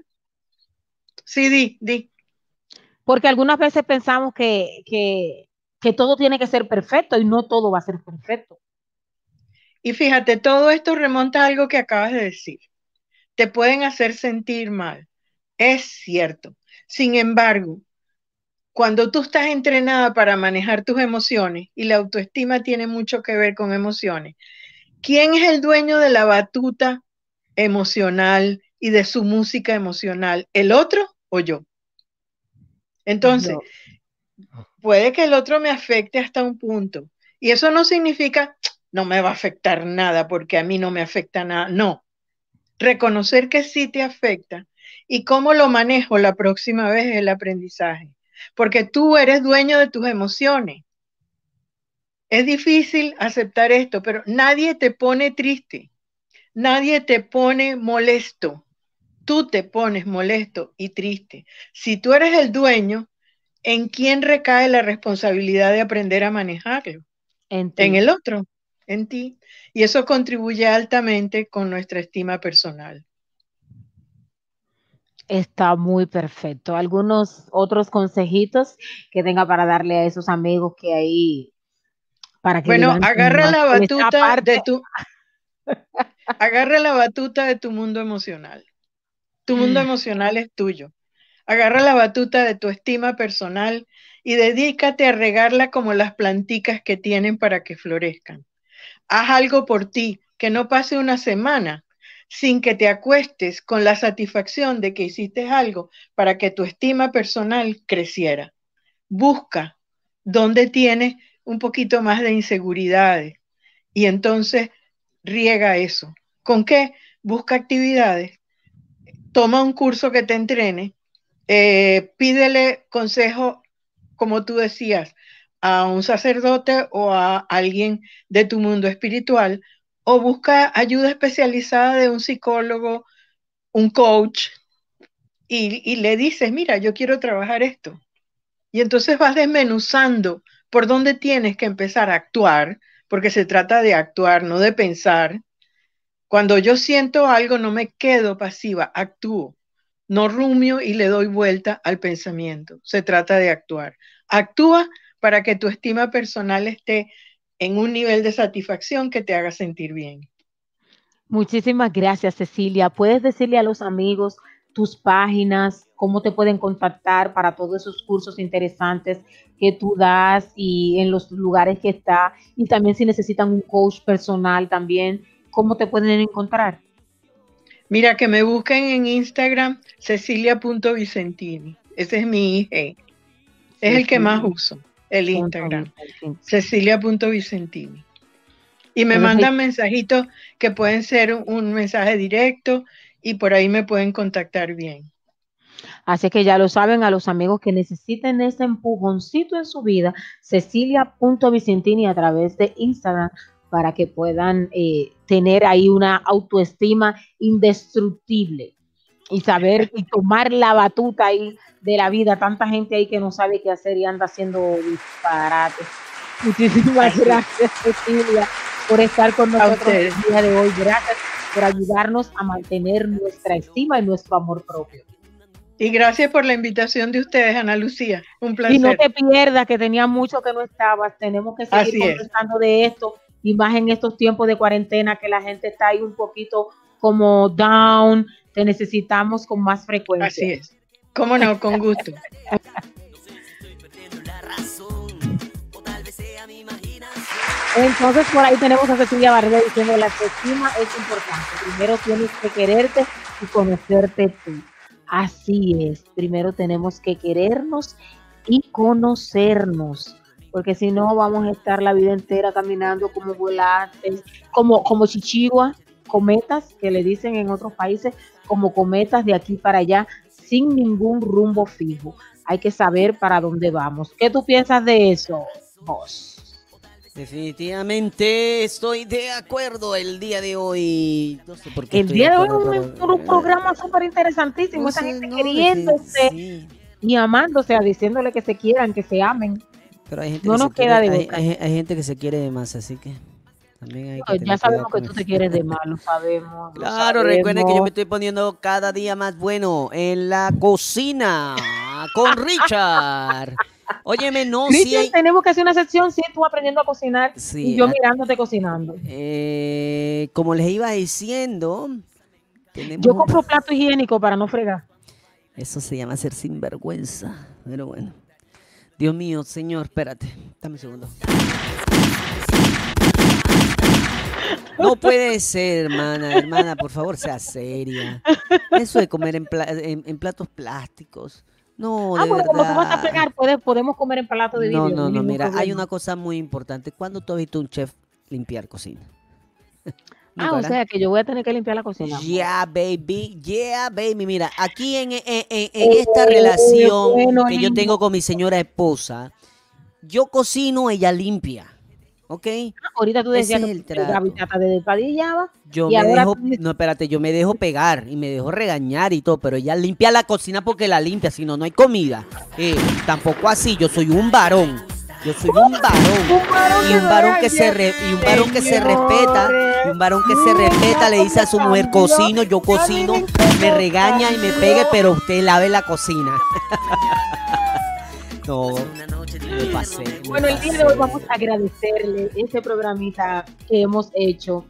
sí, di, di. Porque algunas veces pensamos que, que, que todo tiene que ser perfecto y no todo va a ser perfecto. Y fíjate, todo esto remonta a algo que acabas de decir. Te pueden hacer sentir mal. Es cierto. Sin embargo, cuando tú estás entrenada para manejar tus emociones, y la autoestima tiene mucho que ver con emociones, ¿quién es el dueño de la batuta emocional y de su música emocional? ¿El otro o yo? Entonces, puede que el otro me afecte hasta un punto. Y eso no significa no me va a afectar nada porque a mí no me afecta nada. No. Reconocer que sí te afecta y cómo lo manejo la próxima vez es el aprendizaje. Porque tú eres dueño de tus emociones. Es difícil aceptar esto, pero nadie te pone triste. Nadie te pone molesto. Tú te pones molesto y triste. Si tú eres el dueño, ¿en quién recae la responsabilidad de aprender a manejarlo? En, el otro, en ti. Y eso contribuye altamente con nuestra estima personal. Está muy perfecto. Algunos otros consejitos que tenga para darle a esos amigos que ahí para que Bueno, agarra la batuta de tu agarra la batuta de tu mundo emocional. Tu mundo emocional es tuyo. Agarra la batuta de tu estima personal y dedícate a regarla como las planticas que tienen para que florezcan. Haz algo por ti, que no pase una semana sin que te acuestes con la satisfacción de que hiciste algo para que tu estima personal creciera. Busca dónde tienes un poquito más de inseguridades y entonces riega eso. ¿Con qué? Busca actividades. Toma un curso que te entrene. Eh, pídele consejo, como tú decías, a un sacerdote o a alguien de tu mundo espiritual o busca ayuda especializada de un psicólogo, un coach, y, le dices, mira, yo quiero trabajar esto. Y entonces vas desmenuzando por dónde tienes que empezar a actuar, porque se trata de actuar, no de pensar. Cuando yo siento algo, no me quedo pasiva, actúo. No rumio y le doy vuelta al pensamiento. Se trata de actuar. Actúa para que tu estima personal esté en un nivel de satisfacción que te haga sentir bien. Muchísimas gracias, Cecilia. ¿Puedes decirle a los amigos tus páginas, cómo te pueden contactar para todos esos cursos interesantes que tú das y en los lugares que está? Y también si necesitan un coach personal también, ¿cómo te pueden encontrar? Mira, que me busquen en Instagram, cecilia.vicentini. Ese es mi IG. Es el que más uso, el Instagram. Cecilia.vicentini. Y me mandan mensajitos que pueden ser un- un mensaje directo y por ahí me pueden contactar bien. Así que ya lo saben a los amigos que necesiten ese empujoncito en su vida, cecilia.vicentini a través de Instagram para que puedan eh, tener ahí una autoestima indestructible y saber y tomar la batuta ahí de la vida. Tanta gente ahí que no sabe qué hacer y anda haciendo disparates. Muchísimas gracias, Cecilia, por estar con nosotros el día de hoy. Gracias por ayudarnos a mantener nuestra estima y nuestro amor propio. Y gracias por la invitación de ustedes, Ana Lucía. Un placer. Y no te pierdas que tenía mucho que no estabas. Tenemos que seguir Así es. conversando de esto y más en estos tiempos de cuarentena que la gente está ahí un poquito como down. Te necesitamos con más frecuencia. Así es. Cómo no, con gusto. Entonces por ahí tenemos a Cecilia Barrera diciendo la autoestima es importante. Primero tienes que quererte y conocerte tú. Así es. Primero tenemos que querernos y conocernos. Porque si no vamos a estar la vida entera caminando como volantes, como, como chichigua, cometas, que le dicen en otros países, como cometas de aquí para allá, sin ningún rumbo fijo. Hay que saber para dónde vamos. ¿Qué tú piensas de eso, vos? Definitivamente estoy de acuerdo el día de hoy. No sé por qué El día de hoy es un, un programa súper interesantísimo. No Esa gente no, queriéndose sí, y amándose, a diciéndole que se quieran, que se amen. Pero hay gente No que nos queda de hay- hay gente que se quiere de más, así que también hay que tener ya sabemos que tú te quieres de mal, lo sabemos. Claro, recuerden que yo me estoy poniendo cada día más bueno en la cocina con Richard. Óyeme, no, Cristian, hay... tenemos que hacer una sección, sí, tú aprendiendo a cocinar Sí, y yo ah. mirándote cocinando. eh, como les iba diciendo, tenemos... Yo compro plato higiénico para no fregar. Eso se llama ser sinvergüenza, pero bueno. Dios mío, señor, espérate, dame un segundo. No puede ser, hermana, hermana, por favor, sea seria. Eso de comer en, pla- en- en platos plásticos. No, ah, de bueno, como tú vas a verdad. fregar, puedes- podemos comer en plato de vidrio. No, no, no, mira, hay una cosa muy importante. ¿Cuándo tú has visto un chef limpiar cocina? Ah, o ¿verdad? sea que yo voy a tener que limpiar la cocina. Yeah, baby, yeah, baby. Mira, aquí en, en- en- en esta relación bueno, que yo tengo con mi señora esposa, yo cocino, ella limpia. ¿Ok? Ahorita tú decías es que el tu trato. Gaby Tata de despadillaba. Yo Y me ahora dejo, no, espérate, yo me dejo pegar y me dejo regañar y todo, pero ella limpia la cocina porque la limpia, si no, no hay comida. Eh, tampoco así, yo soy un varón. Yo soy un varón. Y un varón que se re- y un varón que se respeta, y un varón que se respeta le dice a su mujer cocino, yo cocino, me regaña y me pegue, pero usted lave la cocina. no, me Bueno, el día de hoy vamos a agradecerle este programita que hemos hecho.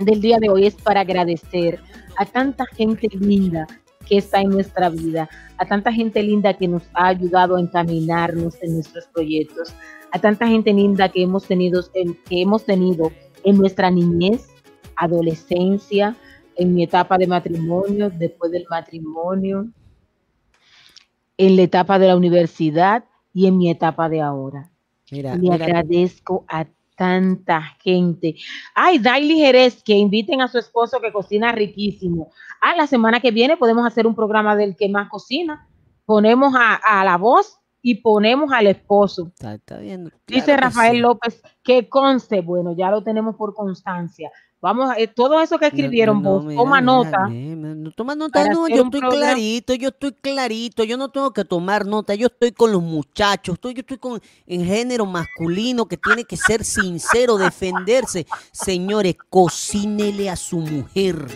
Del día de hoy es para agradecer a tanta gente linda que está en nuestra vida, a tanta gente linda que nos ha ayudado a encaminarnos en nuestros proyectos, a tanta gente linda que hemos tenido en, que hemos tenido en nuestra niñez, adolescencia, en mi etapa de matrimonio, después del matrimonio, en la etapa de la universidad y en mi etapa de ahora. Mira, Le mira, agradezco a tanta gente. Ay, Daily Jerez, que inviten a su esposo que cocina riquísimo. Ah, la semana que viene podemos hacer un programa del que más cocina. Ponemos a, a la voz y ponemos al esposo. está, está bien. Dice que Rafael sí. López que conste, bueno, ya lo tenemos por constancia. Vamos, eh, todo eso que escribieron, No, no, vos, toma mira, nota. mira, toma nota, no, yo estoy programa. clarito, yo estoy clarito, yo no tengo que tomar nota, yo estoy con los muchachos, estoy, yo estoy con el género masculino que tiene que ser sincero, defenderse. Señores, cocínele a su mujer.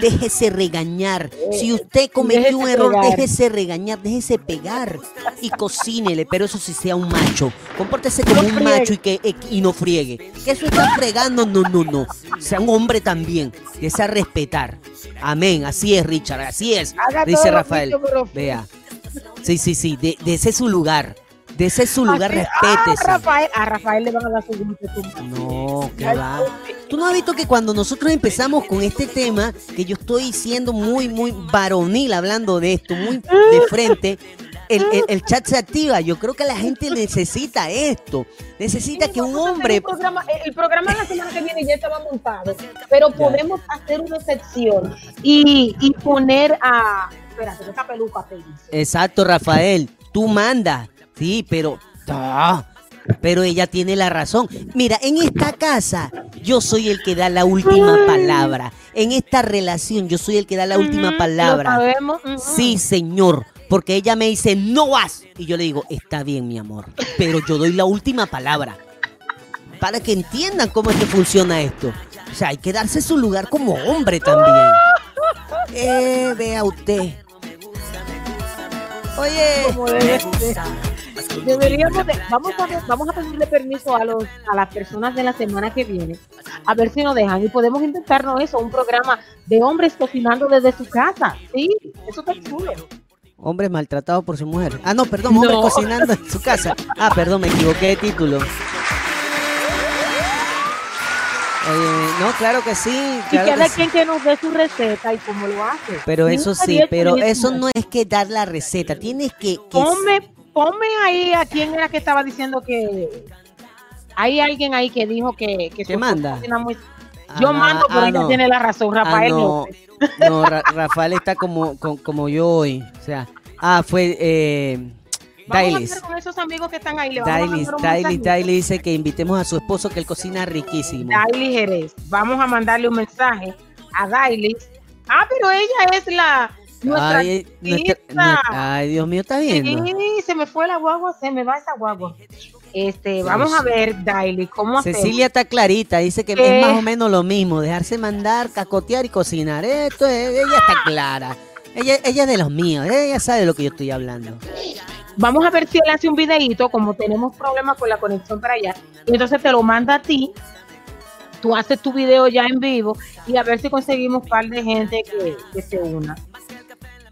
Déjese regañar. Si usted cometió un error, pegar. déjese regañar, déjese pegar y cocínele, pero eso sí sea un macho. Compórtese como un macho y que eh, y no friegue. Que eso está fregando, no, no, no. Sea un hombre también. A respetar. Amén. Así es, Richard. Así es. Haga Dice Rafael. Vea. Sí, sí, sí. De, de ese es su lugar. De ese es su lugar, Así- respétese. Ah, Rafael, a Rafael le van a dar su golpe. No, que va. Tú no has visto que cuando nosotros empezamos con este tema, que yo estoy siendo muy, muy varonil hablando de esto, muy de frente, el, el- el chat se activa. Yo creo que la gente necesita esto. Necesita que un hombre. El programa, el programa de la semana que viene ya estaba montado, pero podemos hacer una excepción y, y poner a. Espérate, esta peluca. Exacto, Rafael. Tú mandas. Sí, pero. Ah, pero ella tiene la razón. Mira, en esta casa yo soy el que da la última palabra. En esta relación yo soy el que da la última Ujú, palabra. Lo sabemos. ujú. Sí, señor. Porque ella me dice, no vas. Y yo le digo, está bien, mi amor. Pero yo doy la última palabra. Para que entiendan cómo es que funciona esto. O sea, hay que darse su lugar como hombre también. Eh, vea usted. Oye. Como ser. Deberíamos de- vamos a ver- vamos a pedirle permiso a los a las personas de la semana que viene a ver si nos dejan y podemos intentarnos eso un programa de hombres cocinando desde su casa sí eso está chulo Hombres maltratados por su mujer. Ah, no, perdón, hombres No. cocinando en su casa. Ah, perdón, me equivoqué de título. Oye, no, claro que sí. y claro cada que sí. quien que nos dé su receta y cómo lo hace Pero eso sí, pero eso no es que dar la receta. Tienes que. que ponme ponme ahí a quién era que estaba diciendo que hay alguien ahí que dijo que que ¿Qué su manda? muy- yo Ah, mando pero ah, ella no. tiene la razón Ah, Rafael no, no, Ra- Rafael está como, como, como yo hoy. O sea, ah, fue eh, Dailis. con esos amigos que están ahí. Le vamos a Dailis, Dailis. Dailis dice que invitemos a su esposo que él cocina riquísimo. Daily Jerez. Vamos a mandarle un mensaje a Daily. Ah, pero ella es la nuestra Ay, nuestra- artista. nuestra- ay, Dios mío, está viendo. Sí, se me fue la guagua, se me va esa guagua. Este, vamos a ver, Daily, cómo. Cecilia está clarita, dice que es más o menos lo mismo, dejarse mandar, cacotear y cocinar. Esto es, ella está clara. Ella, ella es de los míos, ella sabe de lo que yo estoy hablando. Vamos a ver si él hace un videíto, como tenemos problemas con la conexión para allá. Y entonces te lo manda a ti. Tú haces tu video ya en vivo y a ver si conseguimos un par de gente que, que se una.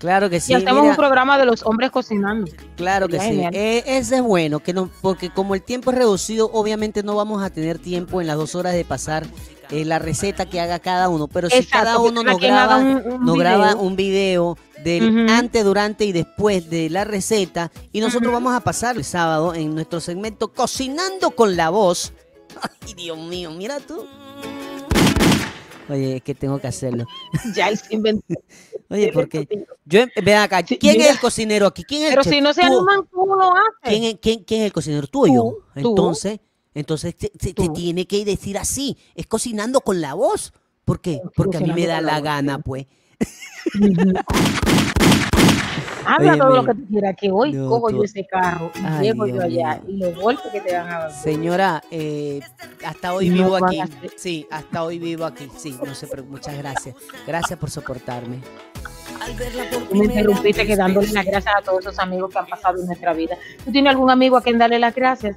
Claro que sí. y hacemos mira, un programa de los hombres cocinando. Claro que sí. Eh, ese es bueno, que no, porque como el tiempo es reducido, obviamente no vamos a tener tiempo en las dos horas de pasar eh, la receta que haga cada uno. Pero si cada uno nos graba, un- un nos graba video. un video del antes, durante y después de la receta, y nosotros vamos a pasar el sábado en nuestro segmento Cocinando con la voz. Ay, Dios mío, mira tú. Oye, es que tengo que hacerlo. Ya él se inventó. Oye, porque yo em- ven acá, ¿quién es el cocinero aquí? ¿Quién es Pero si no se animan, tú lo haces. ¿Quién es, quién, quién es el cocinero? ¿Tú o yo? Entonces, entonces te, te- te tiene que decir así. Es cocinando con la voz. ¿Por qué? Porque a mí me da la gana, pues. Habla todo Óyeme. lo que tú quieras, que hoy No, cojo tú- yo ese carro y Ay, llego Dios yo allá mío. y los golpes que te van a dar. Señora, eh, hasta hoy No vivo aquí. Sí, hasta hoy vivo aquí. Sí, no sé, pero muchas gracias. Gracias por soportarme. Tú me interrumpiste que dándole las gracias a todos esos amigos que han pasado en nuestra vida. ¿Tú tienes algún amigo a quien darle las gracias?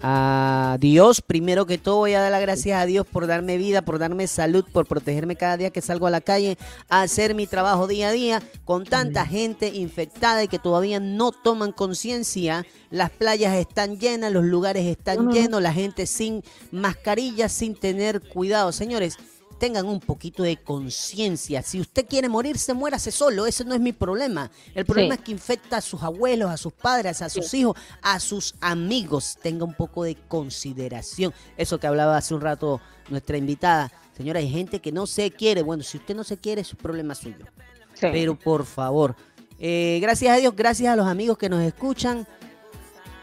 A Dios, primero que todo voy a dar las gracias a Dios por darme vida, por darme salud, por protegerme cada día que salgo a la calle a hacer mi trabajo día a día con tanta gente infectada y que todavía no toman conciencia. Las playas están llenas, los lugares están llenos, la gente sin mascarilla, sin tener cuidado. Señores, tengan un poquito de conciencia. Si usted quiere morirse, muérase solo. Ese no es mi problema. El problema Sí. es que infecta a sus abuelos, a sus padres, a sus hijos, a sus amigos. Tenga un poco de consideración. Eso que hablaba hace un rato nuestra invitada. Señora, hay gente que no se quiere. Bueno, si usted no se quiere, es un problema suyo. Pero por favor, eh, gracias a Dios, gracias a los amigos que nos escuchan.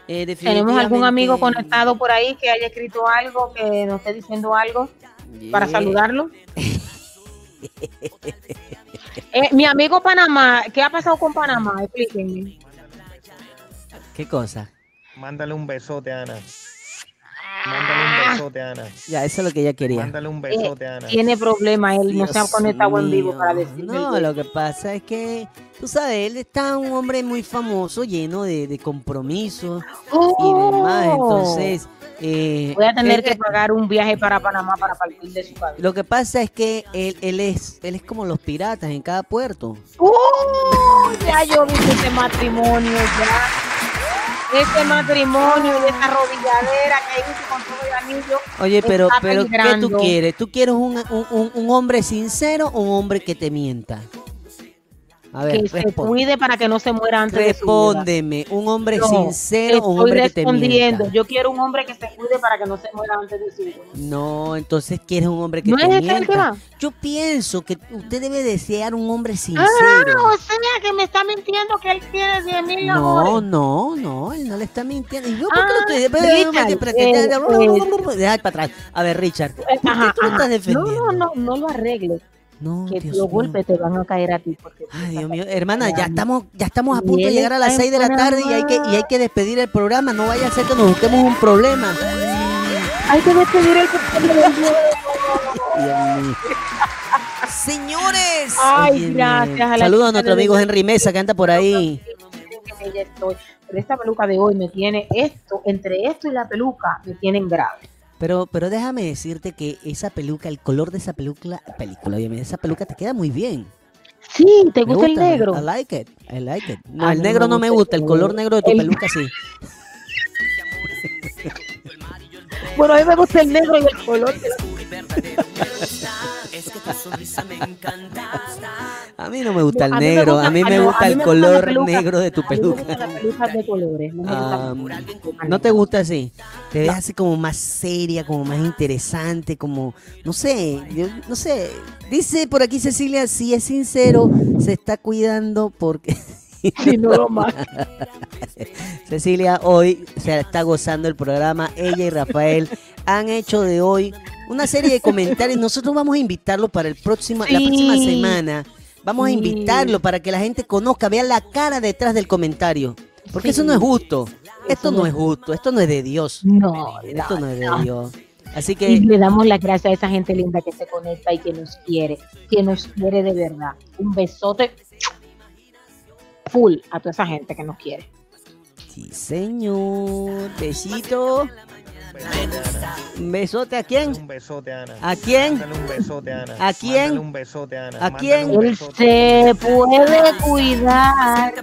Eh, ¿Tenemos algún amigo conectado por ahí que haya escrito algo, que nos esté diciendo algo? Para saludarlo. Eh, mi amigo Panamá, ¿qué ha pasado con Panamá? Explíquenme. ¿Qué cosa? Mándale un besote, Ana. Mándale un besote, Ana. Ya, eso es lo que ella quería. Mándale un besote, Ana. Tiene problema, él no se ha conectado en vivo para decirme. No, lo que pasa es que, tú sabes, él está un hombre muy famoso, lleno de, de compromisos y demás. Entonces, eh, Voy a tener él- que pagar un viaje para Panamá para partir de su cabeza. Lo que pasa es que él, él es él es como los piratas en cada puerto. ¡Uh! Ya yo vi ese matrimonio, ya. Ese matrimonio y esa rodilladera que hizo con todo el anillo. Oye, pero, pero ¿qué tú quieres? ¿Tú quieres un- un- un hombre sincero o un hombre que te mienta? A ver, que se cuide para que no se muera antes de su vida. Respóndeme, ¿un hombre No, sincero o un estoy hombre que te respondiendo. mienta? Yo quiero un hombre que se cuide para que no se muera antes de su vida. No, entonces quieres un hombre que ¿No te es ese el mienta. tema? Yo pienso que usted debe desear un hombre sincero. Ah, o sea que me está mintiendo que él tiene 10 mil No, no, no, él no le está mintiendo. ¿Y yo por qué lo estoy Ah, Espérate, eh, espérate, deja para atrás. A ver, Richard, ¿por qué tú estás defendiendo? No, no, no, no lo arregles. No, que Dios los golpes te van a caer a ti. Porque Ay, Dios mío, hermana, ya estamos, ya estamos a punto de llegar a las está 6 de la tarde y hay que, y hay que despedir el programa. No vaya a ser que nos busquemos un problema. Hay que despedir el mío. Señores. Ay, Óyeme. gracias a la Saludos a nuestro amigo Henry Mesa que anda por ahí. Pero esta peluca de hoy me tiene esto, entre esto y la peluca, me tienen grave. Pero, pero déjame decirte que esa peluca, el color de esa peluca, película, obviamente, esa peluca te queda muy bien. Sí, ¿te gusta el negro? I like it, I like it. No, Ah, el negro no me gusta el color color. negro de tu El- peluca sí. Bueno, a mí me gusta el negro y el color. de la- A mí no me gusta el me negro, a mí me no, gusta a mí el me color negro de tu a mí me peluca. de colores. ¿No te gusta así? Te ves así como más seria, como más interesante, como, no sé, yo- no sé. Dice por aquí Cecilia, si es sincero, se está cuidando porque... Sí, no lo más. Cecilia hoy se está gozando el programa. Ella y Rafael han hecho de hoy una serie de comentarios. Nosotros vamos a invitarlo para el próximo, la próxima semana. Vamos a invitarlo para que la gente conozca, vea la cara detrás del comentario. Porque Sí. eso no es justo. Esto no es justo. Esto no es de Dios. No, Esto no es de no. Dios. Así Y que le damos las gracias a esa gente linda que se conecta y que nos quiere, que nos quiere de verdad. Un besote full a toda esa gente que nos quiere. sí, señor. Besito. Un besote a quién? Un besote, Ana. ¿A quién? Mándale un besote, Ana. ¿A quién? Mándale un besote, Ana. ¿A quién? un Él se puede cuidar.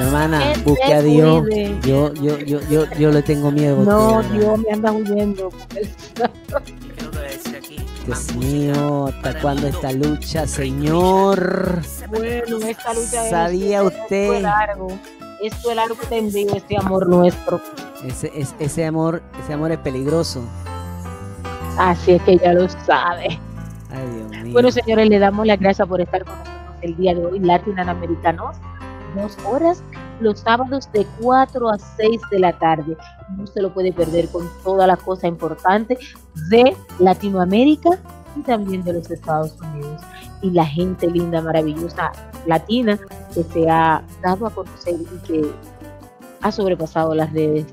Hermana, Que busque a Dios. Yo, yo, yo, yo, yo le tengo miedo. No. Dios me anda huyendo. Dios mío, ¿hasta cuándo esta lucha, señor? Bueno, esta lucha ¿Sabía usted? es largo. Esto es largo tendido, este amor nuestro. Ese, es- ese amor, ese amor es peligroso. Así es que ya lo sabe. Ay, Dios mío. Bueno, señores, le damos las gracias por estar con nosotros el día de hoy, Latinoamericanos. Dos horas, los sábados de 4 a 6 de la tarde. No se lo puede perder con todas las cosas importantes de Latinoamérica y también de los Estados Unidos. Y la gente linda, maravillosa, latina, que se ha dado a conocer y que ha sobrepasado las redes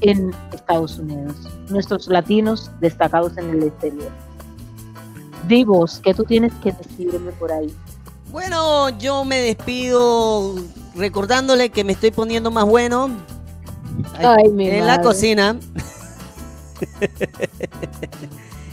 en Estados Unidos. Nuestros latinos destacados en el exterior. Divos, ¿qué tú tienes que decirme por ahí? Bueno, yo me despido recordándole que me estoy poniendo más bueno. Ay, en la cocina.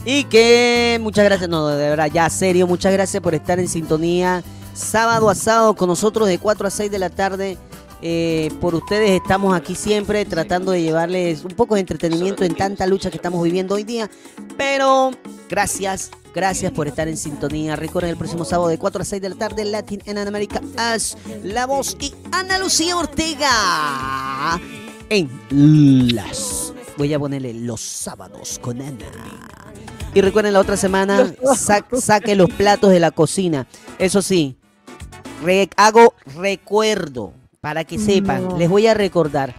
y que muchas gracias, no, de verdad, ya serio, muchas gracias por estar en sintonía sábado a sábado con nosotros de 4 a 6 de la tarde. Eh, por ustedes estamos aquí siempre tratando de llevarles un poco de entretenimiento en tanta lucha que estamos viviendo hoy día. Pero gracias, gracias por estar en sintonía. Recuerden el próximo sábado de 4 a 6 de la tarde, Latin en América as La Voz y Ana Lucía Ortega en las. Voy a ponerle los sábados con Ana. Y recuerden la otra semana, sa- saque los platos de la cocina. Eso sí, re- hago recuerdo para que sepan, No. les voy a recordar.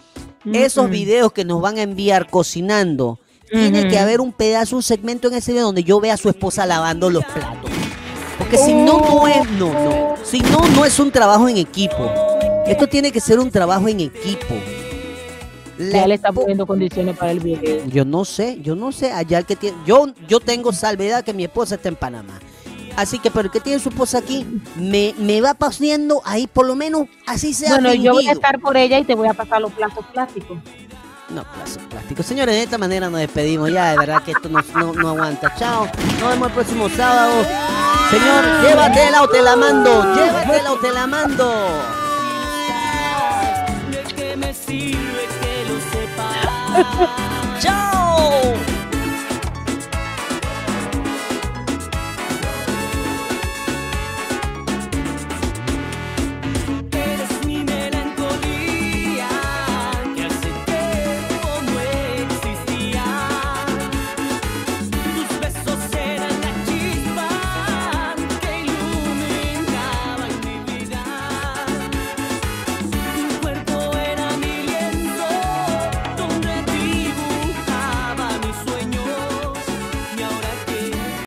Esos videos que nos van a enviar cocinando, tiene que haber un pedazo, un segmento en ese video donde yo vea a su esposa lavando los platos. Porque si no, no es, no, no. Si no, no es un trabajo en equipo. Esto tiene que ser un trabajo en equipo. Ya le está poniendo condiciones para el video. yo no sé, yo no sé. Allá el que tiene. Yo, yo tengo salvedad que mi esposa está en Panamá. Así que, pero el que tiene su esposa aquí, me, me va paseando ahí, por lo menos, así sea. Bueno, yo voy a estar por ella y te voy a pasar los platos plásticos. No, plástico, plástico. Señores, de esta manera nos despedimos ya. De verdad que esto no, no, no aguanta. Chao. Nos vemos el próximo sábado. Señor, llévatela o te la mando. Llévatela o te la mando. ¿De qué me sirve que lo sepas? ¡Chao!